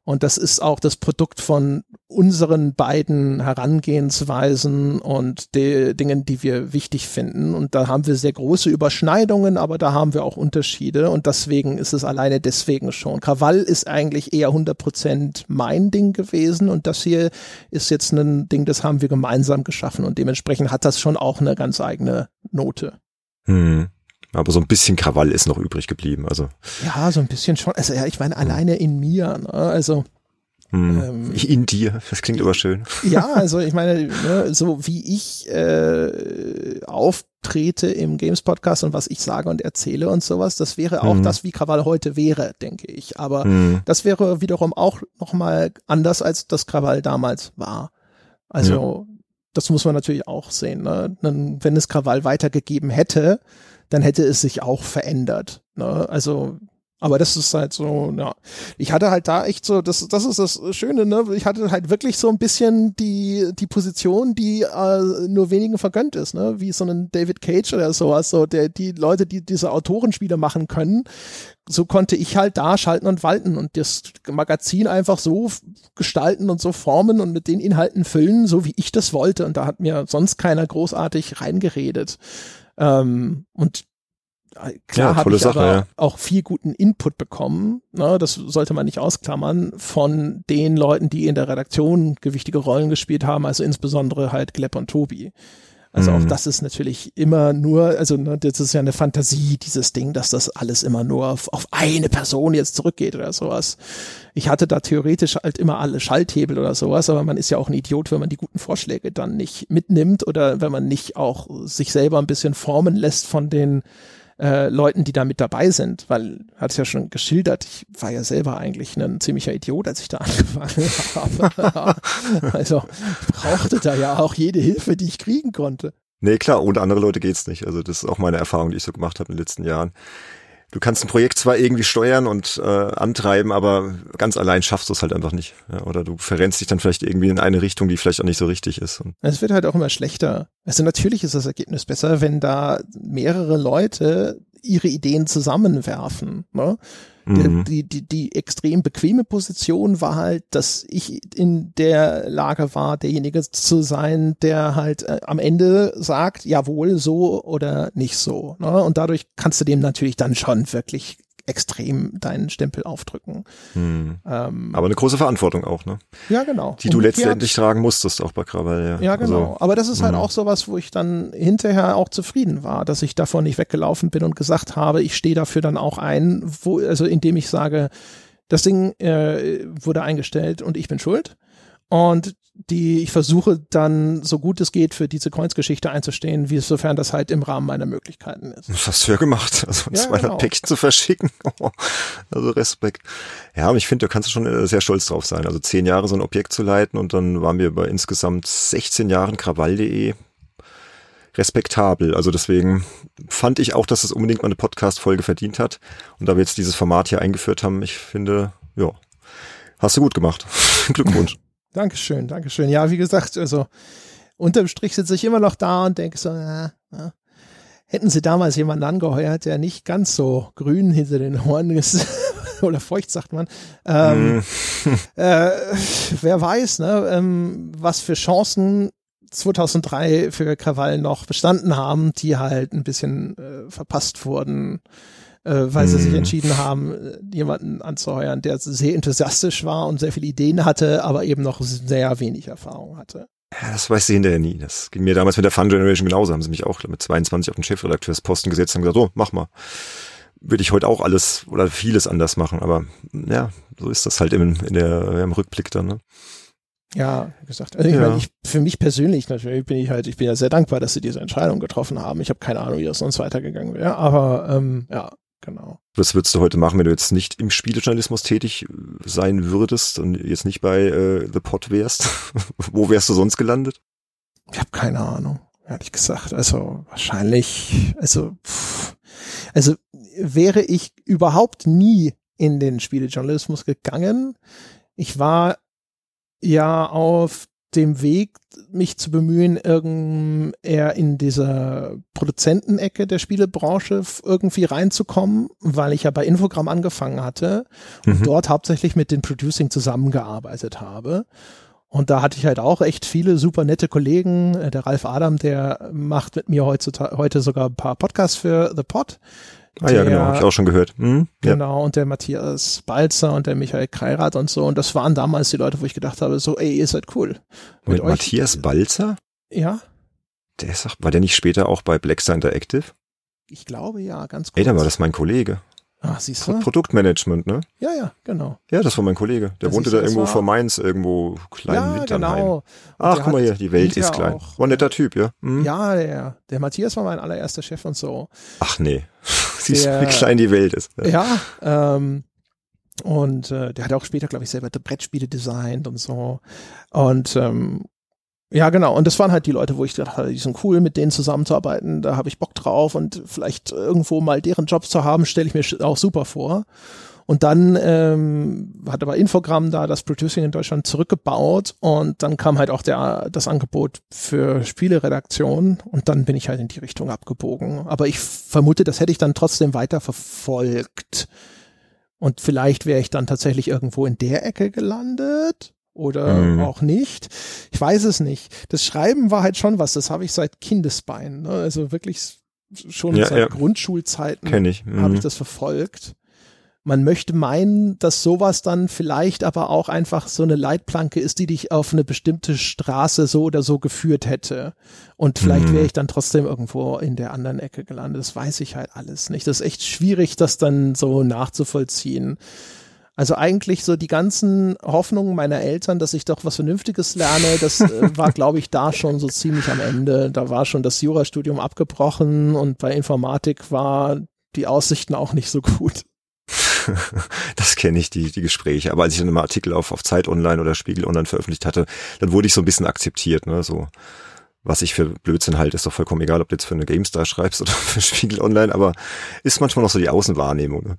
Und das ist auch das Produkt von unseren beiden Herangehensweisen und de Dingen, die wir wichtig finden. Und da haben wir sehr große Überschneidungen, aber da haben wir auch Unterschiede. Und deswegen ist es alleine deswegen schon. Krawall ist eigentlich eher 100 Prozent mein Ding gewesen. Und das hier ist jetzt ein Ding, das haben wir gemeinsam geschaffen. Und dementsprechend hat das schon auch eine ganz eigene Note. Hm. Aber so ein bisschen Krawall ist noch übrig geblieben. Also ja, so ein bisschen schon. Also ja, ich meine alleine in mir. Ne? Also hm. Ähm, in dir, das klingt aber schön. Ja, also ich meine, ne, so wie ich äh, auftrete im Games Podcast und was ich sage und erzähle und sowas, das wäre auch hm. das, wie Krawall heute wäre, denke ich. Aber hm. das wäre wiederum auch nochmal anders, als das Krawall damals war. Also ja. das muss man natürlich auch sehen. Ne? Wenn es Krawall weitergegeben hätte, dann hätte es sich auch verändert. Ne? Also Aber das ist halt so, ja. Ich hatte halt da echt so, das, das ist das Schöne, ne? Ich hatte halt wirklich so ein bisschen die, die Position, die äh, nur wenigen vergönnt ist, ne? Wie so ein David Cage oder sowas, so der, die Leute, die diese Autorenspiele machen können, so konnte ich halt da schalten und walten und das Magazin einfach so gestalten und so formen und mit den Inhalten füllen, so wie ich das wollte. Und da hat mir sonst keiner großartig reingeredet. Ähm, und Klar ja, habe ich Sache, aber ja. auch viel guten Input bekommen. Ne, das sollte man nicht ausklammern von den Leuten, die in der Redaktion gewichtige Rollen gespielt haben, also insbesondere halt Glepp und Tobi. Also mhm. auch das ist natürlich immer nur, also ne, das ist ja eine Fantasie, dieses Ding, dass das alles immer nur auf, auf eine Person jetzt zurückgeht oder sowas. Ich hatte da theoretisch halt immer alle Schalthebel oder sowas, aber man ist ja auch ein Idiot, wenn man die guten Vorschläge dann nicht mitnimmt oder wenn man nicht auch sich selber ein bisschen formen lässt von den äh, Leuten, die da mit dabei sind, weil, hat es ja schon geschildert, ich war ja selber eigentlich ein ziemlicher Idiot, als ich da angefangen habe. also brauchte da ja auch jede Hilfe, die ich kriegen konnte. Nee, klar, ohne andere Leute geht's nicht. Also das ist auch meine Erfahrung, die ich so gemacht habe in den letzten Jahren du kannst ein Projekt zwar irgendwie steuern und äh, antreiben, aber ganz allein schaffst du es halt einfach nicht. Ja, oder du verrennst dich dann vielleicht irgendwie in eine Richtung, die vielleicht auch nicht so richtig ist. Es wird halt auch immer schlechter. Also natürlich ist das Ergebnis besser, wenn da mehrere Leute ihre Ideen zusammenwerfen. Ne? Mhm. Die, die, die extrem bequeme Position war halt, dass ich in der Lage war, derjenige zu sein, der halt äh, am Ende sagt, jawohl, so oder nicht so. Ne? Und dadurch kannst du dem natürlich dann schon wirklich extrem deinen Stempel aufdrücken. Hm. Ähm, Aber eine große Verantwortung auch, ne? Ja, genau. Die du letztendlich tragen musstest, auch bei Krawall, ja. Ja, genau. Also, Aber das ist halt mh. auch sowas, wo ich dann hinterher auch zufrieden war, dass ich davon nicht weggelaufen bin und gesagt habe, ich stehe dafür dann auch ein, wo, also indem ich sage, das Ding äh, wurde eingestellt und ich bin schuld. Und die ich versuche dann so gut es geht für diese Coins-Geschichte einzustehen, wie sofern das halt im Rahmen meiner Möglichkeiten ist. Was hast du ja gemacht, also ja, 200 genau. Päckchen zu verschicken. also Respekt. Ja, und ich finde, da kannst du schon äh, sehr stolz drauf sein. Also zehn Jahre so ein Objekt zu leiten und dann waren wir bei insgesamt 16 Jahren Krawall.de respektabel. Also deswegen fand ich auch, dass es unbedingt mal eine Podcast-Folge verdient hat. Und da wir jetzt dieses Format hier eingeführt haben, ich finde, ja, hast du gut gemacht. Glückwunsch. Dankeschön, Dankeschön. Ja, wie gesagt, also unterm Strich sitze ich immer noch da und denke so, na, na, hätten sie damals jemanden angeheuert, der nicht ganz so grün hinter den Ohren ist, oder feucht sagt man, ähm, mm. äh, wer weiß, ne, ähm, was für Chancen 2003 für Krawall noch bestanden haben, die halt ein bisschen äh, verpasst wurden äh, weil sie sich mhm. entschieden haben, äh, jemanden anzuheuern, der sehr enthusiastisch war und sehr viele Ideen hatte, aber eben noch sehr wenig Erfahrung hatte. Ja, das weißt du hinterher nie. Das ging mir damals mit der Fun Generation genauso. Haben sie mich auch mit 22 auf den Chefredakteursposten gesetzt und gesagt, so, mach mal. Würde ich heute auch alles oder vieles anders machen, aber ja, so ist das halt im, in der, im Rückblick dann. Ne? Ja, gesagt. Also ich ja. meine, ich, für mich persönlich natürlich bin ich halt, ich bin ja sehr dankbar, dass sie diese Entscheidung getroffen haben. Ich habe keine Ahnung, wie das sonst weitergegangen wäre, aber ähm, ja, genau. Was würdest du heute machen, wenn du jetzt nicht im Spielejournalismus tätig sein würdest und jetzt nicht bei äh, The Pot wärst? Wo wärst du sonst gelandet? Ich habe keine Ahnung, ehrlich gesagt. Also wahrscheinlich, also pff, also wäre ich überhaupt nie in den Spielejournalismus gegangen. Ich war ja auf dem Weg, mich zu bemühen, irgend eher in dieser Produzentenecke der Spielebranche irgendwie reinzukommen, weil ich ja bei Infogramm angefangen hatte und mhm. dort hauptsächlich mit den Producing zusammengearbeitet habe. Und da hatte ich halt auch echt viele super nette Kollegen. Äh, der Ralf Adam, der macht mit mir heutzutage, heute sogar ein paar Podcasts für The Pod. Ah ja, genau, habe ich auch schon gehört. Mhm, genau, ja. und der Matthias Balzer und der Michael Kreirat und so. Und das waren damals die Leute, wo ich gedacht habe, so, ey, ihr seid cool. Mit, mit Matthias Balzer? Ja. Der ist, war der nicht später auch bei Blackstar Interactive? Ich glaube ja, ganz gut. Ey, dann war das mein Kollege. Ah, siehst du? Produktmanagement, ne? Ja, ja, genau. Ja, das war mein Kollege. Der das wohnte da irgendwo vor Mainz, irgendwo klein ja, Winternheim. Genau. Ach, guck mal hier, die Welt ist klein. Auch, war ein netter Typ, ja? Mhm. Ja, der, der Matthias war mein allererster Chef und so. Ach nee, siehst du, wie klein die Welt ist. Ja, ja ähm, und äh, der hat auch später, glaube ich, selber Brettspiele designt und so. Und ähm, Ja, genau. Und das waren halt die Leute, wo ich gedacht hatte, die sind cool, mit denen zusammenzuarbeiten. Da habe ich Bock drauf und vielleicht irgendwo mal deren Jobs zu haben, stelle ich mir auch super vor. Und dann ähm, hat aber Infogramm da das Producing in Deutschland zurückgebaut und dann kam halt auch der, das Angebot für Spieleredaktion und dann bin ich halt in die Richtung abgebogen. Aber ich vermute, das hätte ich dann trotzdem weiter verfolgt. Und vielleicht wäre ich dann tatsächlich irgendwo in der Ecke gelandet oder mhm. auch nicht. Ich weiß es nicht. Das Schreiben war halt schon was, das habe ich seit Kindesbeinen, ne? also wirklich schon ja, seit ja. Grundschulzeiten habe ich. Mhm. ich das verfolgt. Man möchte meinen, dass sowas dann vielleicht aber auch einfach so eine Leitplanke ist, die dich auf eine bestimmte Straße so oder so geführt hätte. Und vielleicht mhm. wäre ich dann trotzdem irgendwo in der anderen Ecke gelandet. Das weiß ich halt alles nicht. Das ist echt schwierig, das dann so nachzuvollziehen. Also eigentlich so die ganzen Hoffnungen meiner Eltern, dass ich doch was Vernünftiges lerne, das äh, war, glaube ich, da schon so ziemlich am Ende. Da war schon das Jurastudium abgebrochen und bei Informatik war die Aussichten auch nicht so gut. das kenne ich, die, die Gespräche. Aber als ich dann mal Artikel auf, auf Zeit Online oder Spiegel Online veröffentlicht hatte, dann wurde ich so ein bisschen akzeptiert, ne, so was ich für Blödsinn halte, ist doch vollkommen egal, ob du jetzt für eine GameStar schreibst oder für Spiegel Online, aber ist manchmal noch so die Außenwahrnehmung. Ne?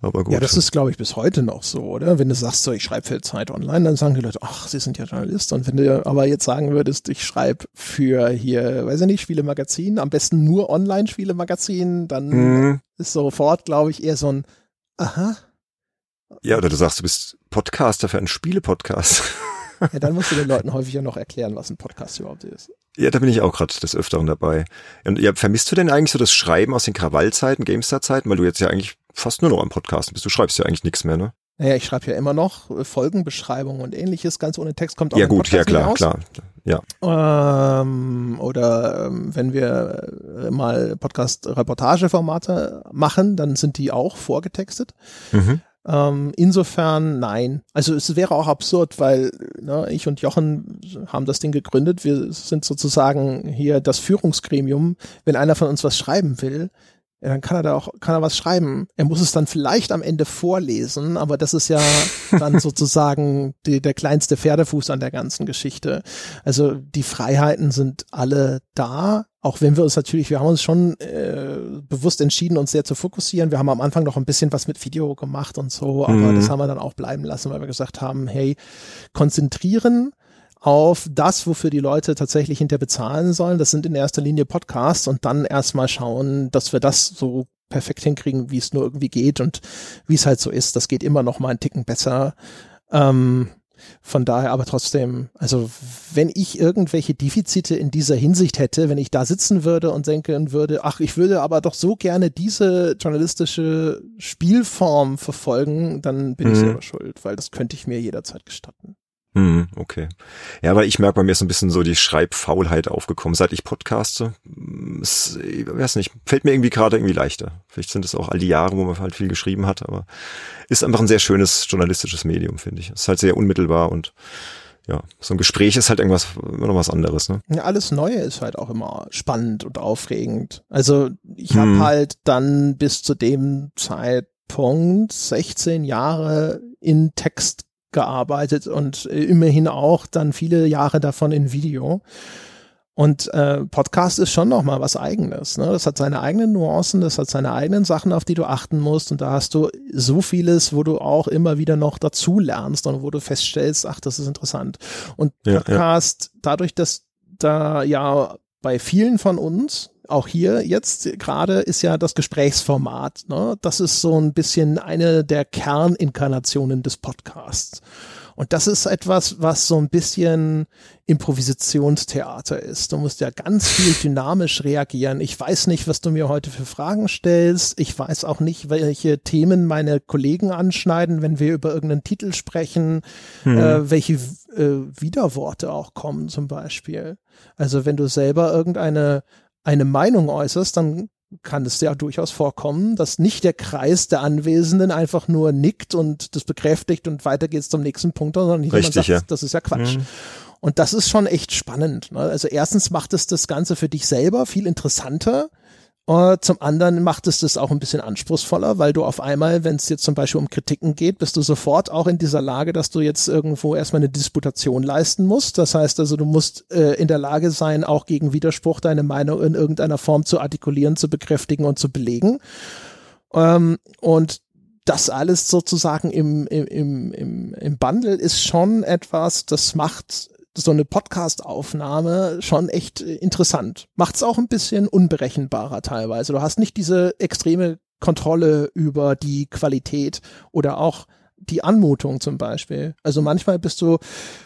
Aber gut. Ja, das ist, glaube ich, bis heute noch so, oder? Wenn du sagst, so, ich schreibe für Zeit Online, dann sagen die Leute, ach, sie sind ja Journalist. Und wenn du aber jetzt sagen würdest, ich schreibe für hier, weiß ich nicht, Spielemagazin, am besten nur Online-Spielemagazin, dann mhm. ist sofort, glaube ich, eher so ein, aha. Ja, oder du sagst, du bist Podcaster für einen Spielepodcast. Ja, dann musst du den Leuten häufig ja noch erklären, was ein Podcast überhaupt ist. Ja, da bin ich auch gerade des Öfteren dabei. Und ja, vermisst du denn eigentlich so das Schreiben aus den Krawallzeiten, GameStar-Zeiten, weil du jetzt ja eigentlich fast nur noch am Podcast bist. Du schreibst ja eigentlich nichts mehr, ne? Naja, ich schreibe ja immer noch äh, Folgenbeschreibungen und ähnliches, ganz ohne Text kommt auch Ja gut, ja klar, klar. Ja. Ähm, oder ähm, wenn wir äh, mal Podcast-Reportageformate machen, dann sind die auch vorgetextet. Mhm. Ähm, insofern nein. Also es wäre auch absurd, weil ne, ich und Jochen haben das Ding gegründet. Wir sind sozusagen hier das Führungsgremium. Wenn einer von uns was schreiben will, ja, dann kann er da auch, kann er was schreiben. Er muss es dann vielleicht am Ende vorlesen, aber das ist ja dann sozusagen die, der kleinste Pferdefuß an der ganzen Geschichte. Also die Freiheiten sind alle da, auch wenn wir uns natürlich, wir haben uns schon äh, bewusst entschieden, uns sehr zu fokussieren. Wir haben am Anfang noch ein bisschen was mit Video gemacht und so, aber mhm. das haben wir dann auch bleiben lassen, weil wir gesagt haben, hey, konzentrieren, auf das, wofür die Leute tatsächlich hinter bezahlen sollen. Das sind in erster Linie Podcasts und dann erstmal schauen, dass wir das so perfekt hinkriegen, wie es nur irgendwie geht und wie es halt so ist. Das geht immer noch mal einen Ticken besser. Ähm, von daher aber trotzdem, also wenn ich irgendwelche Defizite in dieser Hinsicht hätte, wenn ich da sitzen würde und denken würde, ach, ich würde aber doch so gerne diese journalistische Spielform verfolgen, dann bin mhm. ich selber schuld, weil das könnte ich mir jederzeit gestatten. Hm, okay. Ja, weil ich merke, bei mir ist so ein bisschen so die Schreibfaulheit aufgekommen. Seit ich podcaste, es, ich weiß nicht, fällt mir irgendwie gerade irgendwie leichter. Vielleicht sind es auch all die Jahre, wo man halt viel geschrieben hat, aber ist einfach ein sehr schönes journalistisches Medium, finde ich. Ist halt sehr unmittelbar und ja, so ein Gespräch ist halt irgendwas, immer noch was anderes, ne? Ja, alles Neue ist halt auch immer spannend und aufregend. Also ich habe hm. halt dann bis zu dem Zeitpunkt 16 Jahre in Text gearbeitet und äh, immerhin auch dann viele Jahre davon in Video. Und äh, Podcast ist schon noch mal was Eigenes. Ne? Das hat seine eigenen Nuancen, das hat seine eigenen Sachen, auf die du achten musst. Und da hast du so vieles, wo du auch immer wieder noch dazu lernst und wo du feststellst, ach, das ist interessant. Und Podcast, ja, ja. dadurch, dass da ja bei vielen von uns auch hier jetzt gerade ist ja das Gesprächsformat. Ne? Das ist so ein bisschen eine der Kerninkarnationen des Podcasts. Und das ist etwas, was so ein bisschen Improvisationstheater ist. Du musst ja ganz viel dynamisch reagieren. Ich weiß nicht, was du mir heute für Fragen stellst. Ich weiß auch nicht, welche Themen meine Kollegen anschneiden, wenn wir über irgendeinen Titel sprechen, hm. äh, welche äh, Widerworte auch kommen zum Beispiel. Also wenn du selber irgendeine eine Meinung äußerst, dann kann es ja durchaus vorkommen, dass nicht der Kreis der Anwesenden einfach nur nickt und das bekräftigt und weiter geht's zum nächsten Punkt, sondern jemand sagt, ja. das ist ja Quatsch. Mhm. Und das ist schon echt spannend. Ne? Also erstens macht es das Ganze für dich selber viel interessanter, Uh, zum anderen macht es das auch ein bisschen anspruchsvoller, weil du auf einmal, wenn es jetzt zum Beispiel um Kritiken geht, bist du sofort auch in dieser Lage, dass du jetzt irgendwo erstmal eine Disputation leisten musst. Das heißt also, du musst äh, in der Lage sein, auch gegen Widerspruch deine Meinung in irgendeiner Form zu artikulieren, zu bekräftigen und zu belegen. Ähm, und das alles sozusagen im, im, im, im Bundle ist schon etwas, das macht so eine Podcast-Aufnahme schon echt interessant. Macht's auch ein bisschen unberechenbarer teilweise. Du hast nicht diese extreme Kontrolle über die Qualität oder auch die Anmutung zum Beispiel. Also manchmal bist du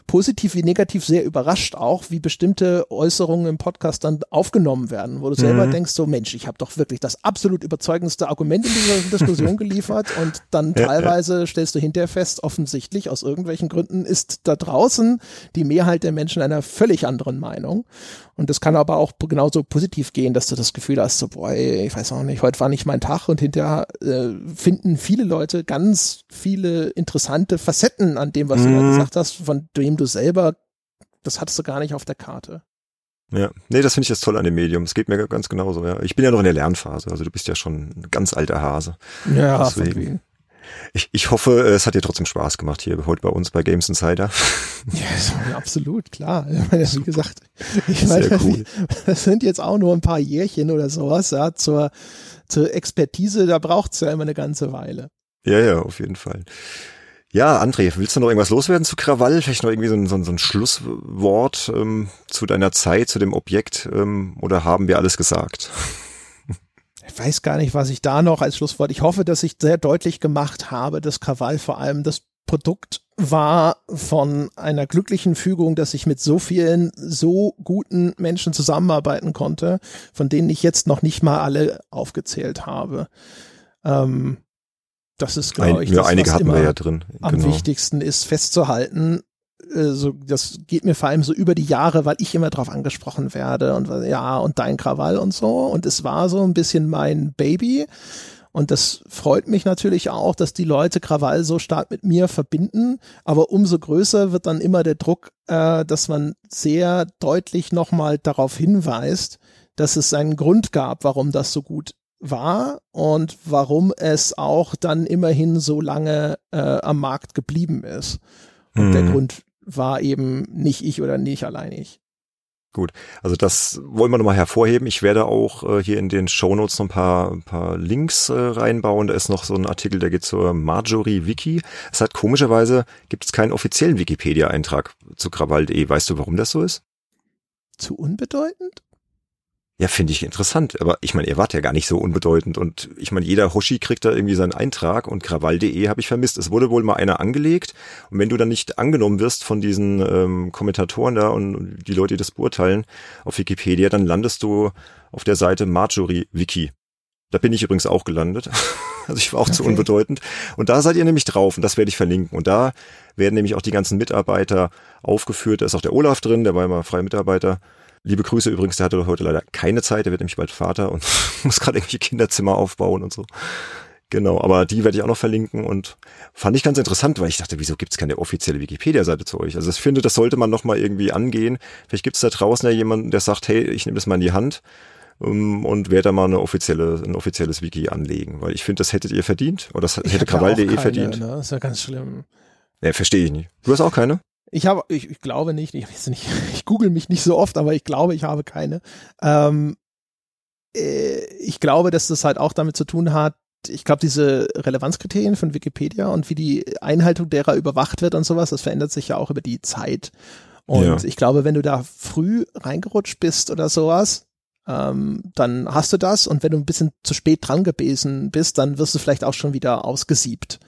positiv wie negativ sehr überrascht auch, wie bestimmte Äußerungen im Podcast dann aufgenommen werden, wo du selber mhm. denkst, so Mensch, ich habe doch wirklich das absolut überzeugendste Argument in dieser Diskussion geliefert und dann ja, teilweise ja. stellst du hinterher fest, offensichtlich aus irgendwelchen Gründen ist da draußen die Mehrheit der Menschen einer völlig anderen Meinung. Und das kann aber auch genauso positiv gehen, dass du das Gefühl hast, so, boah, ich weiß auch nicht, heute war nicht mein Tag und hinterher äh, finden viele Leute ganz viele interessante Facetten an dem, was mhm. du da mhm. gesagt hast, von dem du selber, das hattest du gar nicht auf der Karte. Ja, nee, das finde ich jetzt toll an dem Medium. Es geht mir ganz genauso, ja. Ich bin ja noch in der Lernphase, also du bist ja schon ein ganz alter Hase. Ja, Deswegen. Ich, ich hoffe, es hat dir trotzdem Spaß gemacht hier heute bei uns bei Games Insider. Ja, absolut, klar. Wie gesagt, ich meine, cool. das sind jetzt auch nur ein paar Jährchen oder sowas, ja, zur, zur Expertise, da braucht's ja immer eine ganze Weile. Ja, ja, auf jeden Fall. Ja, André, willst du noch irgendwas loswerden zu Krawall? Vielleicht noch irgendwie so ein, so ein, so ein Schlusswort ähm, zu deiner Zeit, zu dem Objekt ähm, oder haben wir alles gesagt? Ich weiß gar nicht, was ich da noch als Schlusswort. Ich hoffe, dass ich sehr deutlich gemacht habe, dass Krawall vor allem das Produkt war von einer glücklichen Fügung, dass ich mit so vielen so guten Menschen zusammenarbeiten konnte, von denen ich jetzt noch nicht mal alle aufgezählt habe. Ähm, das ist, glaube ich, Ein, das, einige hatten wir ja drin. Am genau. wichtigsten ist festzuhalten, äh, so, das geht mir vor allem so über die Jahre, weil ich immer drauf angesprochen werde und ja, und dein Krawall und so. Und es war so ein bisschen mein Baby. Und das freut mich natürlich auch, dass die Leute Krawall so stark mit mir verbinden. Aber umso größer wird dann immer der Druck, äh, dass man sehr deutlich nochmal darauf hinweist, dass es einen Grund gab, warum das so gut war und warum es auch dann immerhin so lange äh, am Markt geblieben ist. Und mhm. der Grund war eben nicht ich oder nicht allein ich. Gut, also das wollen wir nochmal hervorheben. Ich werde auch äh, hier in den Shownotes noch ein paar, ein paar Links äh, reinbauen. Da ist noch so ein Artikel, der geht zur Marjorie Wiki. Es hat komischerweise, gibt es keinen offiziellen Wikipedia-Eintrag zu Krawall.de. Weißt du, warum das so ist? Zu unbedeutend? Ja, finde ich interessant. Aber ich meine, ihr wart ja gar nicht so unbedeutend. Und ich meine, jeder Hoshi kriegt da irgendwie seinen Eintrag und Krawall.de habe ich vermisst. Es wurde wohl mal einer angelegt. Und wenn du dann nicht angenommen wirst von diesen ähm, Kommentatoren da und die Leute, die das beurteilen auf Wikipedia, dann landest du auf der Seite Marjorie Wiki. Da bin ich übrigens auch gelandet. Also ich war auch okay. zu unbedeutend. Und da seid ihr nämlich drauf und das werde ich verlinken. Und da werden nämlich auch die ganzen Mitarbeiter aufgeführt. Da ist auch der Olaf drin, der war immer freier Mitarbeiter. Liebe Grüße übrigens, der hatte heute leider keine Zeit, der wird nämlich bald Vater und muss gerade irgendwelche Kinderzimmer aufbauen und so. Genau, aber die werde ich auch noch verlinken und fand ich ganz interessant, weil ich dachte, wieso gibt's keine offizielle Wikipedia-Seite zu euch? Also ich finde, das sollte man nochmal irgendwie angehen. Vielleicht gibt's da draußen ja jemanden, der sagt, hey, ich nehme das mal in die Hand um, und werde da mal eine offizielle, ein offizielles Wiki anlegen, weil ich finde, das hättet ihr verdient oder das ich hätte Krawall.de verdient. Ne? Das ist ja ganz schlimm. Ja, verstehe ich nicht. Du hast auch keine? Ich habe, ich, ich glaube nicht, ich weiß nicht, ich google mich nicht so oft, aber ich glaube, ich habe keine. Ähm, äh, ich glaube, dass das halt auch damit zu tun hat, ich glaube, diese Relevanzkriterien von Wikipedia und wie die Einhaltung derer überwacht wird und sowas, das verändert sich ja auch über die Zeit. Und ja. ich glaube, wenn du da früh reingerutscht bist oder sowas, ähm, dann hast du das und wenn du ein bisschen zu spät dran gewesen bist, dann wirst du vielleicht auch schon wieder ausgesiebt.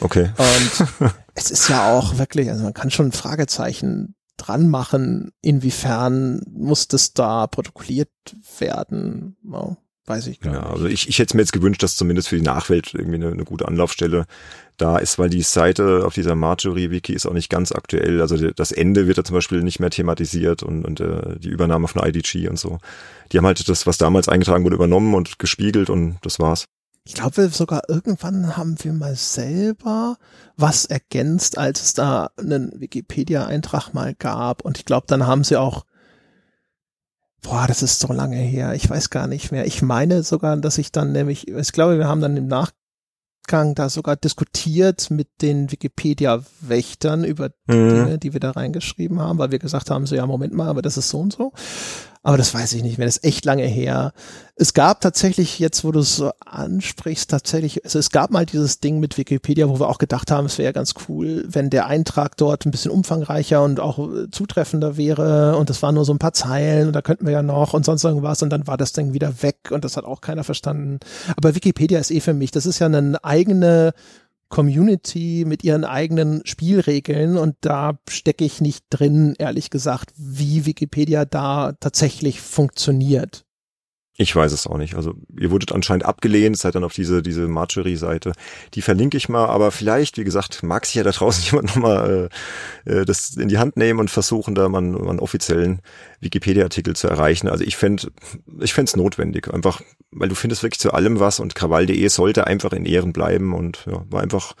Okay. Und es ist ja auch wirklich, also man kann schon ein Fragezeichen dran machen, inwiefern muss das da protokolliert werden. Ja, weiß ich gar ja, nicht. Also ich, ich hätte mir jetzt gewünscht, dass zumindest für die Nachwelt irgendwie eine, eine gute Anlaufstelle da ist, weil die Seite auf dieser Marjorie-Wiki ist auch nicht ganz aktuell. Also das Ende wird da zum Beispiel nicht mehr thematisiert und, und äh, die Übernahme von IDG und so. Die haben halt das, was damals eingetragen wurde, übernommen und gespiegelt und das war's. Ich glaube, sogar irgendwann haben wir mal selber was ergänzt, als es da einen Wikipedia-Eintrag mal gab. Und ich glaube, dann haben sie auch boah, das ist so lange her, ich weiß gar nicht mehr. Ich meine sogar, dass ich dann nämlich, ich glaube, wir haben dann im Nachgang da sogar diskutiert mit den Wikipedia-Wächtern über die Mhm. Dinge, die wir da reingeschrieben haben, weil wir gesagt haben, so ja, Moment mal, aber das ist so und so. Aber das weiß ich nicht mehr, das ist echt lange her. Es gab tatsächlich, jetzt wo du es so ansprichst, tatsächlich, also es gab mal dieses Ding mit Wikipedia, wo wir auch gedacht haben, es wäre ganz cool, wenn der Eintrag dort ein bisschen umfangreicher und auch äh, zutreffender wäre und das waren nur so ein paar Zeilen und da könnten wir ja noch und sonst irgendwas und dann war das Ding wieder weg und das hat auch keiner verstanden. Aber Wikipedia ist eh für mich, das ist ja eine eigene Community mit ihren eigenen Spielregeln und da stecke ich nicht drin, ehrlich gesagt, wie Wikipedia da tatsächlich funktioniert. Ich weiß es auch nicht. Also ihr wurdet anscheinend abgelehnt, seid dann auf diese diese Marchery-Seite. Die verlinke ich mal, aber vielleicht, wie gesagt, mag sich ja da draußen jemand nochmal äh, äh, das in die Hand nehmen und versuchen, da mal, mal einen offiziellen Wikipedia-Artikel zu erreichen. Also ich fände ich es notwendig, einfach, weil du findest wirklich zu allem was und krawall.de sollte einfach in Ehren bleiben und ja, war einfach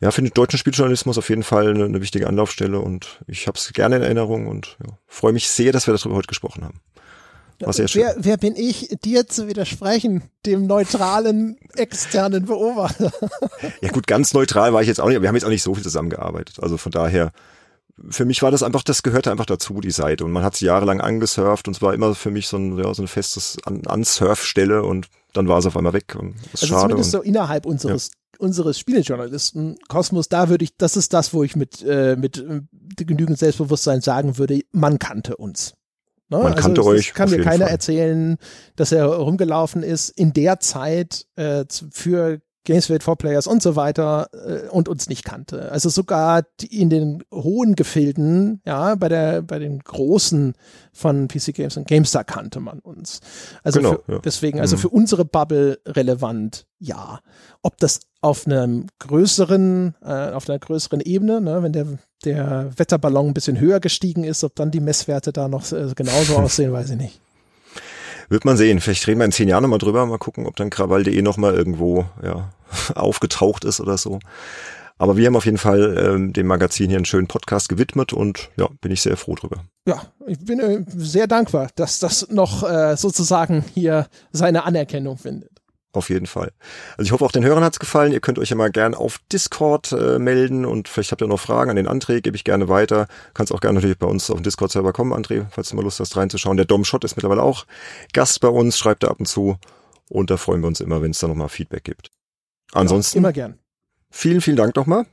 ja, für den deutschen Spieljournalismus auf jeden Fall eine, eine wichtige Anlaufstelle und ich habe es gerne in Erinnerung und ja, freue mich sehr, dass wir darüber heute gesprochen haben. War sehr schön. Wer, wer bin ich, dir zu widersprechen, dem neutralen, externen Beobachter? Ja gut, ganz neutral war ich jetzt auch nicht, wir haben jetzt auch nicht so viel zusammengearbeitet. Also von daher, für mich war das einfach, das gehörte einfach dazu, die Seite. Und man hat sie jahrelang angesurft und es war immer für mich so ein, ja, so eine festes An Ansurfstelle und dann war es auf einmal weg. Und das ist Also schade. zumindest Und, so innerhalb unseres unseres Spielejournalisten Kosmos, da würde ich, das ist das, wo ich mit äh, mit äh, genügend Selbstbewusstsein sagen würde, man kannte uns. Ne? Man kannte es- euch, kann mir keiner Fall. erzählen, dass er rumgelaufen ist in der Zeit äh, für Gameswelt for Players und so weiter äh, und uns nicht kannte. Also sogar in den hohen Gefilden, ja, bei der bei den großen von PC Games und GameStar kannte man uns. Also Genau, für, ja. deswegen, also Mhm. für unsere Bubble relevant, ja. Ob das auf einem größeren, äh, auf einer größeren Ebene, ne, wenn der, der Wetterballon ein bisschen höher gestiegen ist, ob dann die Messwerte da noch äh, genauso aussehen, weiß ich nicht. wird man sehen. Vielleicht reden wir in zehn Jahren nochmal drüber, mal gucken, ob dann krawall.de nochmal irgendwo ja, aufgetaucht ist oder so. Aber wir haben auf jeden Fall ähm, dem Magazin hier einen schönen Podcast gewidmet und ja, bin ich sehr froh drüber. Ja, ich bin äh, sehr dankbar, dass das noch äh, sozusagen hier seine Anerkennung findet. Auf jeden Fall. Also ich hoffe, auch den Hörern hat's gefallen. Ihr könnt euch ja mal gern auf Discord äh, melden und vielleicht habt ihr noch Fragen an den André, gebe ich gerne weiter. Kannst auch gerne natürlich bei uns auf den Discord-Server kommen, André, falls du mal Lust hast reinzuschauen. Der Dom Schott ist mittlerweile auch Gast bei uns, schreibt da ab und zu und da freuen wir uns immer, wenn es da nochmal Feedback gibt. Ansonsten, Ja, immer gern. vielen, vielen Dank nochmal.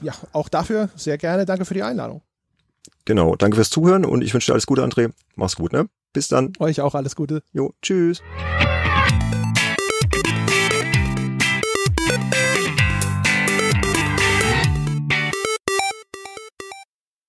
Ja, auch dafür sehr gerne. Danke für die Einladung. Genau, danke fürs Zuhören und ich wünsche dir alles Gute, André. Mach's gut, ne? Bis dann. Euch auch alles Gute. Jo, tschüss.